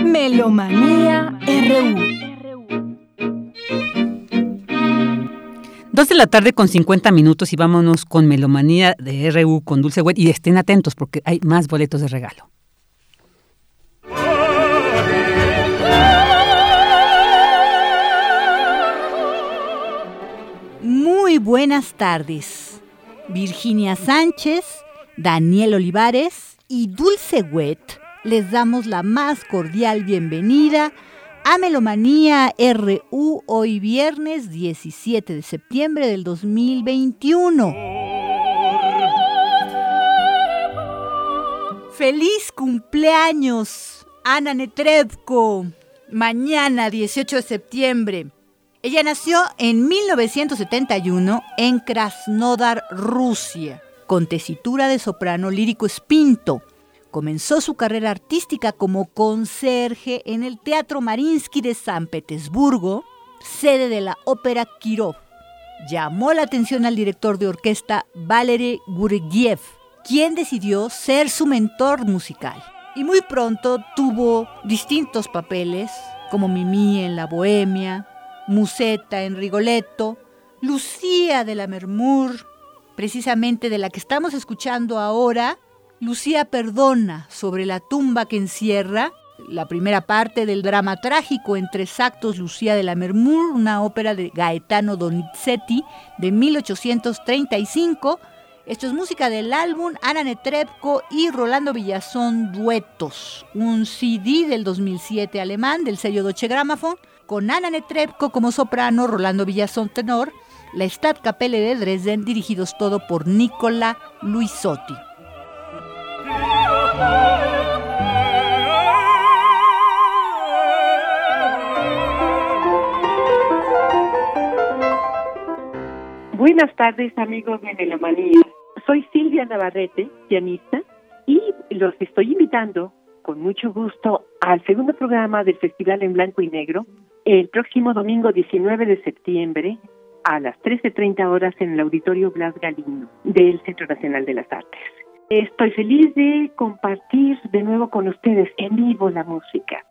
Melomanía RU Dos de la tarde con 50 minutos y vámonos con Melomanía de RU con Dulce Wet y estén atentos porque hay más boletos de regalo. Muy buenas tardes. Virginia Sánchez, Daniel Olivares y Dulce Wet les damos la más cordial bienvenida a Melomanía RU hoy viernes 17 de septiembre del 2021. ¡Feliz cumpleaños, Ana Netrebko! Mañana 18 de septiembre. Ella nació en 1971 en Krasnodar, Rusia, con tesitura de soprano lírico espinto Comenzó su carrera artística como conserje en el Teatro Marinsky de San Petersburgo, sede de la ópera Kirov. Llamó la atención al director de orquesta Valery Gurgiev, quien decidió ser su mentor musical. Y muy pronto tuvo distintos papeles, como Mimi en La Bohemia, Musetta en Rigoletto, Lucía de la Mermur, precisamente de la que estamos escuchando ahora, Lucía perdona sobre la tumba que encierra la primera parte del drama trágico en tres actos Lucía de la Mermur, una ópera de Gaetano Donizetti de 1835. Esto es música del álbum Ana Netrebko y Rolando Villazón Duetos, un CD del 2007 alemán del sello Deutsche Grammophon, con Ana Netrebko como soprano, Rolando Villazón tenor, la Stadtkapelle de Dresden, dirigidos todo por Nicola Luisotti. Buenas tardes amigos de Melomanía. Soy Silvia Navarrete, pianista, y los estoy invitando con mucho gusto al segundo programa del Festival en Blanco y Negro el próximo domingo 19 de septiembre a las 13.30 horas en el Auditorio Blas Galino del Centro Nacional de las Artes. Estoy feliz de compartir de nuevo con ustedes en vivo la música.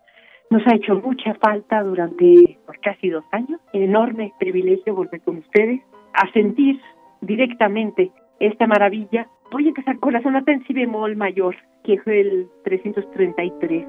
Nos ha hecho mucha falta durante por casi dos años. Enorme privilegio volver con ustedes a sentir directamente esta maravilla. Voy a empezar con la sonata en si bemol mayor, que fue el 333.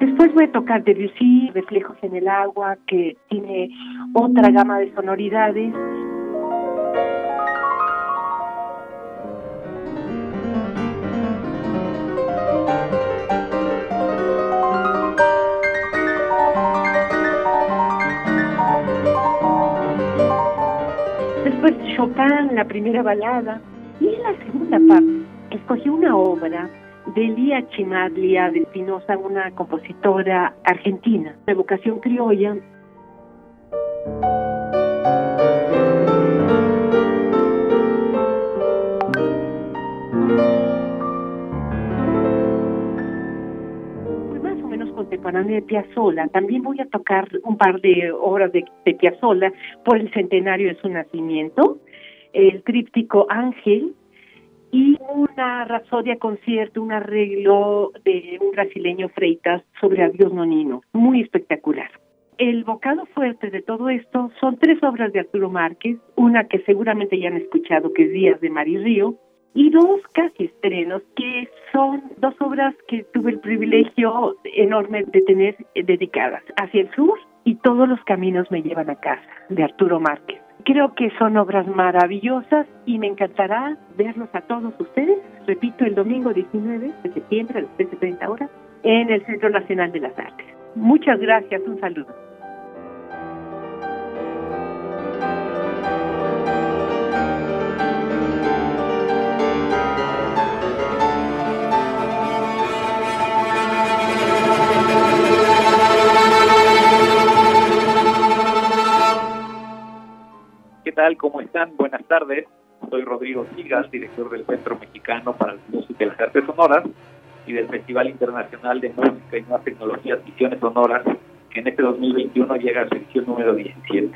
Después voy a tocar Debussy, Reflejos en el Agua, que tiene otra gama de sonoridades. Después Chopin, la primera balada. Y en la segunda parte, escogí una obra de Lía Chimadlia de Espinosa, una compositora argentina de vocación criolla. Más o menos contemporánea de Piazzolla. También voy a tocar un par de obras de, de Piazzolla por el centenario de su nacimiento. El tríptico Ángel, y una rapsodia concierto, un arreglo de un brasileño Freitas sobre Adiós Nonino, muy espectacular. El bocado fuerte de todo esto son tres obras de Arturo Márquez, una que seguramente ya han escuchado, que es Días de Mari Río, y dos casi estrenos, que son dos obras que tuve el privilegio enorme de tener dedicadas, Hacia el Sur y Todos los Caminos me llevan a casa, de Arturo Márquez. Creo que son obras maravillosas y me encantará verlos a todos ustedes, repito, el domingo 19 de septiembre a las 13.30 horas en el Centro Nacional de las Artes. Muchas gracias, un saludo. ¿Qué tal? ¿Cómo están? Buenas tardes. Soy Rodrigo Sigas, director del Centro Mexicano para la Música y las Artes Sonoras y del Festival Internacional de Música y Nuevas Tecnologías Visiones Sonoras, que en este 2021 llega a su edición número 17.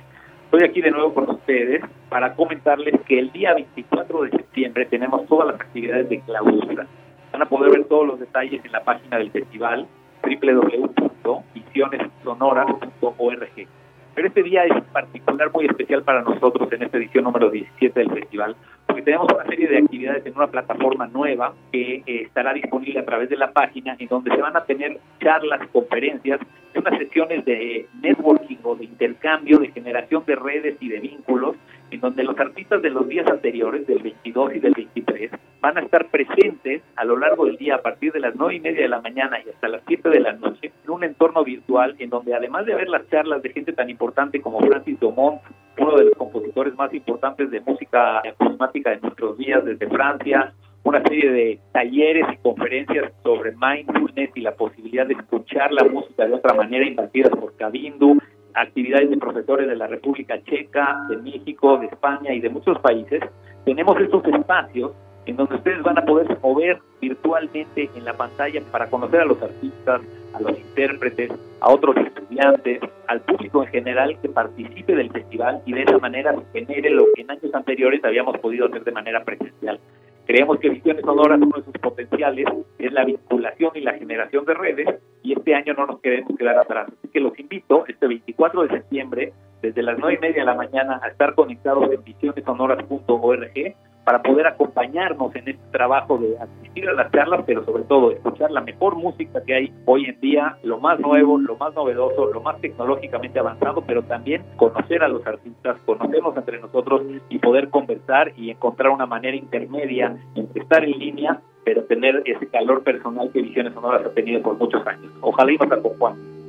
Estoy aquí de nuevo con ustedes para comentarles que el día 24 de septiembre tenemos todas las actividades de clausura. Van a poder ver todos los detalles en la página del festival www.visionessonoras.org. Pero este día es particular muy especial para nosotros en esta edición número 17 del festival, porque tenemos una serie de actividades en una plataforma nueva que eh, estará disponible a través de la página, en donde se van a tener charlas, conferencias, unas sesiones de networking o de intercambio, de generación de redes y de vínculos, en donde los artistas de los días anteriores, del 22 y del 23, van a estar presentes a lo largo del día a partir de las 9 y media de la mañana y hasta las 7 de la noche en un entorno virtual en donde además de ver las charlas de gente tan importante como Francis Domont, uno de los compositores más importantes de música acusmática de nuestros días desde Francia, una serie de talleres y conferencias sobre mindfulness y la posibilidad de escuchar la música de otra manera impartidas por Cabindu, actividades de profesores de la República Checa, de México, de España y de muchos países, tenemos estos espacios en donde ustedes van a poder mover virtualmente en la pantalla para conocer a los artistas, a los intérpretes, a otros estudiantes, al público en general que participe del festival y de esa manera genere lo que en años anteriores habíamos podido hacer de manera presencial. Creemos que Visiones Sonoras, uno de sus potenciales es la vinculación y la generación de redes y este año no nos queremos quedar atrás. Así que los invito este 24 de septiembre, desde las 9 y media de la mañana, a estar conectados en visionesonoras.org para poder acompañarnos en este trabajo de asistir a las charlas, pero sobre todo escuchar la mejor música que hay hoy en día, lo más nuevo, lo más novedoso, lo más tecnológicamente avanzado, pero también conocer a los artistas, conocernos entre nosotros y poder conversar y encontrar una manera intermedia entre estar en línea, pero tener ese calor personal que Visiones Sonoras ha tenido por muchos años. Ojalá y nos acompañen.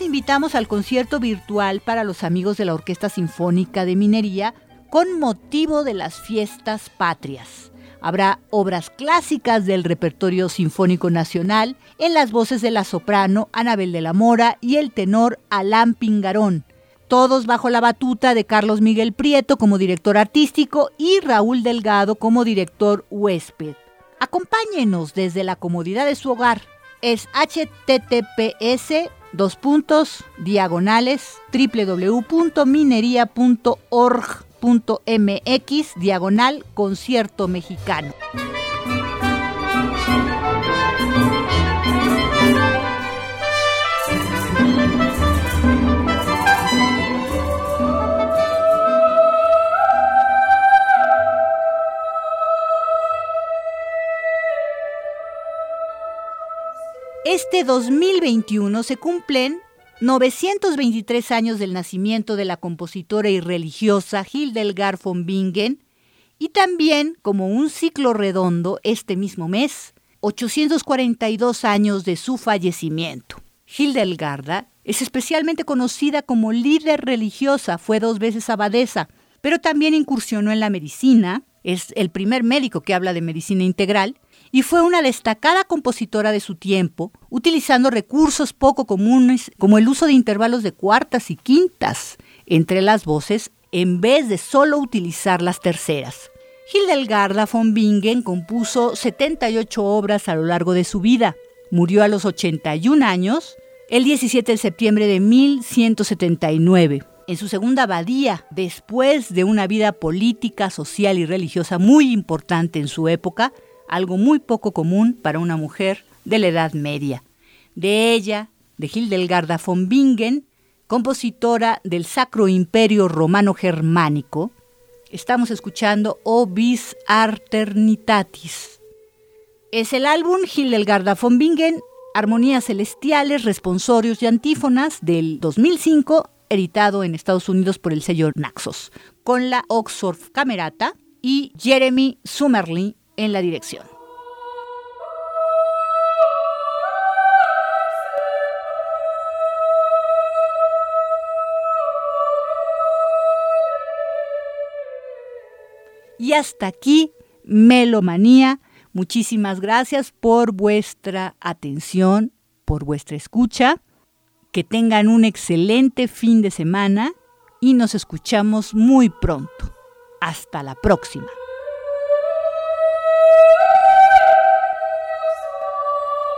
Invitamos al concierto virtual para los amigos de la Orquesta Sinfónica de Minería con motivo de las fiestas patrias. Habrá obras clásicas del repertorio sinfónico nacional en las voces de la soprano Anabel de la Mora y el tenor Alán Pingarón, todos bajo la batuta de Carlos Miguel Prieto como director artístico y Raúl Delgado como director huésped. Acompáñenos desde la comodidad de su hogar. Es https dos puntos, diagonales, www.minería.org.mx, diagonal, concierto mexicano. Este 2021 se cumplen 923 años del nacimiento de la compositora y religiosa Hildegard von Bingen y también, como un ciclo redondo, este mismo mes, 842 años de su fallecimiento. Hildegarda es especialmente conocida como líder religiosa, fue dos veces abadesa, pero también incursionó en la medicina, es el primer médico que habla de medicina integral, y fue una destacada compositora de su tiempo, utilizando recursos poco comunes como el uso de intervalos de cuartas y quintas entre las voces en vez de solo utilizar las terceras. Hildegarda von Bingen compuso 78 obras a lo largo de su vida. Murió a los 81 años el 17 de septiembre de 1179 en su segunda abadía, después de una vida política, social y religiosa muy importante en su época, algo muy poco común para una mujer de la Edad Media. De ella, de Hildegarda von Bingen, compositora del Sacro Imperio Romano Germánico, estamos escuchando O Bis Arternitatis. Es el álbum Hildegarda von Bingen, Armonías Celestiales, Responsorios y Antífonas del 2005, editado en Estados Unidos por el sello Naxos, con la Oxford Camerata y Jeremy Summerlin en la dirección. Y hasta aquí, Melomanía. Muchísimas gracias por vuestra atención, por vuestra escucha. Que tengan un excelente fin de semana y nos escuchamos muy pronto. Hasta la próxima.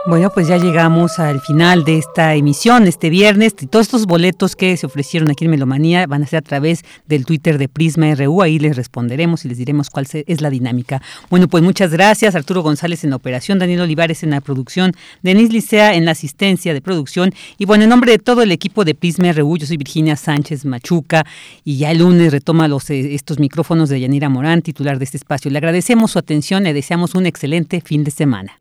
Bueno, pues ya llegamos al final de esta emisión este viernes. Todos estos boletos que se ofrecieron aquí en Melomanía van a ser a través del Twitter de Prisma RU. Ahí les responderemos y les diremos cuál es la dinámica. Bueno, pues muchas gracias. Arturo González en la operación, Daniel Olivares en la producción, Denise Licea en la asistencia de producción. Y bueno, en nombre de todo el equipo de Prisma RU, yo soy Virginia Sánchez Machuca y ya el lunes retoma los, eh, estos micrófonos de Yanira Morán, titular de este espacio. Le agradecemos su atención, le deseamos un excelente fin de semana.